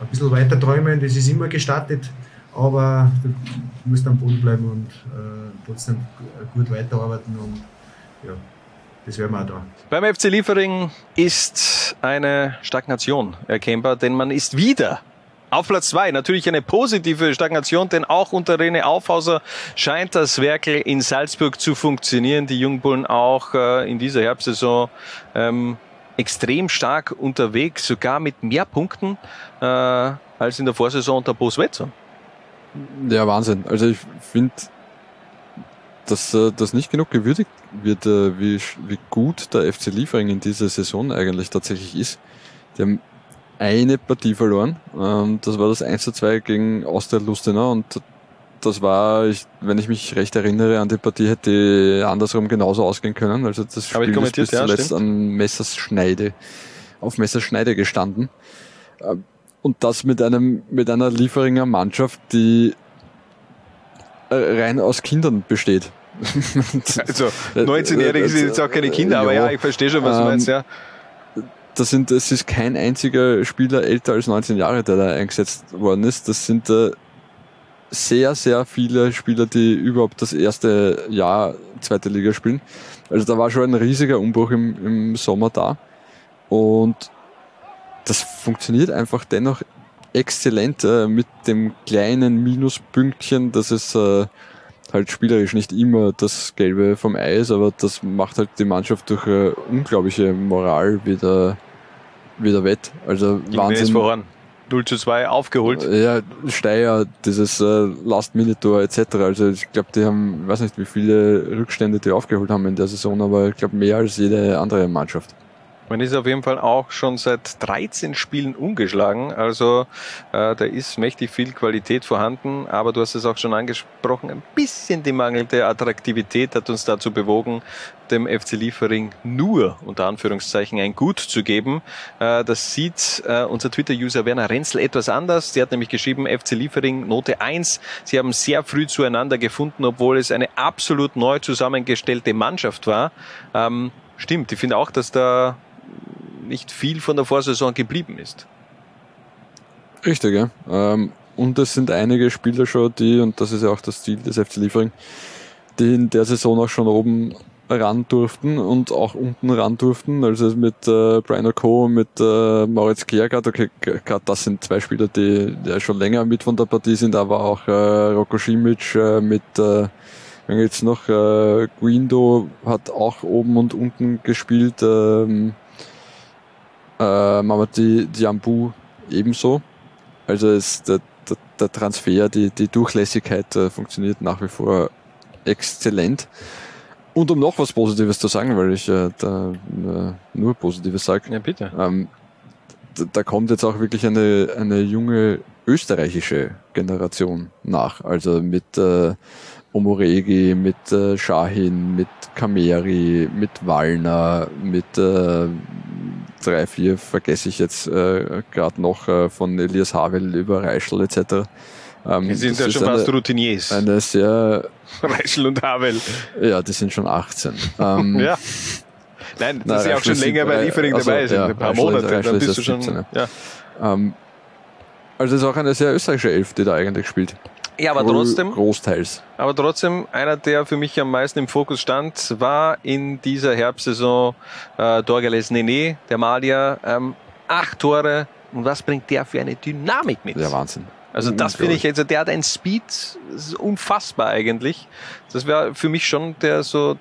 Speaker 20: ein bisschen weiter träumen, das ist immer gestattet, aber du musst am Boden bleiben und äh, trotzdem gut weiterarbeiten und ja, das werden wir auch da.
Speaker 1: Beim FC Liefering ist eine Stagnation erkennbar, denn man ist wieder auf Platz zwei. Natürlich eine positive Stagnation, denn auch unter Rene Aufhauser scheint das Werkel in Salzburg zu funktionieren. Die Jungbullen auch äh, in dieser Herbstsaison ähm, extrem stark unterwegs, sogar mit mehr Punkten äh, als in der Vorsaison unter Bo Svensson.
Speaker 2: Ja, Wahnsinn. Also ich finde, dass äh, das nicht genug gewürdigt wird, äh, wie, wie gut der FC Liefering in dieser Saison eigentlich tatsächlich ist. Die haben eine Partie verloren. Ähm, das war das 1 zu 2 gegen Austria Lustenau und das war, ich, wenn ich mich recht erinnere, an die Partie hätte andersrum genauso ausgehen können. Also das
Speaker 1: ich
Speaker 2: Spiel ist bis
Speaker 1: ja,
Speaker 2: zuletzt
Speaker 1: stimmt.
Speaker 2: an Messerschneide, auf Messerschneide gestanden. Ähm, Und das mit einem, mit einer Lieferinger Mannschaft, die äh, rein aus Kindern besteht.
Speaker 1: Also 19-Jährige sind jetzt auch keine Kinder, aber ja, ich verstehe schon, was du
Speaker 2: Ähm,
Speaker 1: meinst, ja.
Speaker 2: Das sind, es ist kein einziger Spieler älter als 19 Jahre, der da eingesetzt worden ist. Das sind äh, sehr, sehr viele Spieler, die überhaupt das erste Jahr zweite Liga spielen. Also da war schon ein riesiger Umbruch im, im Sommer da. Und das funktioniert einfach dennoch exzellent äh, mit dem kleinen Minuspünktchen, dass es äh, halt spielerisch nicht immer das Gelbe vom Ei ist, aber das macht halt die Mannschaft durch äh, unglaubliche Moral wieder, wieder wett. Also
Speaker 1: Gegen
Speaker 2: Wahnsinn.
Speaker 1: Horn. 0 zu 2 aufgeholt.
Speaker 2: Ja, Steyr, dieses äh, Last-Minute-Tor etc. Also ich glaube, die haben, ich weiß nicht, wie viele Rückstände die aufgeholt haben in der Saison, aber ich glaube mehr als jede andere Mannschaft.
Speaker 1: Man ist auf jeden Fall auch schon seit 13 Spielen ungeschlagen. Also äh, da ist mächtig viel Qualität vorhanden. Aber du hast es auch schon angesprochen, ein bisschen die mangelnde Attraktivität hat uns dazu bewogen, dem FC Liefering nur unter Anführungszeichen ein Gut zu geben. Äh, das sieht äh, unser Twitter-User Werner Renzel etwas anders. Der hat nämlich geschrieben, FC Liefering Note 1. Sie haben sehr früh zueinander gefunden, obwohl es eine absolut neu zusammengestellte Mannschaft war. Ähm, stimmt, ich finde auch, dass da nicht viel von der Vorsaison geblieben ist.
Speaker 2: Richtig, ja. Ähm, und es sind einige Spieler schon, die, und das ist ja auch das Ziel des FC Liefering, die in der Saison auch schon oben ran durften und auch unten ran durften. Also mit äh, Brian O'Co, mit äh, Moritz Kiergaard, okay, das sind zwei Spieler, die, ja schon länger mit von der Partie sind, aber auch äh, Rocco Simic äh, mit äh, jetzt noch äh, Guindo hat auch oben und unten gespielt, ähm, äh, Mamadi Diambu ebenso. Also es, der, der, der Transfer, die, die Durchlässigkeit äh, funktioniert nach wie vor exzellent. Und um noch was Positives zu sagen, weil ich äh, da äh, nur Positives sage.
Speaker 1: Ja, bitte.
Speaker 2: Ähm, da, da kommt jetzt auch wirklich eine, eine junge österreichische Generation nach. Also mit äh, Omoregi, mit äh, Shahin, mit Kameri, mit Wallner, mit äh, drei, vier vergesse ich jetzt äh, gerade noch äh, von Elias Havel über Reischl etc.
Speaker 1: Ähm, die sind ja schon fast Routiniers.
Speaker 2: Eine sehr.
Speaker 1: Reischl und Havel.
Speaker 2: Ja, die sind schon 18. Ähm,
Speaker 1: ja. Nein, das ist ja auch schon länger bei Liefering
Speaker 2: also,
Speaker 1: dabei sind,
Speaker 2: ja,
Speaker 1: ein paar
Speaker 2: Reischl
Speaker 1: Monate,
Speaker 2: Reischl
Speaker 1: dann
Speaker 2: ist
Speaker 1: bist du schon.
Speaker 2: 17,
Speaker 1: Ja.
Speaker 2: Ähm, also es ist auch eine sehr österreichische Elf, die da eigentlich spielt.
Speaker 1: Ja, aber trotzdem-
Speaker 2: Großteils.
Speaker 1: Aber trotzdem, einer, der für mich am meisten im Fokus stand, war in dieser Herbstsaison äh, Dorgales Nene, der Malier. Ähm, acht Tore. Und was bringt der für eine Dynamik mit?
Speaker 2: Der Wahnsinn.
Speaker 1: Also das finde ich, also der hat ein Speed, unfassbar eigentlich. Das wäre für mich schon der so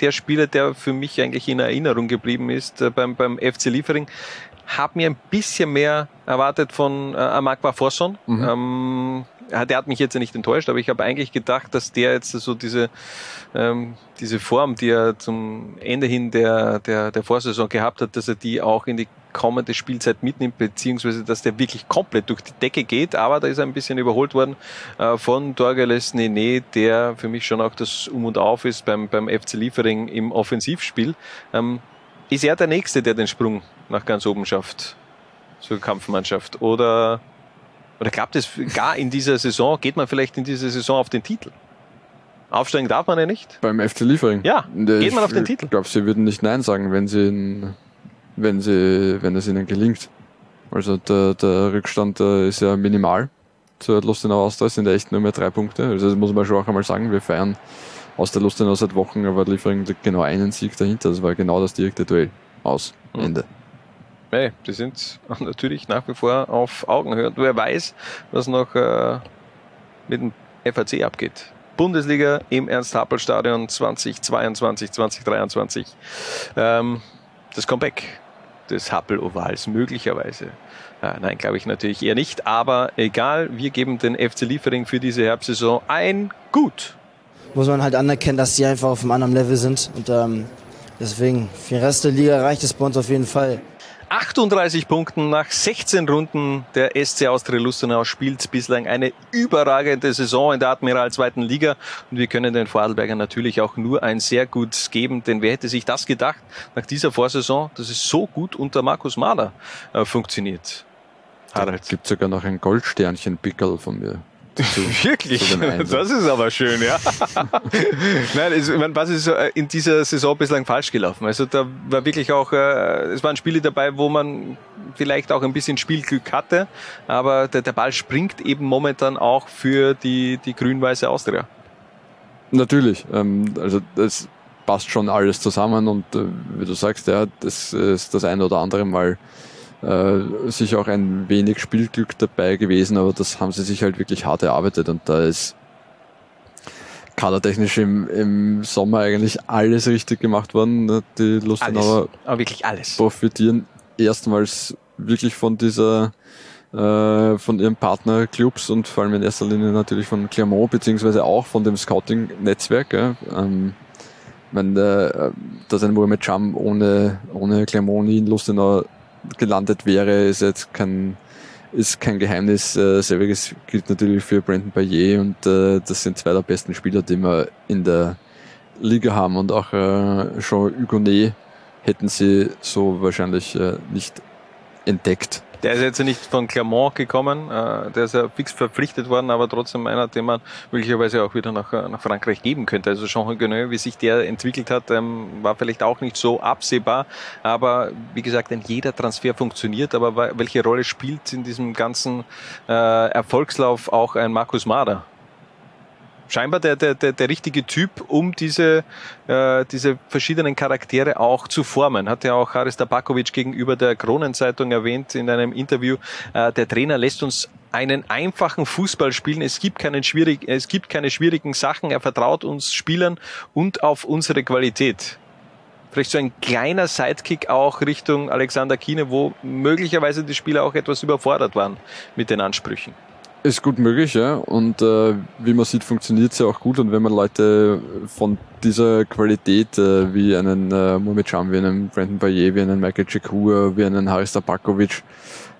Speaker 1: der Spieler, der für mich eigentlich in Erinnerung geblieben ist äh, beim, beim FC Liefering. Hab mir ein bisschen mehr erwartet von äh, Amakwa Forsson. Ähm, ja, der hat mich jetzt ja nicht enttäuscht, aber ich habe eigentlich gedacht, dass der jetzt so diese, ähm, diese Form, die er zum Ende hin der, der, der Vorsaison gehabt hat, dass er die auch in die kommende Spielzeit mitnimmt, beziehungsweise dass der wirklich komplett durch die Decke geht, aber da ist er ein bisschen überholt worden äh, von Dorgeles Nene, der für mich schon auch das Um und Auf ist beim, beim FC Liefering im Offensivspiel. Ähm, ist er der Nächste, der den Sprung nach ganz oben schafft zur Kampfmannschaft? Oder, oder klappt es gar in dieser Saison, geht man vielleicht in dieser Saison auf den Titel? Aufsteigen darf man ja nicht.
Speaker 2: Beim FC Liefering?
Speaker 1: Ja, geht man auf den Titel?
Speaker 2: Ich glaube, sie würden nicht Nein sagen, wenn sie, wenn sie, wenn es ihnen gelingt. Also der, der Rückstand ist ja minimal zur Lustenau Austria, es sind ja echt nur mehr drei Punkte. Also das muss man schon auch einmal sagen, wir feiern aus der Lustenau seit Wochen, aber Liefering genau einen Sieg dahinter. Das war genau das direkte Duell. Aus.
Speaker 1: Mhm.
Speaker 2: Ende.
Speaker 1: Hey, die sind natürlich nach wie vor auf Augenhöhe. Und wer weiß, was noch äh, mit dem FAC abgeht. Bundesliga im Ernst-Happel-Stadion 2022, 2023. Ähm, das Comeback des Happel-Ovals möglicherweise. Äh, nein, glaube ich natürlich eher nicht. Aber egal, wir geben den FC Liefering für diese Herbstsaison ein Gut.
Speaker 6: Muss man halt anerkennen, dass die einfach auf einem anderen Level sind. Und ähm, deswegen, für den Rest der Liga reicht es bei uns auf jeden Fall.
Speaker 1: 38 Punkten nach 16 Runden. Der SC Austria Lustenau spielt bislang eine überragende Saison in der Admiral zweiten Liga. Und wir können den Vorarlbergern natürlich auch nur ein sehr gut geben, denn wer hätte sich das gedacht nach dieser Vorsaison, dass es so gut unter Markus Mahler äh, funktioniert?
Speaker 2: Harald. Es gibt sogar noch ein Goldsternchen-Pickel von mir. Zu,
Speaker 1: Wirklich?
Speaker 2: zu.
Speaker 1: Das ist aber schön, ja. Nein, es, ich meine, was ist äh, in dieser Saison bislang falsch gelaufen? Also da war wirklich auch, äh, es waren Spiele dabei, wo man vielleicht auch ein bisschen Spielglück hatte, aber der, der Ball springt eben momentan auch für die, die grün-weiße Austria.
Speaker 2: Natürlich, ähm, also das passt schon alles zusammen und äh, wie du sagst, ja, das ist das eine oder andere Mal äh, sicher auch ein wenig Spielglück dabei gewesen, aber das haben sie sich halt wirklich hart erarbeitet und da ist kadertechnisch im, im Sommer eigentlich alles richtig gemacht worden. Die Lustenauer
Speaker 1: Aber wirklich alles.
Speaker 2: profitieren erstmals wirklich von dieser äh, von ihren Partnerclubs und vor allem in erster Linie natürlich von Clermont, beziehungsweise auch von dem Scouting-Netzwerk. Ja. Ähm, ich meine, äh, dass ein Mohamed Cham ohne, ohne Clermont nie in Lustenau gelandet wäre, ist jetzt kein, ist kein Geheimnis. Äh, selbiges gilt natürlich für Brandon Bayer und äh, das sind zwei der besten Spieler, die wir in der Liga haben und auch äh, Jean Hugonet hätten sie so wahrscheinlich nicht entdeckt.
Speaker 1: Der ist jetzt nicht von Clermont gekommen, äh, der ist ja fix verpflichtet worden, aber trotzdem einer, den man möglicherweise auch wieder nach, äh, nach Frankreich geben könnte. Also Jean Huguenot, wie sich der entwickelt hat, ähm, war vielleicht auch nicht so absehbar, aber wie gesagt, ein jeder Transfer funktioniert, aber welche Rolle spielt in diesem ganzen äh, Erfolgslauf auch ein Markus Mader? Scheinbar der, der, der, der richtige Typ, um diese, äh, diese verschiedenen Charaktere auch zu formen. Hat ja auch Haris Tabakovic gegenüber der Kronenzeitung erwähnt in einem Interview. Äh, der Trainer lässt uns einen einfachen Fußball spielen. Es gibt, keinen schwierig, es gibt keine schwierigen Sachen. Er vertraut uns Spielern und auf unsere Qualität. Vielleicht so ein kleiner Sidekick auch Richtung Alexander Kiene, wo möglicherweise die Spieler auch etwas überfordert waren mit den Ansprüchen.
Speaker 2: Ist gut möglich, ja. Und äh, wie man sieht, funktioniert es ja auch gut. Und wenn man Leute von dieser Qualität äh, wie einen äh, Mohamed Cham, wie einen Brandon Bayer, wie einen Michael Chikua, wie einen Haris Tabakovic,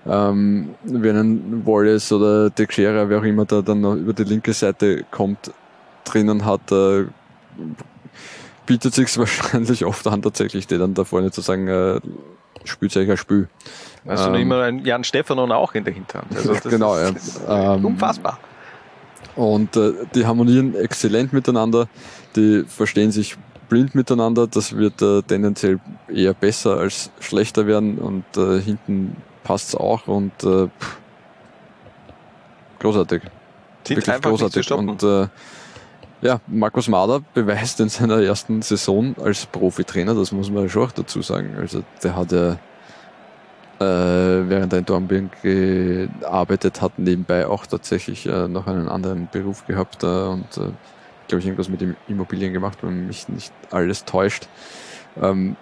Speaker 2: ähm, wie einen Wallace oder Teixeira, wer auch immer da dann über die linke Seite kommt, drinnen hat, äh, bietet sich wahrscheinlich oft an, tatsächlich die dann da vorne zu sagen, äh, ein Spiel.
Speaker 1: Also ähm, immer ein Jan Stefanon auch in der Hinterhand. Also das
Speaker 2: genau,
Speaker 1: ist,
Speaker 2: ja.
Speaker 1: ähm, unfassbar.
Speaker 2: Und äh, die harmonieren exzellent miteinander, die verstehen sich blind miteinander, das wird äh, tendenziell eher besser als schlechter werden und äh, hinten passt es auch und äh, pff, großartig.
Speaker 1: Sind
Speaker 2: Wirklich großartig. Und äh, ja, Markus Mader beweist in seiner ersten Saison als Profitrainer, das muss man schon auch dazu sagen. Also der hat ja äh, während er in Dornbirn gearbeitet hat, nebenbei auch tatsächlich äh, noch einen anderen Beruf gehabt äh, und äh, glaube ich irgendwas mit Immobilien gemacht, wenn mich nicht alles täuscht. Ähm,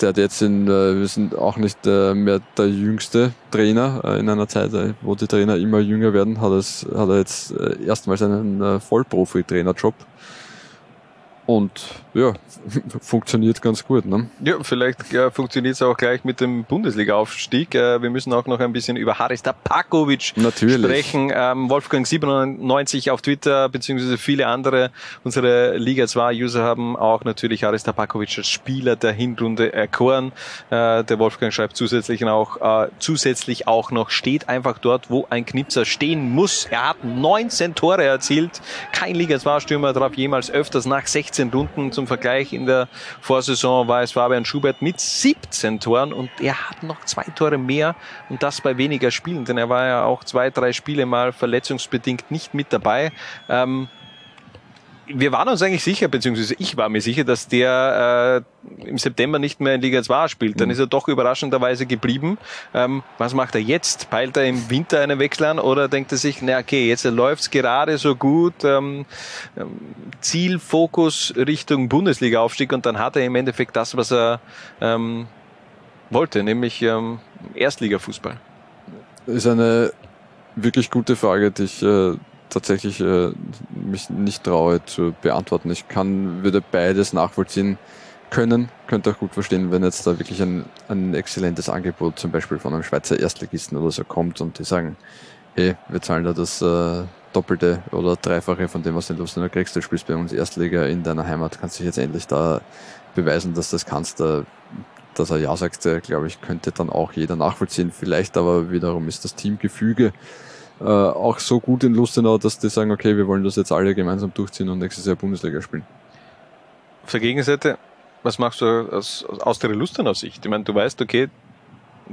Speaker 2: der hat jetzt in, äh, wir sind auch nicht äh, mehr der jüngste Trainer äh, in einer Zeit, wo die Trainer immer jünger werden, hat, es, hat er jetzt erstmals einen Vollprofi-Trainerjob. Und ja, funktioniert ganz gut. Ne?
Speaker 1: Ja, vielleicht ja, funktioniert es auch gleich mit dem Bundesliga-Aufstieg. Äh, wir müssen auch noch ein bisschen über Haris Tapakovic
Speaker 2: Natürlich.
Speaker 1: sprechen. Ähm, Wolfgang97 auf Twitter, beziehungsweise viele andere unsere Liga 2-User haben auch natürlich Haris Tapakovic als Spieler der Hinrunde erkoren. Äh, der Wolfgang schreibt zusätzlich auch, äh, zusätzlich auch noch, steht einfach dort, wo ein Knipser stehen muss. Er hat 19 Tore erzielt. Kein Liga 2-Stürmer traf jemals öfters nach 16 16 Runden zum Vergleich. In der Vorsaison war es Fabian Schubert mit 17 Toren und er hat noch zwei Tore mehr und das bei weniger Spielen, denn er war ja auch zwei, drei Spiele mal verletzungsbedingt nicht mit dabei. Ähm, wir waren uns eigentlich sicher, beziehungsweise ich war mir sicher, dass der äh, im September nicht mehr in Liga 2 spielt. Dann mhm. ist er doch überraschenderweise geblieben. Ähm, was macht er jetzt? Peilt er im Winter einen Wechsel an oder denkt er sich, na okay, jetzt läuft's gerade so gut, ähm, ähm Zielfokus Richtung Bundesliga-Aufstieg und dann hat er im Endeffekt das, was er ähm, wollte, nämlich ähm, Erstligafußball.
Speaker 2: Ist eine wirklich gute Frage, die ich äh, tatsächlich äh, mich nicht traue zu beantworten. Ich kann, würde beides nachvollziehen können, könnte auch gut verstehen, wenn jetzt da wirklich ein, ein exzellentes Angebot zum Beispiel von einem Schweizer Erstligisten oder so kommt und die sagen, hey, wir zahlen da das äh, Doppelte oder Dreifache von dem, was du in Lustenau kriegst. Du spielst bei uns Erstliga in deiner Heimat, kannst dich jetzt endlich da beweisen, dass das kannst. Da, dass er Ja sagt, äh, glaube ich, könnte dann auch jeder nachvollziehen. Vielleicht aber wiederum ist das Teamgefüge äh, auch so gut in Lustenau, dass die sagen, okay, wir wollen das jetzt alle gemeinsam durchziehen und nächstes Jahr Bundesliga spielen.
Speaker 1: Auf der Gegenseite, was machst du aus, aus der Lustenau Sicht? Ich meine, du weißt, okay,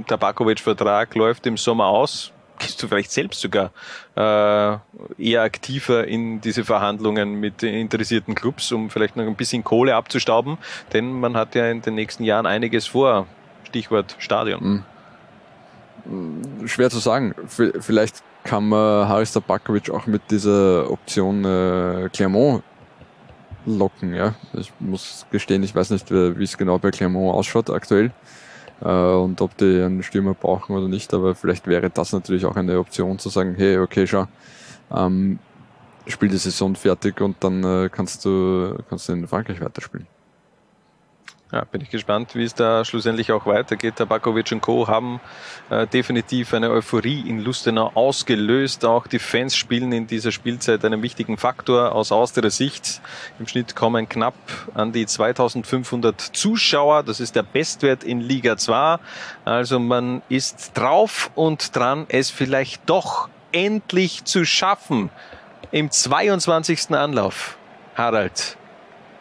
Speaker 1: der Bakovic-Vertrag läuft im Sommer aus. Gehst du vielleicht selbst sogar äh, eher aktiver in diese Verhandlungen mit interessierten Clubs, um vielleicht noch ein bisschen Kohle abzustauben? Denn man hat ja in den nächsten Jahren einiges vor. Stichwort Stadion.
Speaker 2: Mhm. Schwer zu sagen. Vielleicht kann man Haris Tabakovic auch mit dieser Option äh, Clermont locken. Ja? Ich muss gestehen, ich weiß nicht, wie es genau bei Clermont ausschaut aktuell äh, und ob die einen Stürmer brauchen oder nicht, aber vielleicht wäre das natürlich auch eine Option zu sagen, hey, okay, schau, ähm, spiel die Saison fertig und dann äh, kannst du kannst du in Frankreich weiterspielen.
Speaker 1: Ja, bin ich gespannt, wie es da schlussendlich auch weitergeht. Tabakovic und Co. haben äh, definitiv eine Euphorie in Lustenau ausgelöst. Auch die Fans spielen in dieser Spielzeit einen wichtigen Faktor aus Austerer Sicht. Im Schnitt kommen knapp an die 2500 Zuschauer. Das ist der Bestwert in Liga 2. Also man ist drauf und dran, es vielleicht doch endlich zu schaffen. Im 22. Anlauf. Harald,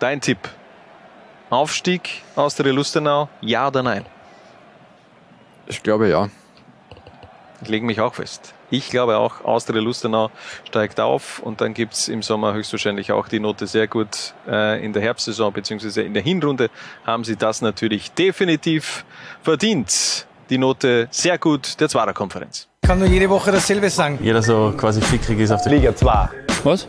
Speaker 1: dein Tipp. Aufstieg aus der Lustenau, ja oder nein?
Speaker 2: Ich glaube ja.
Speaker 1: Ich lege mich auch fest. Ich glaube auch, Austria Lustenau steigt auf und dann gibt es im Sommer höchstwahrscheinlich auch die Note sehr gut. Äh, in der Herbstsaison bzw. in der Hinrunde haben sie das natürlich definitiv verdient. Die Note sehr gut der Zwarer Konferenz.
Speaker 21: Kann nur jede Woche dasselbe sagen.
Speaker 22: Jeder so quasi fickrig ist auf der
Speaker 21: Liga 2.
Speaker 22: Was?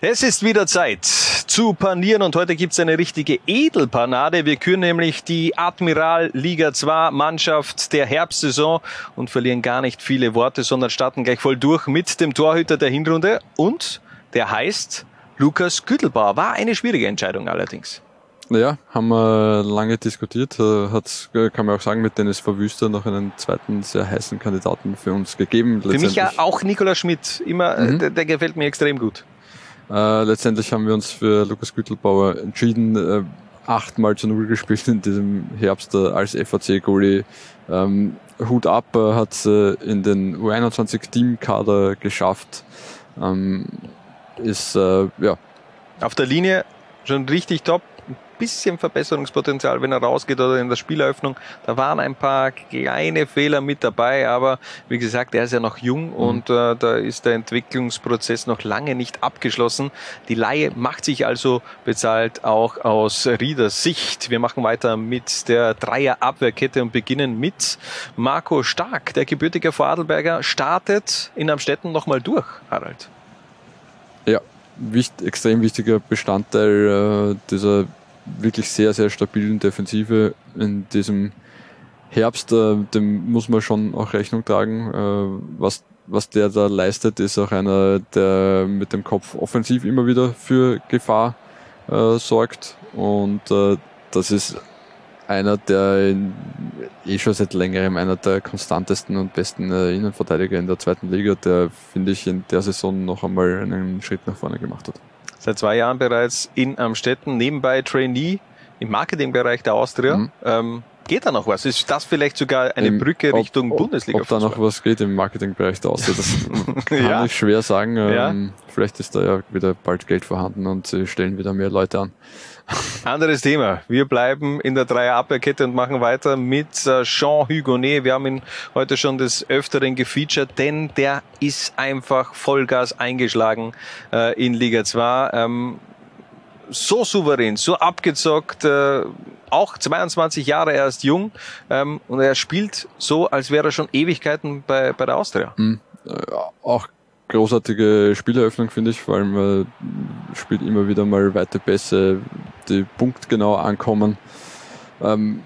Speaker 1: Es ist wieder Zeit zu panieren und heute gibt's eine richtige Edelpanade. Wir küren nämlich die Admiral Liga 2 Mannschaft der Herbstsaison und verlieren gar nicht viele Worte, sondern starten gleich voll durch mit dem Torhüter der Hinrunde und der heißt Lukas Güttelbauer. War eine schwierige Entscheidung allerdings.
Speaker 2: Ja, haben wir lange diskutiert. Äh, Hat, kann man auch sagen, mit Dennis Verwüster noch einen zweiten sehr heißen Kandidaten für uns gegeben.
Speaker 1: Für mich ja auch Nikolaus Schmidt. Immer,
Speaker 2: Mhm.
Speaker 1: der, der gefällt mir extrem gut.
Speaker 2: Äh, letztendlich haben wir uns für Lukas Güttelbauer entschieden, äh, achtmal zu Null gespielt in diesem Herbst äh, als FAC-Goalie. Ähm, Hut ab, äh, hat äh, in den U21-Teamkader geschafft. Ähm, ist, äh, ja,
Speaker 1: Auf der Linie schon richtig top. Bisschen Verbesserungspotenzial, wenn er rausgeht oder in der Spieleröffnung. Da waren ein paar kleine Fehler mit dabei, aber wie gesagt, er ist ja noch jung und äh, da ist der Entwicklungsprozess noch lange nicht abgeschlossen. Die Laie macht sich also bezahlt auch aus Rieders Sicht. Wir machen weiter mit der Dreier-Abwehrkette und beginnen mit Marco Stark, der gebürtige Vorarlberger, startet in Amstetten nochmal durch, Harald.
Speaker 2: Ja, wicht, extrem wichtiger Bestandteil äh, dieser wirklich sehr, sehr stabilen Defensive in diesem Herbst. Äh, dem muss man schon auch Rechnung tragen. Äh, was, was der da leistet, ist auch einer, der mit dem Kopf offensiv immer wieder für Gefahr äh, sorgt. Und äh, das ist einer, der in, eh schon seit längerem einer der konstantesten und besten äh, Innenverteidiger in der zweiten Liga, der, finde ich, in der Saison noch einmal einen Schritt nach vorne gemacht hat.
Speaker 1: Seit zwei Jahren bereits in Amstetten, nebenbei Trainee im Marketingbereich der Austria. Ähm, geht da noch was? Ist das vielleicht sogar eine
Speaker 2: Im-
Speaker 1: Brücke Richtung
Speaker 2: ob-
Speaker 1: Bundesliga?
Speaker 2: Ob da noch was geht im Marketingbereich der Austria, das kann
Speaker 1: Ja.
Speaker 2: ich schwer sagen.
Speaker 1: Ja.
Speaker 2: Ähm, Vielleicht ist da ja wieder bald Geld vorhanden und sie stellen wieder mehr Leute an.
Speaker 1: Anderes Thema. Wir bleiben in der Dreier-Abwehrkette und machen weiter mit äh, Jean Hugonet. Wir haben ihn heute schon des Öfteren gefeatured, denn der ist einfach Vollgas eingeschlagen äh, in Liga 2. Ähm, so souverän, so abgezockt, äh, auch 22 Jahre erst jung ähm, und er spielt so, als wäre er schon Ewigkeiten bei, bei der Austria.
Speaker 2: Mhm. Äh, auch großartige Spieleröffnung, finde ich, vor allem äh, spielt immer wieder mal weite Pässe, die punktgenau ankommen. Ähm,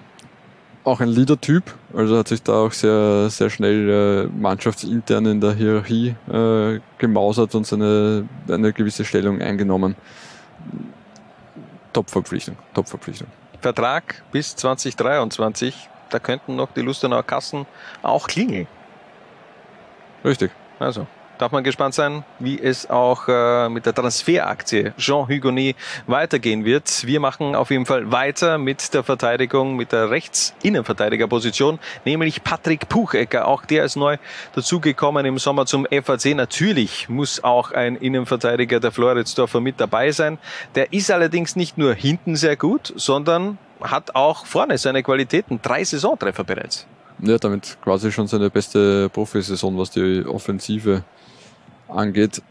Speaker 2: auch ein Leader-Typ, also hat sich da auch sehr, sehr schnell äh, mannschaftsintern in der Hierarchie äh, gemausert und seine eine gewisse Stellung eingenommen. Top-Verpflichtung, Top-Verpflichtung.
Speaker 1: Vertrag bis 2023. Da könnten noch die Lustenauer Kassen auch klingeln.
Speaker 2: Richtig.
Speaker 1: Also, darf man gespannt sein, wie es auch äh, mit der Transferaktie Jean Hugonet weitergehen wird. Wir machen auf jeden Fall weiter mit der Verteidigung, mit der Rechts-Innenverteidigerposition, nämlich Patrick Puchecker. Auch der ist neu dazugekommen im Sommer zum FAC. Natürlich muss auch ein Innenverteidiger der Floridsdorfer mit dabei sein. Der ist allerdings nicht nur hinten sehr gut, sondern hat auch vorne seine Qualitäten. Drei Saisontreffer bereits.
Speaker 2: Ja, damit quasi schon seine beste Profisaison, was die Offensive angeht.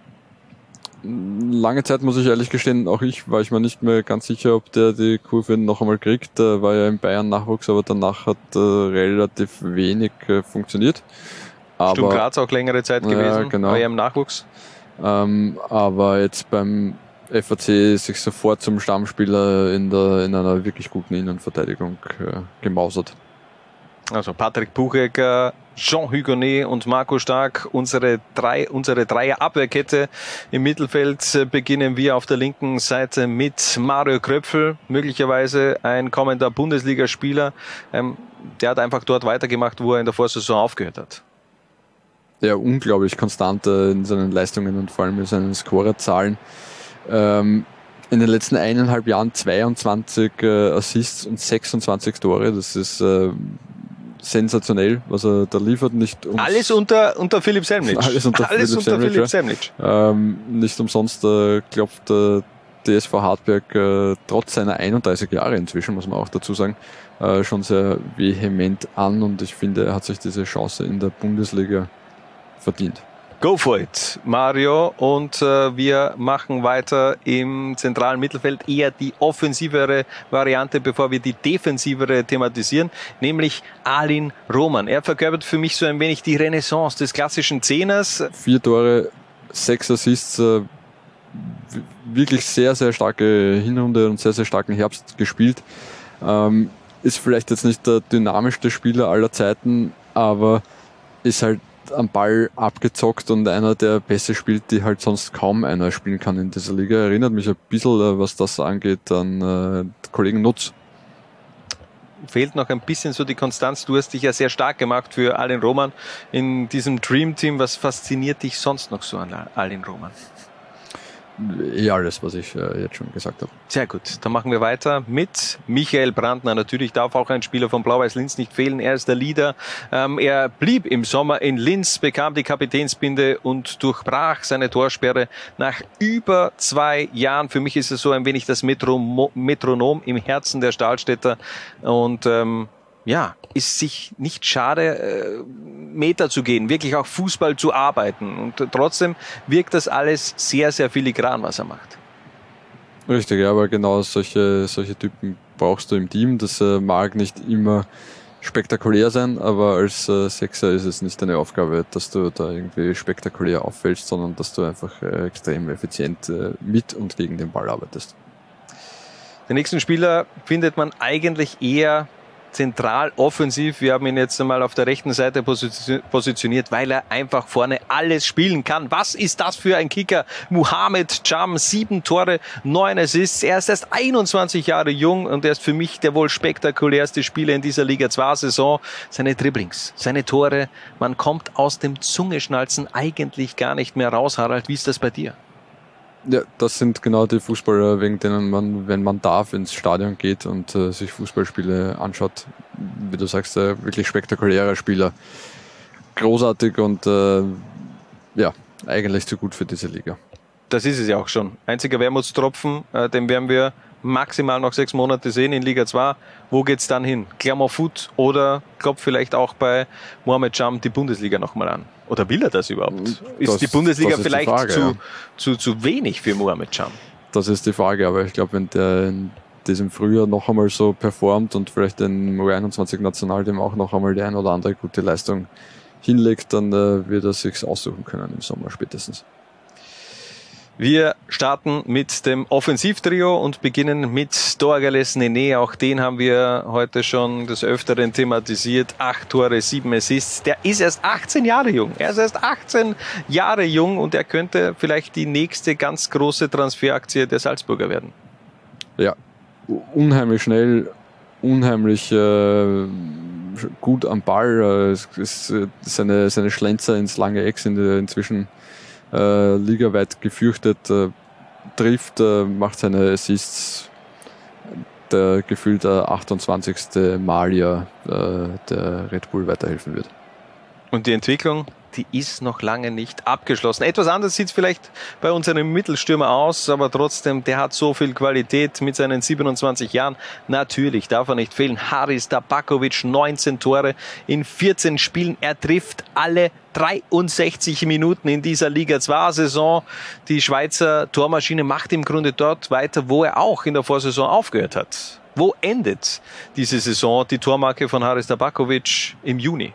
Speaker 2: Lange Zeit muss ich ehrlich gestehen, auch ich war ich mir nicht mehr ganz sicher, ob der die Kurve noch einmal kriegt. Der war ja in Bayern Nachwuchs, aber danach hat äh, relativ wenig äh, funktioniert. Aber,
Speaker 1: Sturm Graz auch längere Zeit gewesen,
Speaker 2: Ja, genau.
Speaker 1: war ja im Nachwuchs.
Speaker 2: Ähm, aber jetzt beim FAC sich sofort zum Stammspieler in, der, in einer wirklich guten Innenverteidigung äh, gemausert.
Speaker 1: Also Patrick Buchecker, Jean Hugonet und Marco Stark, unsere drei, unsere Dreier-Abwehrkette. Im Mittelfeld äh, beginnen wir auf der linken Seite mit Mario Kröpfel, möglicherweise ein kommender Bundesligaspieler. Ähm, der hat einfach dort weitergemacht, wo er in der Vorsaison aufgehört hat.
Speaker 2: ja, unglaublich konstant äh, in seinen Leistungen und vor allem in seinen Scorerzahlen. Ähm, in den letzten eineinhalb Jahren 22 äh, Assists und 26 Tore. Das ist sensationell, was er da liefert. Nicht um
Speaker 1: Alles unter, unter Philipp Semlitsch.
Speaker 2: Alles unter
Speaker 1: Alles
Speaker 2: Philipp
Speaker 1: unter
Speaker 2: Semlitsch,
Speaker 1: Philipp
Speaker 2: ja.
Speaker 1: Semlitsch.
Speaker 2: Ähm, nicht umsonst äh, klopft äh, DSV Hartberg äh, trotz seiner 31 Jahre inzwischen, muss man auch dazu sagen, äh, schon sehr vehement an und ich finde, er hat sich diese Chance in der Bundesliga verdient.
Speaker 1: Go for it, Mario. Und äh, wir machen weiter im zentralen Mittelfeld eher die offensivere Variante, bevor wir die defensivere thematisieren, nämlich Alin Roman. Er verkörpert für mich so ein wenig die Renaissance des klassischen Zehners.
Speaker 2: Vier Tore, sechs Assists, äh, wirklich sehr, sehr starke Hinrunde und sehr, sehr starken Herbst gespielt. Ähm, ist vielleicht jetzt nicht der dynamischste Spieler aller Zeiten, aber ist halt am Ball abgezockt und einer, der besser spielt, die halt sonst kaum einer spielen kann in dieser Liga. Erinnert mich ein bisschen, äh, was das angeht, an äh, Kollegen Nutz.
Speaker 1: Fehlt noch ein bisschen so die Konstanz. Du hast dich ja sehr stark gemacht für Alin Roman in diesem Dream Team. Was fasziniert dich sonst noch so an Alin Roman?
Speaker 2: Ja, alles, was ich äh, jetzt schon gesagt habe.
Speaker 1: Sehr gut. Dann machen wir weiter mit Michael Brandner. Natürlich darf auch ein Spieler von Blau-Weiß Linz nicht fehlen. Er ist der Leader. Ähm, er blieb im Sommer in Linz, bekam die Kapitänsbinde und durchbrach seine Torsperre nach über zwei Jahren. Für mich ist es so ein wenig das Metro Metronom im Herzen der Stahlstädter. Und ähm, ja, ist sich nicht schade, äh, Meter zu gehen, wirklich auch Fußball zu arbeiten. Und trotzdem wirkt das alles sehr, sehr filigran, was er macht.
Speaker 2: Richtig, ja, aber genau solche, solche Typen brauchst du im Team. Das äh, mag nicht immer spektakulär sein, aber als äh, Sechser ist es nicht deine Aufgabe, dass du da irgendwie spektakulär auffällst, sondern dass du einfach äh, extrem effizient äh, mit und gegen den Ball arbeitest.
Speaker 1: Den nächsten Spieler findet man eigentlich eher zentral offensiv. Wir haben ihn jetzt einmal auf der rechten Seite positioniert, weil er einfach vorne alles spielen kann. Was ist das für ein Kicker? Muhammad Jam, sieben Tore, neun Assists. Er ist erst 21 Jahre jung und er ist für mich der wohl spektakulärste Spieler in dieser Liga 2 Saison. Seine Dribblings, seine Tore, man kommt aus dem Zungeschnalzen eigentlich gar nicht mehr raus, Harald. Wie ist das bei dir?
Speaker 2: Ja, das sind genau die Fußballer, wegen denen man, wenn man darf, ins Stadion geht und äh, sich Fußballspiele anschaut. Wie du sagst, äh, wirklich spektakulärer Spieler. Großartig und äh, ja, eigentlich zu gut für diese Liga.
Speaker 1: Das ist es ja auch schon. Einziger Wermutstropfen, äh, den werden wir maximal noch sechs Monate sehen in Liga 2. Wo geht's dann hin? Clermont-Foot oder klopft vielleicht auch bei Mohamed Jam die Bundesliga nochmal an? Oder will er das überhaupt? Das, ist die Bundesliga ist vielleicht die Frage, zu, ja. zu, zu wenig für Mohamed Jam?
Speaker 2: Das ist die Frage, aber ich glaube, wenn der in diesem Frühjahr noch einmal so performt und vielleicht den U21 Nationalteam auch noch einmal die ein oder andere gute Leistung hinlegt, dann äh, wird er sich aussuchen können im Sommer spätestens.
Speaker 1: Wir starten mit dem Offensivtrio und beginnen mit Dorgales Nene. Auch den haben wir heute schon des Öfteren thematisiert. Acht Tore, sieben Assists. Der ist erst 18 Jahre jung. Er ist erst 18 Jahre jung und er könnte vielleicht die nächste ganz große Transferaktie der Salzburger werden.
Speaker 2: Ja, unheimlich schnell, unheimlich äh, gut am Ball. Äh, es ist äh, seine, seine Schlenzer ins lange Eck sind inzwischen äh, ligaweit gefürchtet, äh, trifft, äh, macht seine Assists. Der gefühlte 28. Malier, der Red Bull weiterhelfen wird.
Speaker 1: Und die Entwicklung die ist noch lange nicht abgeschlossen. Etwas anders sieht es vielleicht bei unserem Mittelstürmer aus, aber trotzdem, der hat so viel Qualität mit seinen 27 Jahren. Natürlich darf er nicht fehlen. Haris Tabakovic, 19 Tore in 14 Spielen. Er trifft alle 63 Minuten in dieser Liga 2 Saison. Die Schweizer Tormaschine macht im Grunde dort weiter, wo er auch in der Vorsaison aufgehört hat. Wo endet diese Saison die Tormarke von Haris Tabakovic im Juni?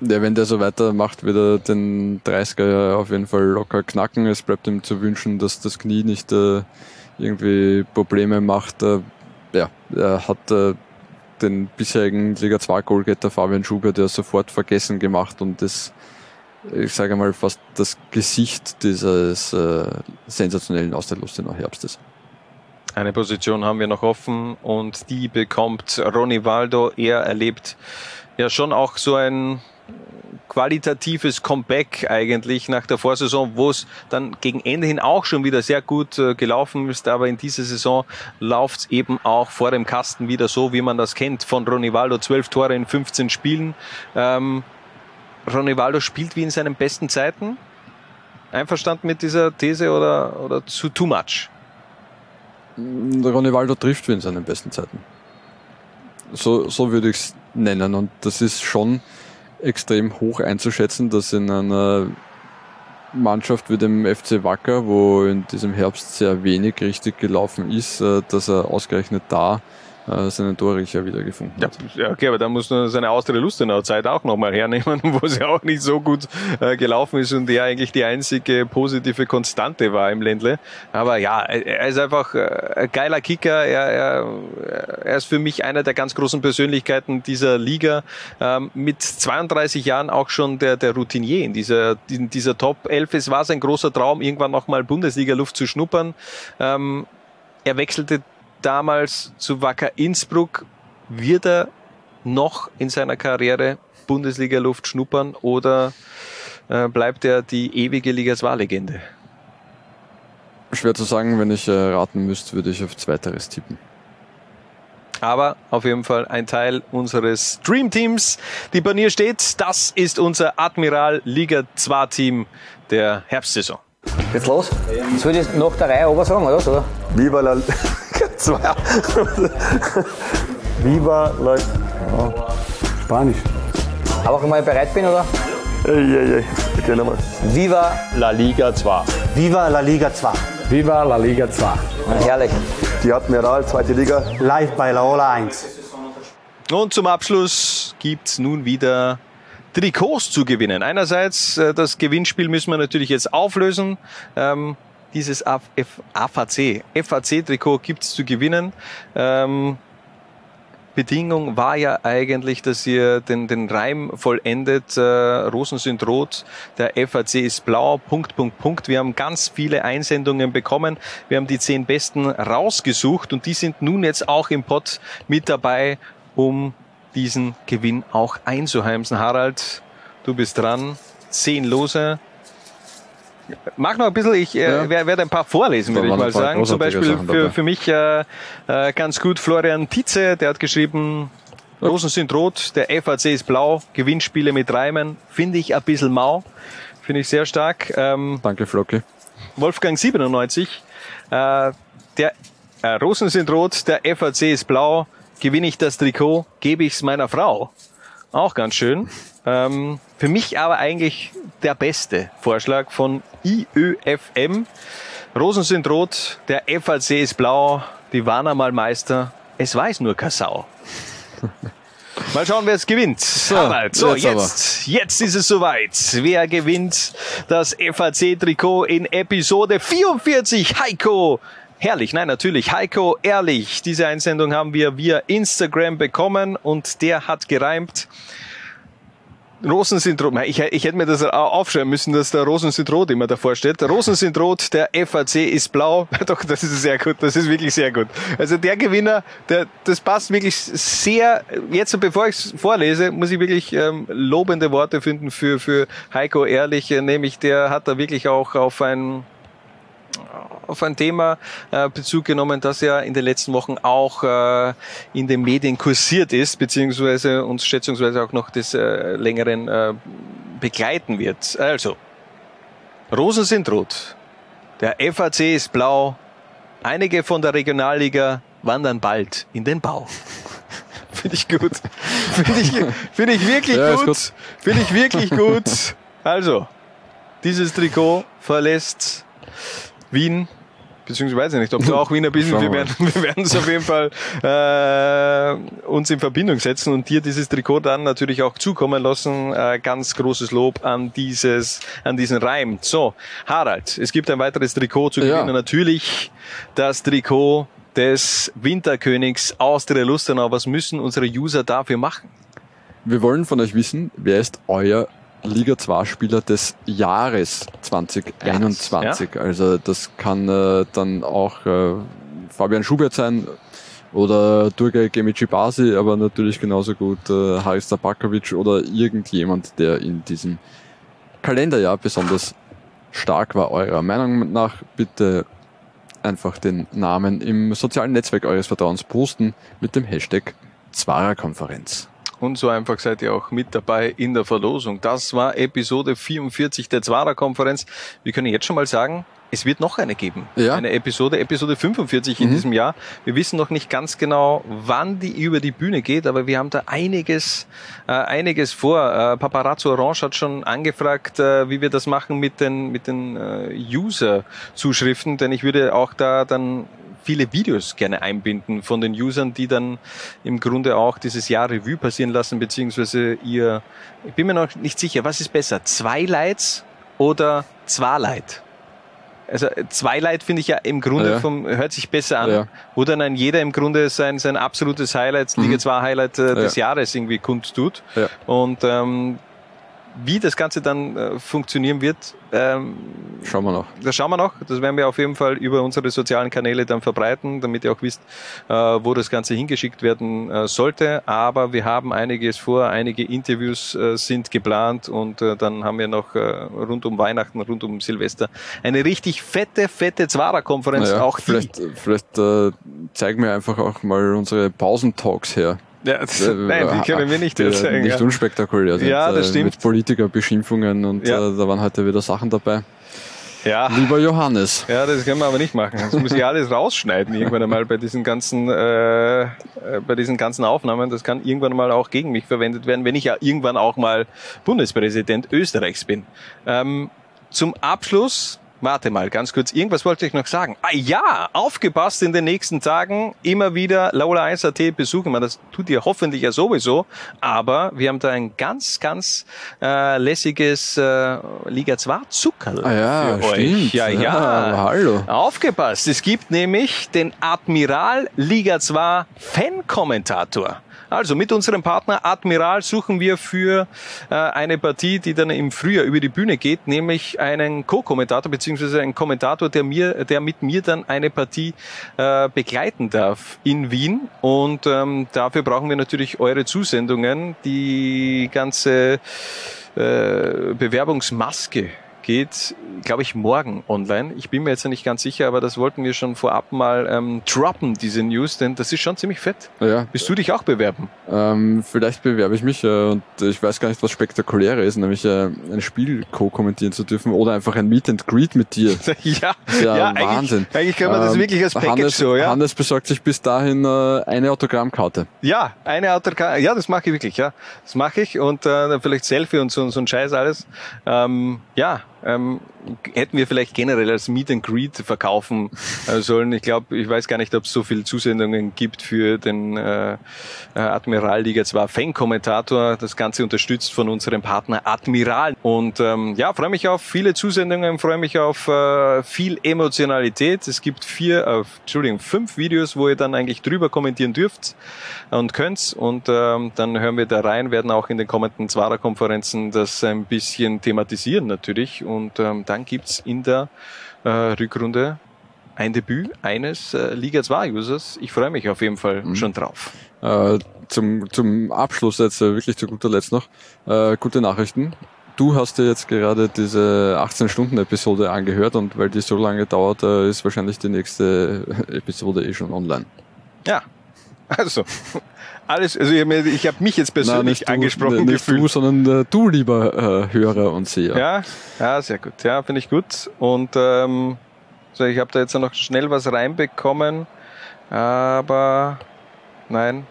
Speaker 2: Ja, wenn der so weitermacht, wird er den 30er auf jeden Fall locker knacken. Es bleibt ihm zu wünschen, dass das Knie nicht äh, irgendwie Probleme macht. Äh, ja, er hat äh, den bisherigen Liga 2 Goalgetter Fabian Schubert ja sofort vergessen gemacht und das, ich sage mal, fast das Gesicht dieses äh, sensationellen Austerlust in Herbstes.
Speaker 1: Eine Position haben wir noch offen und die bekommt Ronny Waldo. Er erlebt ja schon auch so ein qualitatives Comeback eigentlich nach der Vorsaison, wo es dann gegen Ende hin auch schon wieder sehr gut äh, gelaufen ist, aber in dieser Saison läuft es eben auch vor dem Kasten wieder so, wie man das kennt von Ronivaldo, zwölf Tore in 15 Spielen. Ähm, Ronivaldo spielt wie in seinen besten Zeiten? Einverstanden mit dieser These oder, oder zu too much?
Speaker 2: Der Ronaldo trifft wie in seinen besten Zeiten. So, so würde ich es nennen. Und das ist schon extrem hoch einzuschätzen, dass in einer Mannschaft wie dem FC Wacker, wo in diesem Herbst sehr wenig richtig gelaufen ist, äh, dass er ausgerechnet da äh, seinen Torriecher wiedergefunden hat.
Speaker 1: Ja, okay, aber da muss man seine Austria Lustenau Zeit auch nochmal hernehmen, wo es ja auch nicht so gut äh, gelaufen ist und er eigentlich die einzige positive Konstante war im Ländle. Aber ja, er ist einfach äh, ein geiler Kicker. Er, er, er ist für mich einer der ganz großen Persönlichkeiten dieser Liga. Ähm, mit 32 Jahren auch schon der, der Routinier in dieser, in dieser Top 11. Es war sein großer Traum, irgendwann nochmal Bundesliga-Luft zu schnuppern. Ähm, er wechselte damals zu Wacker Innsbruck. Wird er noch in seiner Karriere Bundesliga-Luft schnuppern oder äh, bleibt er die ewige Liga-2-Legende?
Speaker 2: Schwer zu sagen, wenn ich äh, raten müsste, würde ich auf Zweiteres tippen.
Speaker 1: Aber auf jeden Fall ein Teil unseres Dream-Teams. Die Banier steht, das ist unser Admiral Liga 2 Team der Herbstsaison.
Speaker 22: Geht's los? Jetzt würde ich nach der Reihe aber sagen, oder? oder?
Speaker 23: Viva la zwei. Viva la oh.
Speaker 19: Spanisch.
Speaker 22: Aber wenn ich bereit bin, oder?
Speaker 23: Ey. Okay, nochmal.
Speaker 22: Viva
Speaker 23: La Liga 2.
Speaker 9: Viva la Liga 2.
Speaker 19: Viva la Liga 2.
Speaker 22: Herrlich.
Speaker 23: Die Admiral, zweite Liga.
Speaker 9: Live bei Laola 1.
Speaker 1: Und zum Abschluss gibt's nun wieder Trikots zu gewinnen. Einerseits, äh, das Gewinnspiel müssen wir natürlich jetzt auflösen. Dieses AVC, FAC-Trikot gibt's zu gewinnen. Ähm, Bedingung war ja eigentlich, dass ihr den, den Reim vollendet. Äh, Rosen sind rot, der FAC ist blau, Punkt, Punkt, Punkt. Wir haben ganz viele Einsendungen bekommen. Wir haben die zehn besten rausgesucht und die sind nun jetzt auch im Pott mit dabei, um diesen Gewinn auch einzuheimsen. Harald, du bist dran. Zehn Lose. Mach noch ein bisschen, ich äh,
Speaker 2: Ja.
Speaker 1: wer- werde ein paar vorlesen, würde ich mal sagen. Zum Beispiel für, für mich äh, äh, ganz gut Florian Tietze, der hat geschrieben, Rosen sind rot, der FAC ist blau, Gewinnspiele mit Reimen, finde ich ein bisschen mau, finde ich sehr stark. Ähm,
Speaker 2: Danke, Flocki.
Speaker 1: Wolfgang 97, äh, der äh, Rosen sind rot, der FAC ist blau, gewinne ich das Trikot, gebe ich es meiner Frau. Auch ganz schön. Ähm, für mich aber eigentlich der beste Vorschlag von IÖFM. Rosen sind rot, der FAC ist blau, die waren einmal Meister, es weiß nur Kassau. Mal schauen, wer es gewinnt. So, Harald, so
Speaker 2: jetzt
Speaker 1: jetzt, jetzt ist es soweit. Wer gewinnt das FAC-Trikot in Episode 44? Heiko. Herrlich, nein, natürlich. Heiko Ehrlich. Diese Einsendung haben wir via Instagram bekommen und der hat gereimt. Rosen sind rot. Ich, ich hätte mir das aufschreiben müssen, dass da Rosen sind rot immer davor steht. Rosen sind rot, der FAC ist blau. Doch, das ist sehr gut. Das ist wirklich sehr gut. Also der Gewinner, der, das passt wirklich sehr. Jetzt, bevor ich es vorlese, muss ich wirklich ähm, lobende Worte finden für, für Heiko Ehrlich. Nämlich, der hat da wirklich auch auf ein auf ein Thema äh, Bezug genommen, das ja in den letzten Wochen auch äh, in den Medien kursiert ist, beziehungsweise uns schätzungsweise auch noch des äh, längeren äh, begleiten wird. Also, Rosen sind rot, der FAC ist blau, einige von der Regionalliga wandern bald in den Bau. Finde ich gut. Finde ich, finde ich wirklich
Speaker 2: Ja,
Speaker 1: gut.
Speaker 2: gut.
Speaker 1: Finde ich wirklich gut. Also, dieses Trikot verlässt Wien, beziehungsweise nicht, ob du auch Wiener bist. Wir werden, wir werden es auf jeden Fall äh, uns in Verbindung setzen und dir dieses Trikot dann natürlich auch zukommen lassen. Äh, ganz großes Lob an dieses, an diesen Reim. So, Harald, es gibt ein weiteres Trikot zu
Speaker 2: Ja.
Speaker 1: gewinnen. Natürlich das Trikot des Winterkönigs Austria Lustenau. Was müssen unsere User dafür machen?
Speaker 2: Wir wollen von euch wissen, wer ist euer Liga 2 Spieler des Jahres 2021. Also das kann äh, dann auch äh, Fabian Schubert sein oder Durgay Gemici Basi, aber natürlich genauso gut äh, Haris Tabakovic oder irgendjemand, der in diesem Kalenderjahr besonders stark war. Eurer Meinung nach bitte einfach den Namen im sozialen Netzwerk eures Vertrauens posten mit dem Hashtag Zwarer-Konferenz.
Speaker 1: Und so einfach seid ihr auch mit dabei in der Verlosung. Das war Episode 44 der Zwarer-Konferenz. Wir können jetzt schon mal sagen, es wird noch eine geben.
Speaker 2: Ja.
Speaker 1: Eine Episode, Episode 45 in
Speaker 2: Mhm.
Speaker 1: diesem Jahr. Wir wissen noch nicht ganz genau, wann die über die Bühne geht, aber wir haben da einiges, äh, einiges vor. Äh, Paparazzo Orange hat schon angefragt, äh, wie wir das machen mit den, mit den äh, User-Zuschriften, denn ich würde auch da dann viele Videos gerne einbinden von den Usern, die dann im Grunde auch dieses Jahr Revue passieren lassen, beziehungsweise ihr, ich bin mir noch nicht sicher, was ist besser, zwei Lights oder zwei Light? Also Zweileid finde ich ja im Grunde
Speaker 2: Ja.
Speaker 1: vom, hört sich besser an,
Speaker 2: Ja.
Speaker 1: wo dann ein jeder im Grunde sein, sein absolutes Highlight, Liga 2 Highlight äh, des
Speaker 2: Ja.
Speaker 1: Jahres irgendwie kundtut.
Speaker 2: Ja.
Speaker 1: Und ähm, wie das Ganze dann äh, funktionieren wird, ähm,
Speaker 2: Schauen wir noch.
Speaker 1: das schauen wir noch. Das werden wir auf jeden Fall über unsere sozialen Kanäle dann verbreiten, damit ihr auch wisst, äh, wo das Ganze hingeschickt werden äh, sollte. Aber wir haben einiges vor, einige Interviews äh, sind geplant und äh, dann haben wir noch äh, rund um Weihnachten, rund um Silvester eine richtig fette, fette Zwarer-Konferenz.
Speaker 2: Naja,
Speaker 1: auch die
Speaker 2: vielleicht vielleicht äh, zeigen wir einfach auch mal unsere Pausentalks her.
Speaker 1: Ja,
Speaker 2: Äh,
Speaker 1: nein, die können wir nicht erzählen,
Speaker 2: Nicht
Speaker 1: ja.
Speaker 2: unspektakulär sind.
Speaker 1: Ja, das
Speaker 2: äh,
Speaker 1: stimmt.
Speaker 2: Mit Politikerbeschimpfungen und
Speaker 1: Ja.
Speaker 2: äh, da waren heute wieder Sachen dabei.
Speaker 1: Ja.
Speaker 2: Lieber Johannes.
Speaker 1: Ja, das können wir aber nicht machen. Das muss ich alles rausschneiden irgendwann einmal bei diesen ganzen, äh, bei diesen ganzen Aufnahmen. Das kann irgendwann mal auch gegen mich verwendet werden, wenn ich ja irgendwann auch mal Bundespräsident Österreichs bin. Ähm, zum Abschluss, warte mal, ganz kurz, irgendwas wollte ich noch sagen. Ah ja, aufgepasst in den nächsten Tagen, immer wieder Laula 1.at besuchen. Man, das tut ihr hoffentlich ja sowieso, aber wir haben da ein ganz, ganz äh, lässiges äh, Liga 2 Zuckerl
Speaker 2: Ah ja,
Speaker 1: für
Speaker 2: stimmt.
Speaker 1: euch. Ja, ja.
Speaker 2: Ja, hallo.
Speaker 1: Aufgepasst, es gibt nämlich den Admiral Liga 2 Fan-Kommentator. Also mit unserem Partner Admiral suchen wir für äh, eine Partie, die dann im Frühjahr über die Bühne geht, nämlich einen Co-Kommentator beziehungsweise einen Kommentator, der mir, der mit mir dann eine Partie äh, begleiten darf in Wien. Und ähm, dafür brauchen wir natürlich eure Zusendungen. Die ganze äh, Bewerbungsmaske geht, glaube ich, morgen online. Ich bin mir jetzt nicht ganz sicher, aber das wollten wir schon vorab mal ähm, droppen, diese News, denn das ist schon ziemlich fett.
Speaker 2: Ja.
Speaker 1: Willst du dich auch bewerben?
Speaker 2: Ähm, vielleicht bewerbe ich mich äh, und ich weiß gar nicht, was spektakulärer ist, nämlich äh, ein Spiel co-kommentieren zu dürfen oder einfach ein Meet and Greet mit dir.
Speaker 1: ja,
Speaker 2: ja,
Speaker 1: ja, eigentlich-
Speaker 2: Wahnsinn.
Speaker 1: eigentlich kann man das wirklich als Package
Speaker 2: Hannes,
Speaker 1: so, ja.
Speaker 2: Hannes besorgt sich bis dahin äh, eine Autogrammkarte.
Speaker 1: Ja, eine Autogramm, ja, das mache ich wirklich, ja. Das mache ich und äh, vielleicht Selfie und so, so ein Scheiß alles. Ähm, ja, ähm, hätten wir vielleicht generell als Meet and Greet verkaufen äh, sollen. Ich glaube, ich weiß gar nicht, ob es so viele Zusendungen gibt für den äh, äh, Admiral Liga 2 Fan-Kommentator. Das Ganze unterstützt von unserem Partner Admiral. Und ähm, ja, freue mich auf viele Zusendungen, freue mich auf äh, viel Emotionalität. Es gibt vier, äh, Entschuldigung, fünf Videos, wo ihr dann eigentlich drüber kommentieren dürft und könnt. Und ähm, dann hören wir da rein, werden auch in den kommenden Zwarer-Konferenzen das ein bisschen thematisieren natürlich. Und ähm, dann gibt's in der äh, Rückrunde ein Debüt eines äh, Liga 2-Users. Ich freue mich auf jeden Fall schon drauf.
Speaker 2: Äh, zum, zum Abschluss jetzt äh, wirklich zu guter Letzt noch äh, gute Nachrichten. Du hast dir jetzt gerade diese 18-Stunden-Episode angehört und weil die so lange dauert, äh, ist wahrscheinlich die nächste Episode eh schon online.
Speaker 1: Ja, also alles, also ich habe ich hab mich jetzt persönlich
Speaker 2: Nein, nicht du,
Speaker 1: angesprochen
Speaker 2: nicht
Speaker 1: gefühlt.
Speaker 2: du, sondern äh, du, lieber äh, Hörer und Seher.
Speaker 1: Ja, ja, sehr gut. Ja, finde ich gut. Und ähm, so, ich habe da jetzt noch schnell was reinbekommen, aber nein,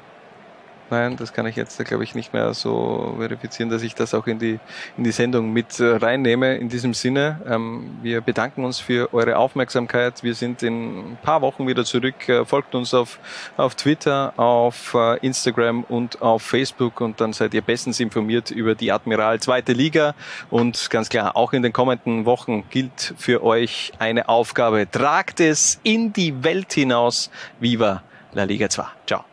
Speaker 1: nein, das kann ich jetzt, glaube ich, nicht mehr so verifizieren, dass ich das auch in die in die Sendung mit äh, reinnehme. In diesem Sinne, ähm, wir bedanken uns für eure Aufmerksamkeit. Wir sind in ein paar Wochen wieder zurück. Äh, folgt uns auf auf Twitter, auf äh, Instagram und auf Facebook und dann seid ihr bestens informiert über die Admiral zweite Liga und ganz klar, auch in den kommenden Wochen gilt für euch eine Aufgabe. Tragt es in die Welt hinaus. Viva la Liga 2.
Speaker 2: Ciao.